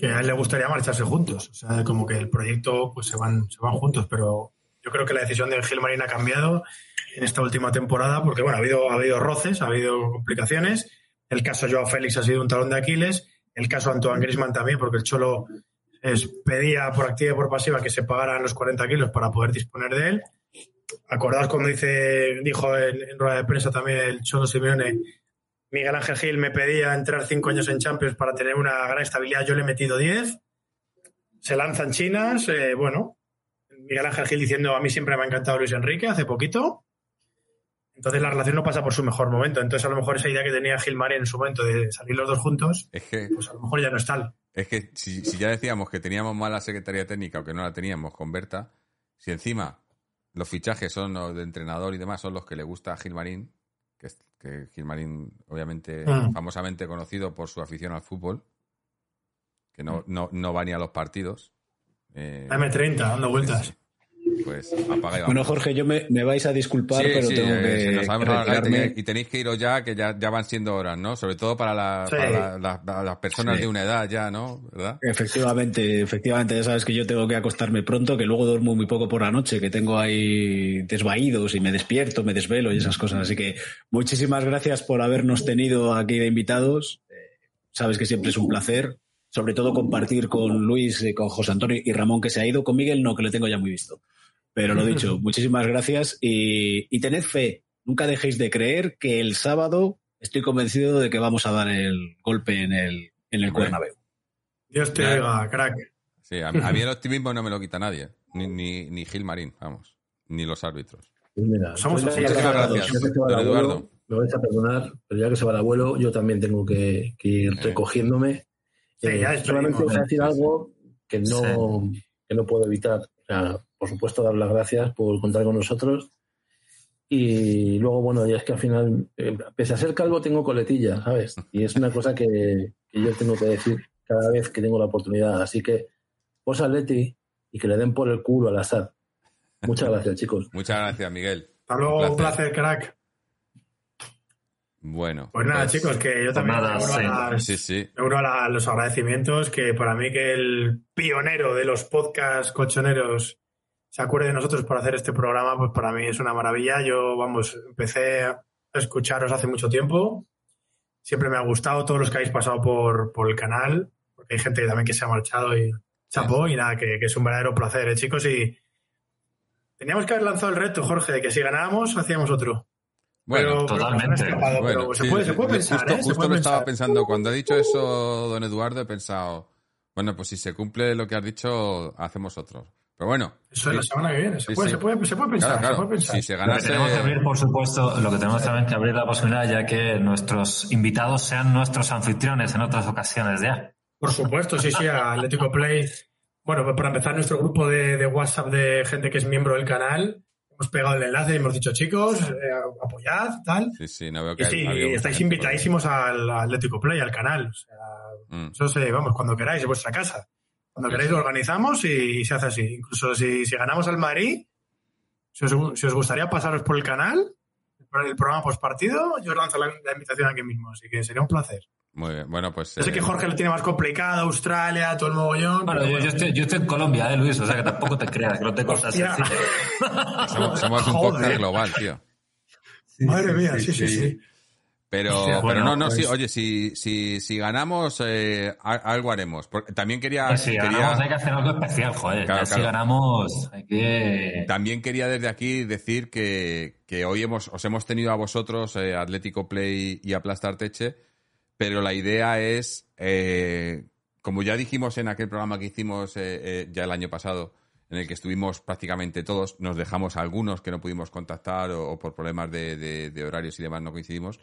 Que a él le gustaría marcharse juntos. O sea, como que el proyecto pues se van, se van juntos, pero yo creo que la decisión de Gilmarín ha cambiado en esta última temporada porque, bueno, ha habido, ha habido roces, ha habido complicaciones. El caso Joao Félix ha sido un talón de Aquiles. El caso Antoine Grisman también, porque el Cholo pedía por activa y por pasiva que se pagaran los 40 kilos para poder disponer de él. Acordaos cuando dice, dijo en, rueda de prensa también el Cholo Simeone, Miguel Ángel Gil me pedía entrar cinco años en Champions para tener una gran estabilidad, yo le he metido 10. Se lanzan chinas, eh, bueno, Miguel Ángel Gil diciendo a mí siempre me ha encantado Luis Enrique hace poquito. Entonces la relación no pasa por su mejor momento. Entonces a lo mejor esa idea que tenía Gilmar en su momento de salir los dos juntos, es que, pues a lo mejor ya no es tal. Es que si, ya decíamos que teníamos mala secretaría técnica o que no la teníamos con Berta, si encima los fichajes son los de entrenador y demás son los que le gusta a Gilmarín, que, que Gilmarín obviamente mm. famosamente conocido por su afición al fútbol, que no, no, no va ni a los partidos. Eh, M30, dando vueltas pues apaga y Bueno, Jorge, yo me, vais a disculpar, pero tengo eh, que, y tenéis que iros ya, que ya, ya van siendo horas, ¿no? Sobre todo para, las personas de una edad ya, ¿no? ¿verdad? Efectivamente, efectivamente. Ya sabes que yo tengo que acostarme pronto, que luego duermo muy poco por la noche, que tengo ahí desvaídos y me despierto, me desvelo y esas cosas. Así que muchísimas gracias por habernos tenido aquí de invitados. Eh, sabes que siempre es un placer sobre todo compartir con Luis, eh, con José Antonio y Ramón que se ha ido, con Miguel no, que lo tengo ya muy visto. Pero lo dicho, [LAUGHS] muchísimas gracias y, tened fe. Nunca dejéis de creer que el sábado estoy convencido de que vamos a dar el golpe en el, en el Cuernabéu. Dios te oiga, crack. Sí, a, mí el optimismo no me lo quita nadie, ni, ni, ni Gil Marín, vamos, ni los árbitros. Pues Somos así. Muchísimas gracias, Eduardo. Me vais a perdonar, pero ya que se va el abuelo, yo también tengo que, ir recogiéndome. Sí, eh, solamente voy a decir algo que no, que no puedo evitar por supuesto, dar las gracias por contar con nosotros. Y luego, bueno, ya es que al final, eh, pese a ser calvo, tengo coletilla, ¿sabes? Y es una cosa que, yo tengo que decir cada vez que tengo la oportunidad. Así que, posa Leti y que le den por el culo al azar. Muchas gracias, chicos. Muchas gracias, Miguel. Hasta luego, un placer, crack. Bueno. Pues nada, pues chicos, que yo también me uno, a, los agradecimientos, que para mí que el pionero de los podcasts colchoneros se acuerde de nosotros por hacer este programa, pues para mí es una maravilla. Yo, vamos, empecé a escucharos hace mucho tiempo. Siempre me ha gustado todos los que habéis pasado por, por el canal, porque hay gente también que se ha marchado y chapó, y nada, que, que, es un verdadero placer, ¿eh, chicos. Y teníamos que haber lanzado el reto, Jorge, de que si ganábamos, hacíamos otro. Bueno, totalmente. se, puede, pensar. Justo, ¿eh? justo lo estaba pensando. Cuando ha dicho eso, don Eduardo, he pensado, bueno, pues si se cumple lo que has dicho, hacemos otro. Pero bueno. Eso es la semana que viene. Se, puede, se, puede, se puede, pensar. Se puede pensar. Si se ganase... Lo que tenemos que abrir, por supuesto, lo que tenemos también que abrir la posibilidad, ya que nuestros invitados sean nuestros anfitriones en otras ocasiones ya. Por supuesto, sí, sí, a Atlético Play. Bueno, para empezar, nuestro grupo de, de WhatsApp de gente que es miembro del canal hemos pegado el enlace y hemos dicho, chicos, eh, apoyad, tal. Sí, sí, no veo que y sí, estáis invitadísimos al Atlético Play, al canal. O sea, mm. eso se, vamos, cuando queráis, vuestra casa. Cuando queráis lo organizamos y, se hace así. Incluso si, si ganamos al Madrid, si os, si os, gustaría pasaros por el canal, por el programa post partido, yo os lanzo la invitación aquí mismo. Así que sería un placer. Muy bien, bueno, pues. Yo sé que eh, Jorge lo tiene más complicado, Australia, todo el mogollón. Bueno, yo, estoy, yo, estoy, en Colombia, ¿eh, Luis? O sea que tampoco te creas, que no te cosas así. somos, un podcast global, tío. Madre mía, sí, sí, sí. Pero, [LAUGHS] pero no, no, sí, pues- oye, si, si, si ganamos, eh, algo haremos. también quería. si ganamos, hay que hacer algo especial, joder. Si ganamos, hay que. También quería desde aquí decir que, que hoy hemos, os hemos tenido a vosotros, eh, Atlético Play y Aplastar Teche pero la idea es, eh, como ya dijimos en aquel programa que hicimos eh, eh, ya el año pasado, en el que estuvimos prácticamente todos, nos dejamos algunos que no pudimos contactar o, por problemas de, horarios y demás no coincidimos,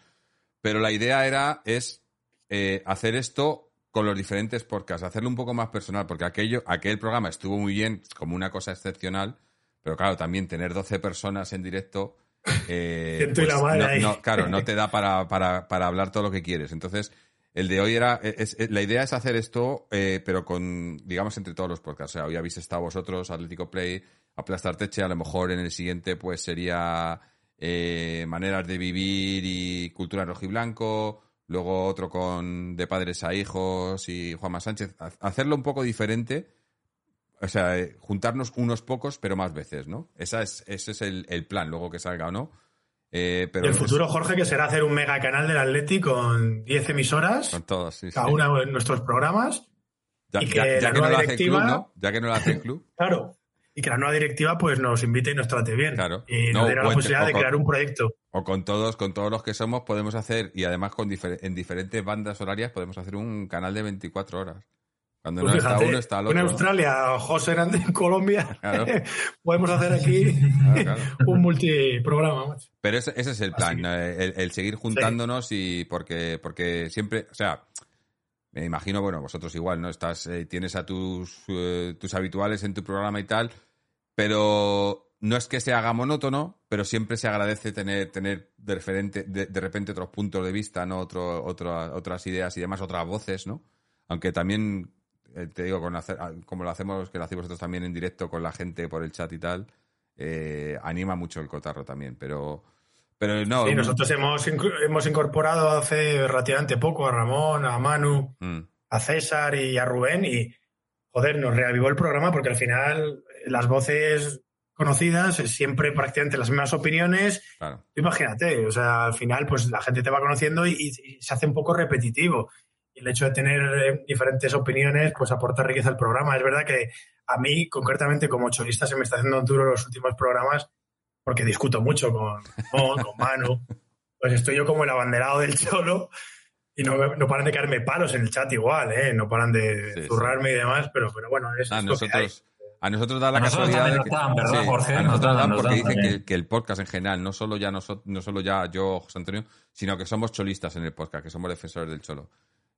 pero la idea era, es hacer esto con los diferentes podcasts, hacerlo un poco más personal, porque aquello, aquel programa estuvo muy bien como una cosa excepcional, pero claro, también tener 12 personas en directo eh, [LAUGHS] pues no, claro, no te da [LAUGHS] para, para, para, hablar todo lo que quieres. Entonces, el de hoy era, la idea es hacer esto, eh, pero con, digamos, entre todos los podcasts. O sea, hoy habéis estado vosotros, Atlético Play, Aplastar Teche, a lo mejor en el siguiente pues sería eh, maneras de vivir y cultura rojiblanco. luego otro con de padres a hijos y Juanma Sánchez. Hacerlo un poco diferente, o sea, eh, juntarnos unos pocos, pero más veces, ¿no? Esa es, ese es el, plan, luego que salga o no. Eh, pero el futuro, Jorge, que será hacer un mega canal del Atleti con 10 emisoras. Con todos, sí, Cada uno de nuestros programas. Ya, y que, ya, que no lo hace el club, ¿no? Ya que no lo hace el club. [LAUGHS] claro. Y que la nueva directiva pues nos invite y nos trate bien. Claro. Y nos dé la posibilidad de crear un proyecto. O con todos, con todos los que somos podemos hacer, y además con en diferentes bandas horarias podemos hacer un canal de 24 horas. Cuando pues no está uno, está el otro. En Australia, José en Colombia, [LAUGHS] podemos hacer aquí [LAUGHS] un multiprograma. Pero ese, es el plan, el, seguir juntándonos y porque, porque siempre, o sea, me imagino, bueno, vosotros igual, ¿no? Estás, eh, tienes a tus, eh, tus habituales en tu programa y tal, pero no es que se haga monótono, pero siempre se agradece tener, tener de, referente, de, repente otros puntos de vista, ¿no? Otro, otras ideas y demás, otras voces, ¿no? Aunque también eh, te digo, con hacer, ah, como lo hacemos, que lo hacemos vosotros también en directo con la gente por el chat y tal, eh, anima mucho el cotarro también, pero... Pero no. Sí, nosotros hemos, hemos incorporado hace relativamente poco a Ramón, a Manu, mm. a César y a Rubén y, joder, nos reavivó el programa porque al final las voces conocidas siempre prácticamente las mismas opiniones. Imagínate, o sea, al final pues la gente te va conociendo y, se hace un poco repetitivo el hecho de tener eh, diferentes opiniones pues aporta riqueza al programa. Es verdad que a mí, concretamente como cholista, se me está haciendo duro los últimos programas porque discuto mucho con con, con Manu. Pues estoy yo como el abanderado del cholo y no, no paran de caerme palos en el chat igual, ¿eh? No paran de zurrarme y demás, pero, pero bueno, es, a nosotros, A nosotros da la casualidad de que, ¿verdad, Jorge? A nosotros dan porque dicen que, que, el podcast en general, no solo ya nosotros, no solo ya yo, José Antonio, sino que somos cholistas en el podcast, que somos defensores del cholo.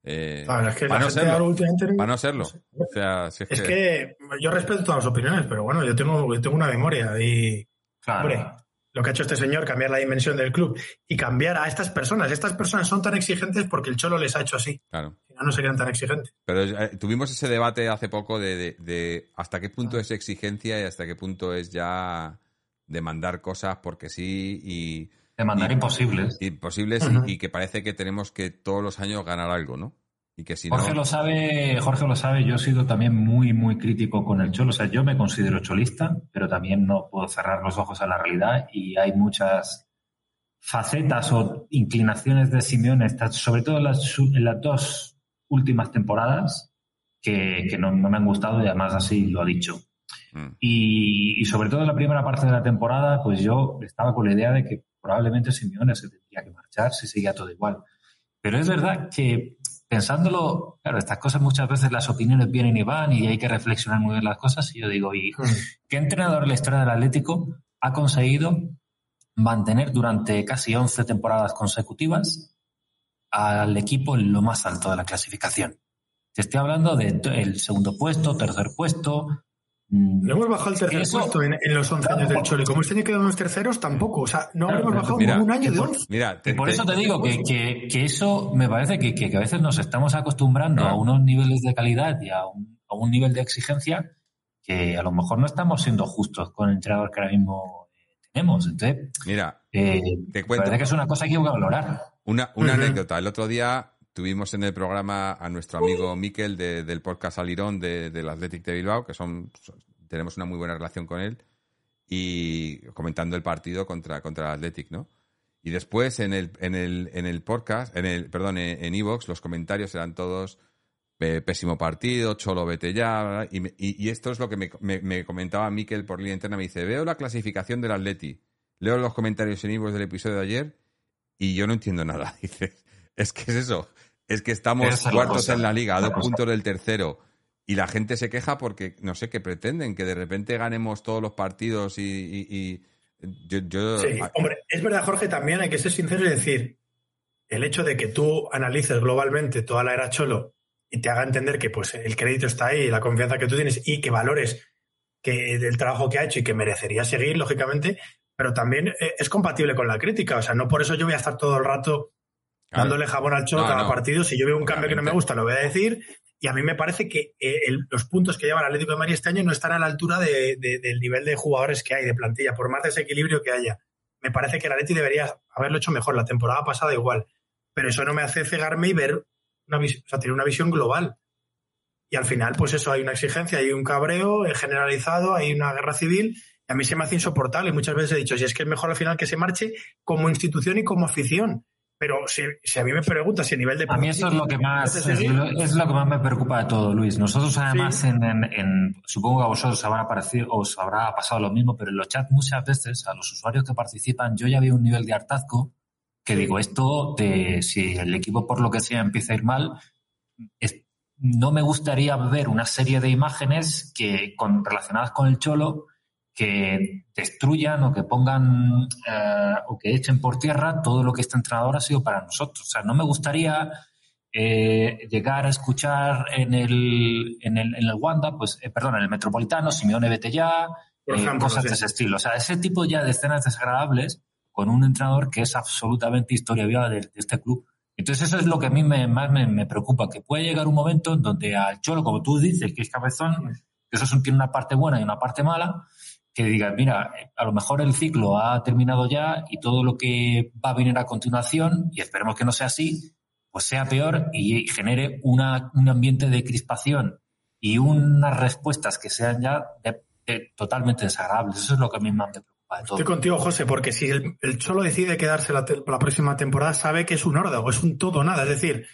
Eh, es que para, no serlo, para no serlo. es, que... yo respeto todas las opiniones, pero bueno, yo tengo, yo tengo una memoria y. Hombre, lo que ha hecho este señor, cambiar la dimensión del club y cambiar a estas personas. Estas personas son tan exigentes porque el Cholo les ha hecho así. Claro. Si no, no serían tan exigentes. Pero eh, tuvimos ese debate hace poco de, de, hasta qué punto es exigencia y hasta qué punto es ya demandar cosas porque sí y Demandar imposibles. Imposibles y, que parece que tenemos que todos los años ganar algo, ¿no? Y que si Jorge lo sabe, Jorge lo sabe, yo he sido también muy, muy crítico con el cholo. O sea, yo me considero cholista, pero también no puedo cerrar los ojos a la realidad y hay muchas facetas o inclinaciones de Simeone, sobre todo en las, en las dos últimas temporadas, que, no, me han gustado y además así lo ha dicho. Mm. Y, y, sobre todo en la primera parte de la temporada, pues yo estaba con la idea de que probablemente Simeone se tendría que marchar si seguía todo igual. Pero es verdad que pensándolo, claro, estas cosas muchas veces las opiniones vienen y van y hay que reflexionar muy bien las cosas. Y yo digo, ¿y hmm. qué entrenador en la historia del Atlético ha conseguido mantener durante casi 11 temporadas consecutivas al equipo en lo más alto de la clasificación? Te estoy hablando del segundo puesto, tercer puesto. No hemos bajado el tercer puesto en, los 11 años del Chole. Como este año quedamos terceros, tampoco. O sea, no hemos bajado un año de 11. Mira, por eso te digo que, que, eso me parece que, que, a veces nos estamos acostumbrando a unos niveles de calidad y a un, a un, nivel de exigencia que a lo mejor no estamos siendo justos con el entrenador que ahora mismo eh, tenemos. Entonces, mira, eh, te cuento. Parece que es una cosa que hay que valorar. Una, una anécdota. El otro día tuvimos en el programa a nuestro amigo Miquel del podcast Alirón de, del Athletic de Bilbao, que son, tenemos una muy buena relación con él, y comentando el partido contra, contra el Athletic, ¿no? Y después en el, en el, en el podcast, en el, perdón, en Evox, los comentarios eran todos pésimo partido, cholo vete ya, y, y, esto es lo que me, me, comentaba Miquel por línea interna, me dice, veo la clasificación del Atleti, leo los comentarios en Evox del episodio de ayer y yo no entiendo nada. [LAUGHS] Dice, es que es eso. Es que estamos cuartos en la liga, a dos puntos del tercero. Y la gente se queja porque, no sé, qué pretenden, que de repente ganemos todos los partidos y, yo, Sí, hombre, es verdad, Jorge, también hay que ser sincero y decir, el hecho de que tú analices globalmente toda la era Cholo y te haga entender que pues el crédito está ahí, la confianza que tú tienes y que valores que del trabajo que ha hecho y que merecería seguir, lógicamente, pero también eh, es compatible con la crítica. O sea, no por eso yo voy a estar todo el rato dándole jabón al cholo cada partido. Si yo veo un cambio que no me gusta, lo voy a decir. Y a mí me parece que eh, los puntos que lleva el Atlético de Madrid este año no están a la altura del nivel de jugadores que hay, de plantilla, por más desequilibrio que haya. Me parece que el Atlético debería haberlo hecho mejor. La temporada pasada igual. pero eso no me hace cegarme y ver una o sea, tener una visión global. Y al final, pues eso, hay una exigencia, hay un cabreo generalizado, hay una guerra civil, y a mí se me hace insoportable. Muchas veces he dicho, si es que es mejor al final que se marche como institución y como afición. Pero si, a mí me preguntas si a nivel de... A mí eso es lo que más es lo, que más me preocupa de todo, Luis. Nosotros además en, supongo que a vosotros habrá parecido, os habrá pasado lo mismo, pero en los chats muchas veces a los usuarios que participan yo ya veo un nivel de hartazgo que digo, esto de si el equipo por lo que sea empieza a ir mal, no me gustaría ver una serie de imágenes que con, relacionadas con el cholo que destruyan o que pongan eh, o que echen por tierra todo lo que este entrenador ha sido para nosotros. O sea, no me gustaría eh, llegar a escuchar en el, en el, en el Wanda, pues, eh, perdón, en el Metropolitano, Simeone vete ya, cosas de ese estilo. O sea, ese tipo ya de escenas desagradables con un entrenador que es absolutamente historia viva de, este club. Entonces eso es lo que a mí me, más me, me, preocupa, que puede llegar un momento en donde al Cholo, como tú dices, que es cabezón, que eso tiene una parte buena y una parte mala, que digas, mira, a lo mejor el ciclo ha terminado ya y todo lo que va a venir a continuación, y esperemos que no sea así, pues sea peor y genere una, un ambiente de crispación y unas respuestas que sean ya totalmente desagradables. Eso es lo que a mí me preocupa. Estoy contigo, José, porque si el, Cholo decide quedarse la, la, próxima temporada, sabe que es un órdago, es un todo nada. Es decir,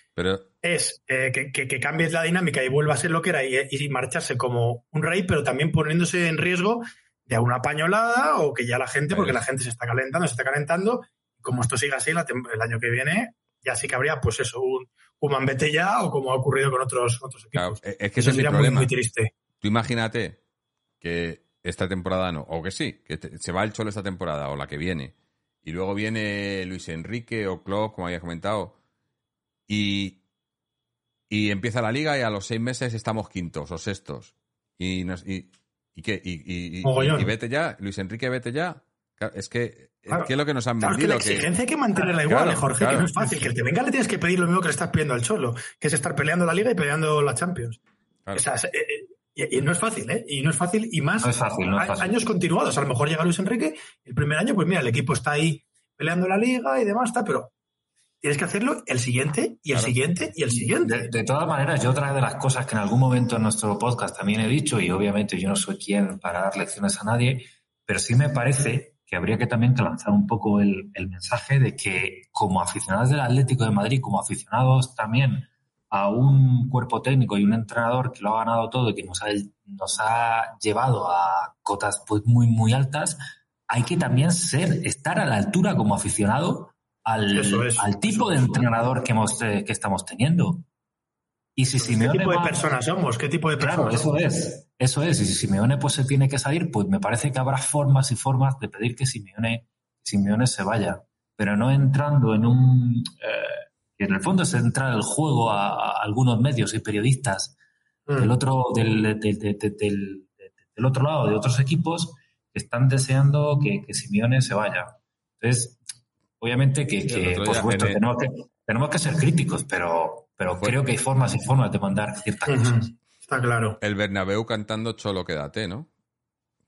es eh, que, que, cambies la dinámica y vuelva a ser lo que era y, y marcharse como un rey, pero también poniéndose en riesgo de una pañolada o que ya la gente, porque la gente se está calentando, se está calentando, como esto siga así, el año que viene ya sí que habría, pues eso, un Kuman vete ya o como ha ocurrido con otros, otros equipos. es que eso sería muy, muy, triste. Tú imagínate que esta temporada no, o que sí, que se va el Cholo esta temporada o la que viene, y luego viene Luis Enrique o Klopp, como habías comentado, y, y empieza la liga y a los seis meses estamos quintos o sextos. Y, nos, y, ¿Y qué? ¿Y, y, vete ya? ¿Luis Enrique vete ya? Es que, ¿qué es lo que nos han vendido? que la exigencia hay que mantenerla igual, Jorge, que no es fácil. Que el que venga le tienes que pedir lo mismo que le estás pidiendo al Cholo, que es estar peleando la Liga y peleando la Champions. O sea, eh, eh, y, no es fácil, ¿eh? Y no es fácil, y más años continuados. A lo mejor llega Luis Enrique, el primer año, pues mira, el equipo está ahí peleando la Liga y demás, está, pero tienes que hacerlo el siguiente y el siguiente y el siguiente. De, todas maneras, yo otra de las cosas que en algún momento en nuestro podcast también he dicho, y obviamente yo no soy quien para dar lecciones a nadie, pero sí me parece que habría que también lanzar un poco el, mensaje de que como aficionados del Atlético de Madrid, como aficionados también a un cuerpo técnico y un entrenador que lo ha ganado todo y que nos ha, nos ha llevado a cotas pues muy, muy altas, hay que también ser, estar a la altura como aficionado al, tipo de entrenador que, hemos, eh, que estamos teniendo. Y si Simeone ¿Qué tipo de personas somos? ¿Qué tipo de personas? Claro, eso es. Eso es. Y si Simeone pues, se tiene que salir, pues me parece que habrá formas y formas de pedir que Simeone, Simeone se vaya. Pero no entrando en un. Eh, en el fondo es entrar el juego a, algunos medios y periodistas mm. del, otro, del, del, otro lado, de otros equipos, que están deseando que, que Simeone se vaya. Entonces, Obviamente que, por supuesto, tenemos, que, ser críticos, pero, pero creo que hay formas y formas de mandar ciertas cosas. Está claro. El Bernabéu cantando Cholo quédate, ¿no?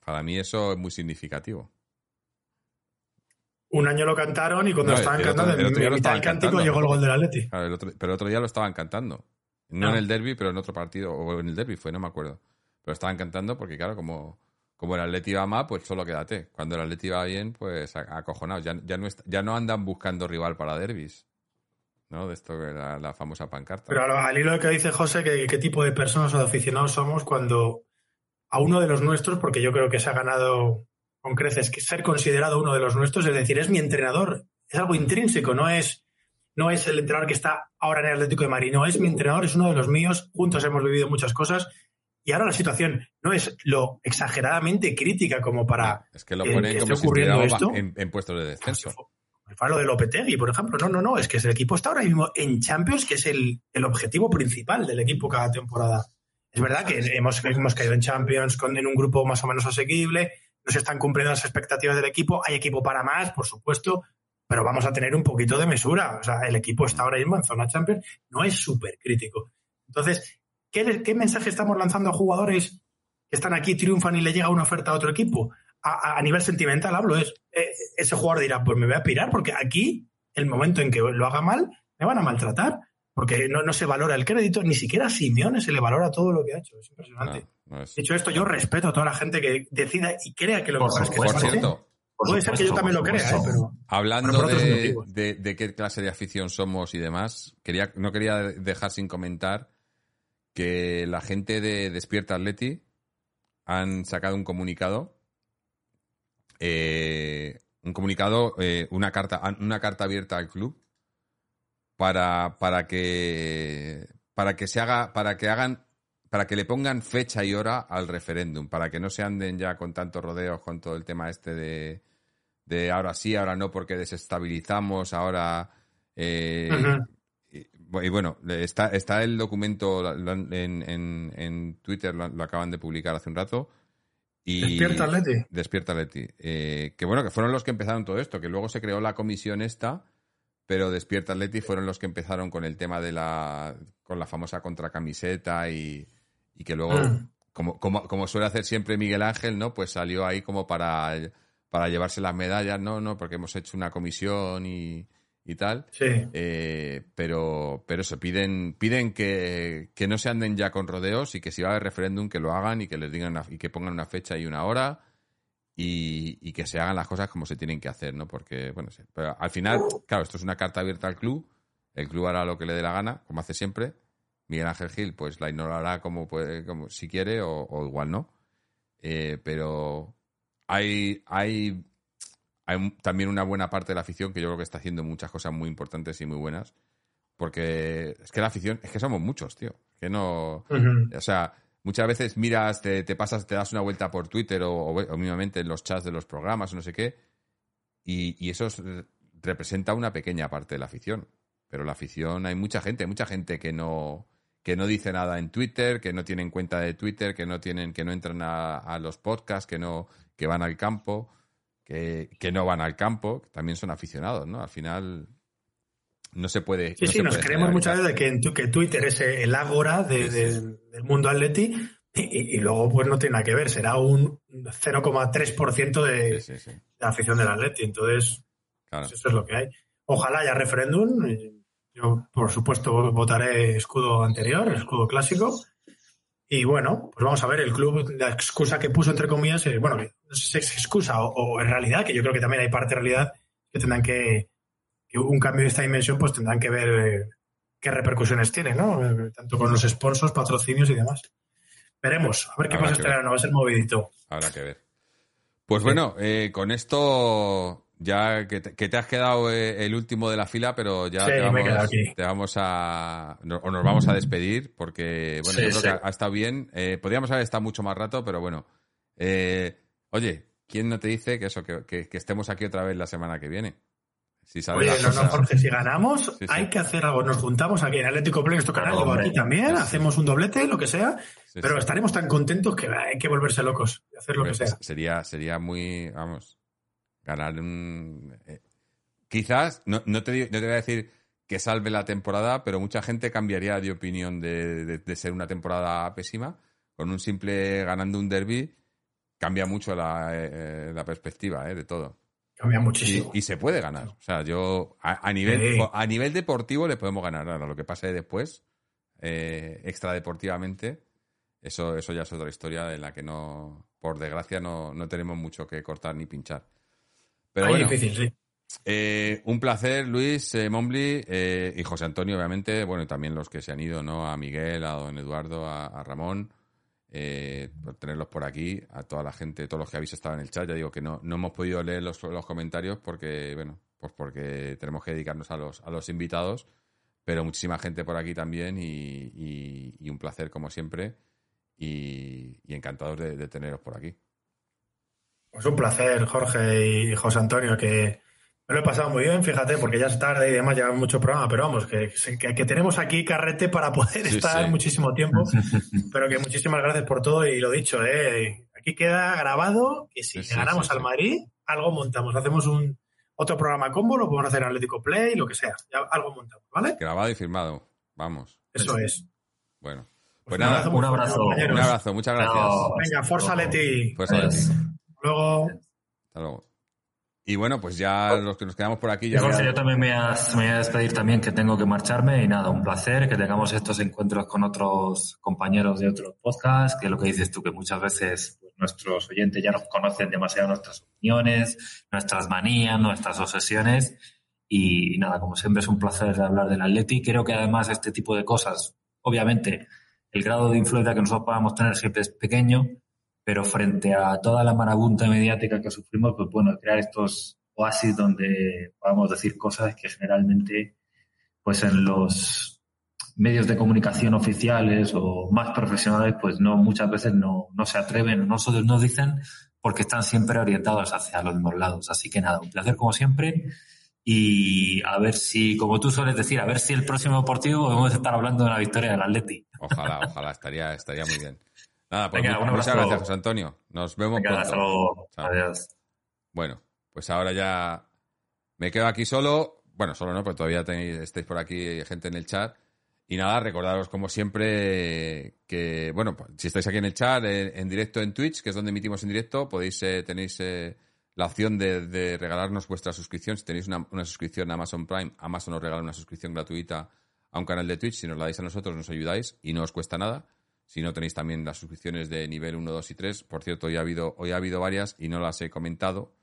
Para mí eso es muy significativo. Un año lo cantaron y cuando estaban cantando, el otro, mitad del cántico llegó el gol del Atleti. Claro, el pero el otro día lo estaban cantando. No, en el derby, pero en otro partido. O en el derby fue, no me acuerdo. Pero estaban cantando porque, claro, como como el Atleti va mal, pues solo quédate. Cuando el Atleti va bien, pues acojonado. Ya, no, ya no andan buscando rival para derbis. ¿no? De esto que era la famosa pancarta. Pero al hilo de que dice José, que qué tipo de personas o de aficionados somos cuando a uno de los nuestros, porque yo creo que se ha ganado con creces que ser considerado uno de los nuestros, es decir, es mi entrenador. Es algo intrínseco, no es, no es el entrenador que está ahora en el Atlético de Madrid, no es mi entrenador, es uno de los míos. Juntos hemos vivido muchas cosas y ahora la situación no es lo exageradamente crítica como para. Es que lo ponen como ocurriendo esto. En, puestos de descenso. Para lo de Lopetegui, por ejemplo. No, no, no. Es que el equipo está ahora mismo en Champions, que es el, objetivo principal del equipo cada temporada. Es verdad que hemos, hemos caído en Champions con, en un grupo más o menos asequible. No se están cumpliendo las expectativas del equipo. Hay equipo para más, por supuesto, pero vamos a tener un poquito de mesura. O sea, el equipo está ahora mismo en zona Champions. No es súper crítico. Entonces, ¿Qué, mensaje estamos lanzando a jugadores que están aquí, triunfan y le llega una oferta a otro equipo? A, nivel sentimental hablo, es eh, ese jugador dirá, pues me voy a pirar porque aquí, el momento en que lo haga mal, me van a maltratar porque no, no, se valora el crédito, ni siquiera a Simeone se le valora todo lo que ha hecho. Es impresionante. Dicho esto, yo respeto a toda la gente que decida y crea que lo mejor es que por cierto, Puede ser que yo también lo crea, ¿eh? pero. Hablando de, de, qué clase de afición somos y demás, quería, no quería dejar sin comentar que la gente de Despierta Atleti han sacado un comunicado. Eh, un comunicado, eh, una, carta, una carta abierta al club para, para que para que se haga, para que hagan, para que le pongan fecha y hora al referéndum, para que no se anden ya con tantos rodeos con todo el tema este de, de ahora sí, ahora no, porque desestabilizamos, ahora... Eh, y, bueno, está, está el documento en, en, Twitter, lo, acaban de publicar hace un rato. Y, Despierta Leti. Despierta Leti. Eh, que bueno, que fueron los que empezaron todo esto, que luego se creó la comisión esta, pero Despierta Leti fueron los que empezaron con el tema de la, con la famosa contracamiseta y, y que luego, mm. como, como, como suele hacer siempre Miguel Ángel, ¿no? Pues salió ahí como para para llevarse las medallas, no, no, porque hemos hecho una comisión y, y tal. Sí. Eh, pero, pero eso, piden, piden que, que, no se anden ya con rodeos y que si va a haber referéndum que lo hagan y que les digan y que pongan una fecha y una hora y, y, que se hagan las cosas como se tienen que hacer, ¿no? Porque, bueno, pero al final, claro, esto es una carta abierta al club, el club hará lo que le dé la gana, como hace siempre. Miguel Ángel Gil, pues la ignorará como puede, como si quiere, o, o igual no. Eh, pero, hay, hay, hay también una buena parte de la afición que yo creo que está haciendo muchas cosas muy importantes y muy buenas. Porque es que la afición, es que somos muchos, tío. Que no. O sea, muchas veces miras, te, te, pasas, te das una vuelta por Twitter o, o, mínimamente en los chats de los programas o no sé qué. Y, y eso representa una pequeña parte de la afición. Pero la afición, hay mucha gente, hay mucha gente que no, que no dice nada en Twitter, que no tienen cuenta de Twitter, que no tienen, que no entran a, a los podcasts, que no, que van al campo, que, no van al campo, también son aficionados, ¿no? Al final no se puede. Sí, sí, nos creemos muchas veces que, que, Twitter es el ágora del mundo atleti y, luego pues no tiene nada que ver, será un 0,3% de, de la afición del atleti. Entonces, pues eso es lo que hay. Ojalá haya referéndum. Yo, por supuesto, votaré escudo anterior, escudo clásico. Y bueno, pues vamos a ver, el club, la excusa que puso, entre comillas, eh, bueno, no sé si es excusa o, en realidad, que yo creo que también hay parte de realidad, que tendrán que, que un cambio de esta dimensión, pues tendrán que ver eh, qué repercusiones tiene, ¿no? Eh, tanto con los sponsors, patrocinios y demás. Veremos, a ver qué pasa este verano, va a ser movidito. Habrá que ver. Pues bueno, con esto ya que te, has quedado eh, el último de la fila, pero ya te, vamos, a. o nos vamos a despedir, porque, bueno, yo creo que ha, estado bien. Eh, podríamos haber estado mucho más rato, pero bueno. Eh, oye, ¿quién no te dice que eso, que, estemos aquí otra vez la semana que viene? Si Oye, no, no, Jorge, si ganamos, hay que hacer algo. Nos juntamos aquí en Atlético Play, esto canal, o aquí también, hacemos un doblete, lo que sea, pero estaremos tan contentos que hay que volverse locos y hacer lo que sea. Sería, sería muy, vamos, ganar un... Eh, quizás, no, no, te, no te voy a decir que salve la temporada, pero mucha gente cambiaría de opinión de, ser una temporada pésima. Con un simple ganando un derby cambia mucho la, eh, la perspectiva eh, de todo. Cambia muchísimo. Y, se puede ganar. O sea, yo a, nivel, a nivel deportivo le podemos ganar. Ahora, lo que pase después, eh, extradeportivamente, eso, eso ya es otra historia en la que no, por desgracia, no, no tenemos mucho que cortar ni pinchar. Pero bueno, eh, un placer, Luis, eh, eh, y José Antonio, obviamente. Bueno, y también los que se han ido, ¿no? A Miguel, a don Eduardo, a, Ramón. Eh, por tenerlos por aquí, a toda la gente, todos los que habéis estado en el chat. Ya digo que no, no hemos podido leer los, los comentarios porque, bueno, pues porque tenemos que dedicarnos a los, a los invitados. Pero muchísima gente por aquí también y, y, un placer como siempre. Y, encantados de teneros por aquí. Pues un placer, Jorge y José Antonio, que me lo he pasado muy bien, fíjate, porque ya es tarde y demás, lleva mucho programa, pero vamos, que, que, tenemos aquí carrete para poder estar muchísimo tiempo. [LAUGHS] pero que muchísimas gracias por todo y lo dicho, ¿eh? aquí queda grabado que si ganamos al Madrid, algo montamos, hacemos un otro programa combo, lo podemos hacer en Atlético Play, lo que sea, ya algo montamos, ¿vale? Grabado y firmado, vamos. Eso es. Bueno. Pues, nada, un abrazo. Un abrazo, muchas gracias. Venga, Forza Leti. Pues, Luego. Hasta luego. Y bueno, pues ya los que nos quedamos por aquí ya. yo también me voy, a, despedir también, que tengo que marcharme. Y nada, un placer que tengamos estos encuentros con otros compañeros de otros podcasts, que lo que dices tú, que muchas veces pues, nuestros oyentes ya nos conocen demasiado nuestras opiniones, nuestras manías, nuestras obsesiones. Y, nada, como siempre es un placer hablar del Atleti. Creo que además este tipo de cosas, obviamente, el grado de influencia que nosotros podamos tener siempre es pequeño, pero frente a toda la marabunta mediática que sufrimos, pues bueno, crear estos oasis donde podamos decir cosas que generalmente, pues en los medios de comunicación oficiales o más profesionales, pues no, muchas veces no, no se atreven, no nos dicen porque están siempre orientados hacia los mismos lados. Así que nada, un placer como siempre y a ver si, como tú sueles decir, a ver si el próximo deportivo podemos estar hablando de una victoria del Atleti. Ojalá, ojalá, estaría, estaría muy bien. Nada, pues muchas gracias, José Antonio. Nos vemos pronto. Adiós. Bueno, pues ahora ya me quedo aquí solo. Bueno, solo no, pero todavía tenéis, estáis por aquí gente en el chat. Y nada, recordaros como siempre que, bueno, pues, si estáis aquí en el chat, en, directo en Twitch, que es donde emitimos en directo, podéis, eh, tenéis eh, la opción de, regalarnos vuestra suscripción. Si tenéis una, una, suscripción a Amazon Prime, Amazon os regala una suscripción gratuita a un canal de Twitch. Si nos la dais a nosotros, nos ayudáis y no os cuesta nada. Si no tenéis también las suscripciones de nivel 1, 2 y 3. Por cierto, hoy ha habido, hoy ha habido varias y no las he comentado.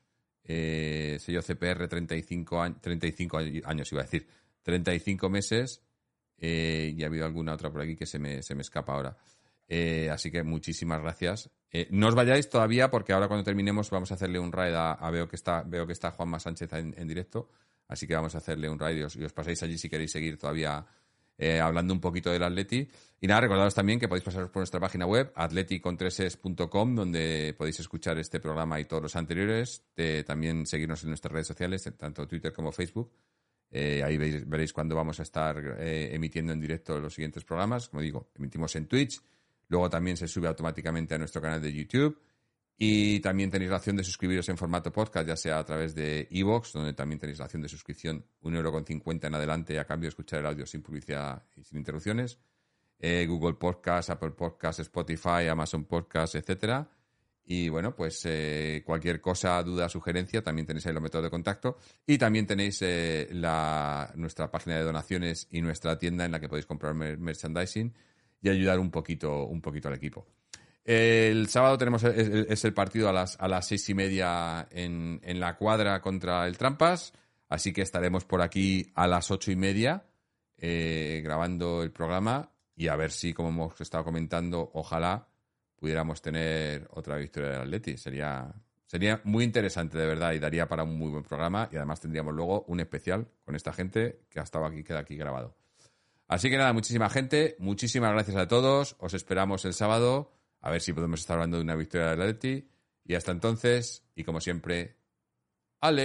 Eh, sello CPR 35, 35 años, iba a decir. 35 meses. Eh, y ha habido alguna otra por aquí que se me, se me escapa ahora. Eh, así que muchísimas gracias. Eh, no os vayáis todavía porque ahora cuando terminemos vamos a hacerle un raid a, veo que está veo que está Juanma Sánchez en, directo, así que vamos a hacerle un raid y os, y os pasáis allí si queréis seguir todavía eh, hablando un poquito del Atleti. Y nada, recordaros también que podéis pasaros por nuestra página web, atleticontreses.com, donde podéis escuchar este programa y todos los anteriores. también seguirnos en nuestras redes sociales, tanto Twitter como Facebook. Eh, ahí veréis cuándo vamos a estar eh, emitiendo en directo los siguientes programas. Como digo, emitimos en Twitch. Luego también se sube automáticamente a nuestro canal de YouTube. Y también tenéis la opción de suscribiros en formato podcast, ya sea a través de Evox, donde también tenéis la opción de suscripción, un euro con cincuenta en adelante, a cambio de escuchar el audio sin publicidad y sin interrupciones. Eh, Google Podcast, Apple Podcast, Spotify, Amazon Podcast, etcétera. Y bueno, pues eh, cualquier cosa, duda, sugerencia, también tenéis ahí los métodos de contacto. Y también tenéis eh, nuestra página de donaciones y nuestra tienda en la que podéis comprar merchandising y ayudar un poquito, un poquito al equipo. El sábado tenemos es, el partido a las, a las seis y media en, en, la cuadra contra el Trampas, así que estaremos por aquí a las ocho y media eh, grabando el programa y a ver si, como hemos estado comentando, ojalá pudiéramos tener otra victoria del Atleti. Sería, sería muy interesante, de verdad, y daría para un muy buen programa y además tendríamos luego un especial con esta gente que ha estado aquí, queda aquí grabado. Así que nada, muchísima gente, muchísimas gracias a todos, os esperamos el sábado a ver si podemos estar hablando de una victoria del Atleti. Y hasta entonces, y como siempre, ¡Aleti!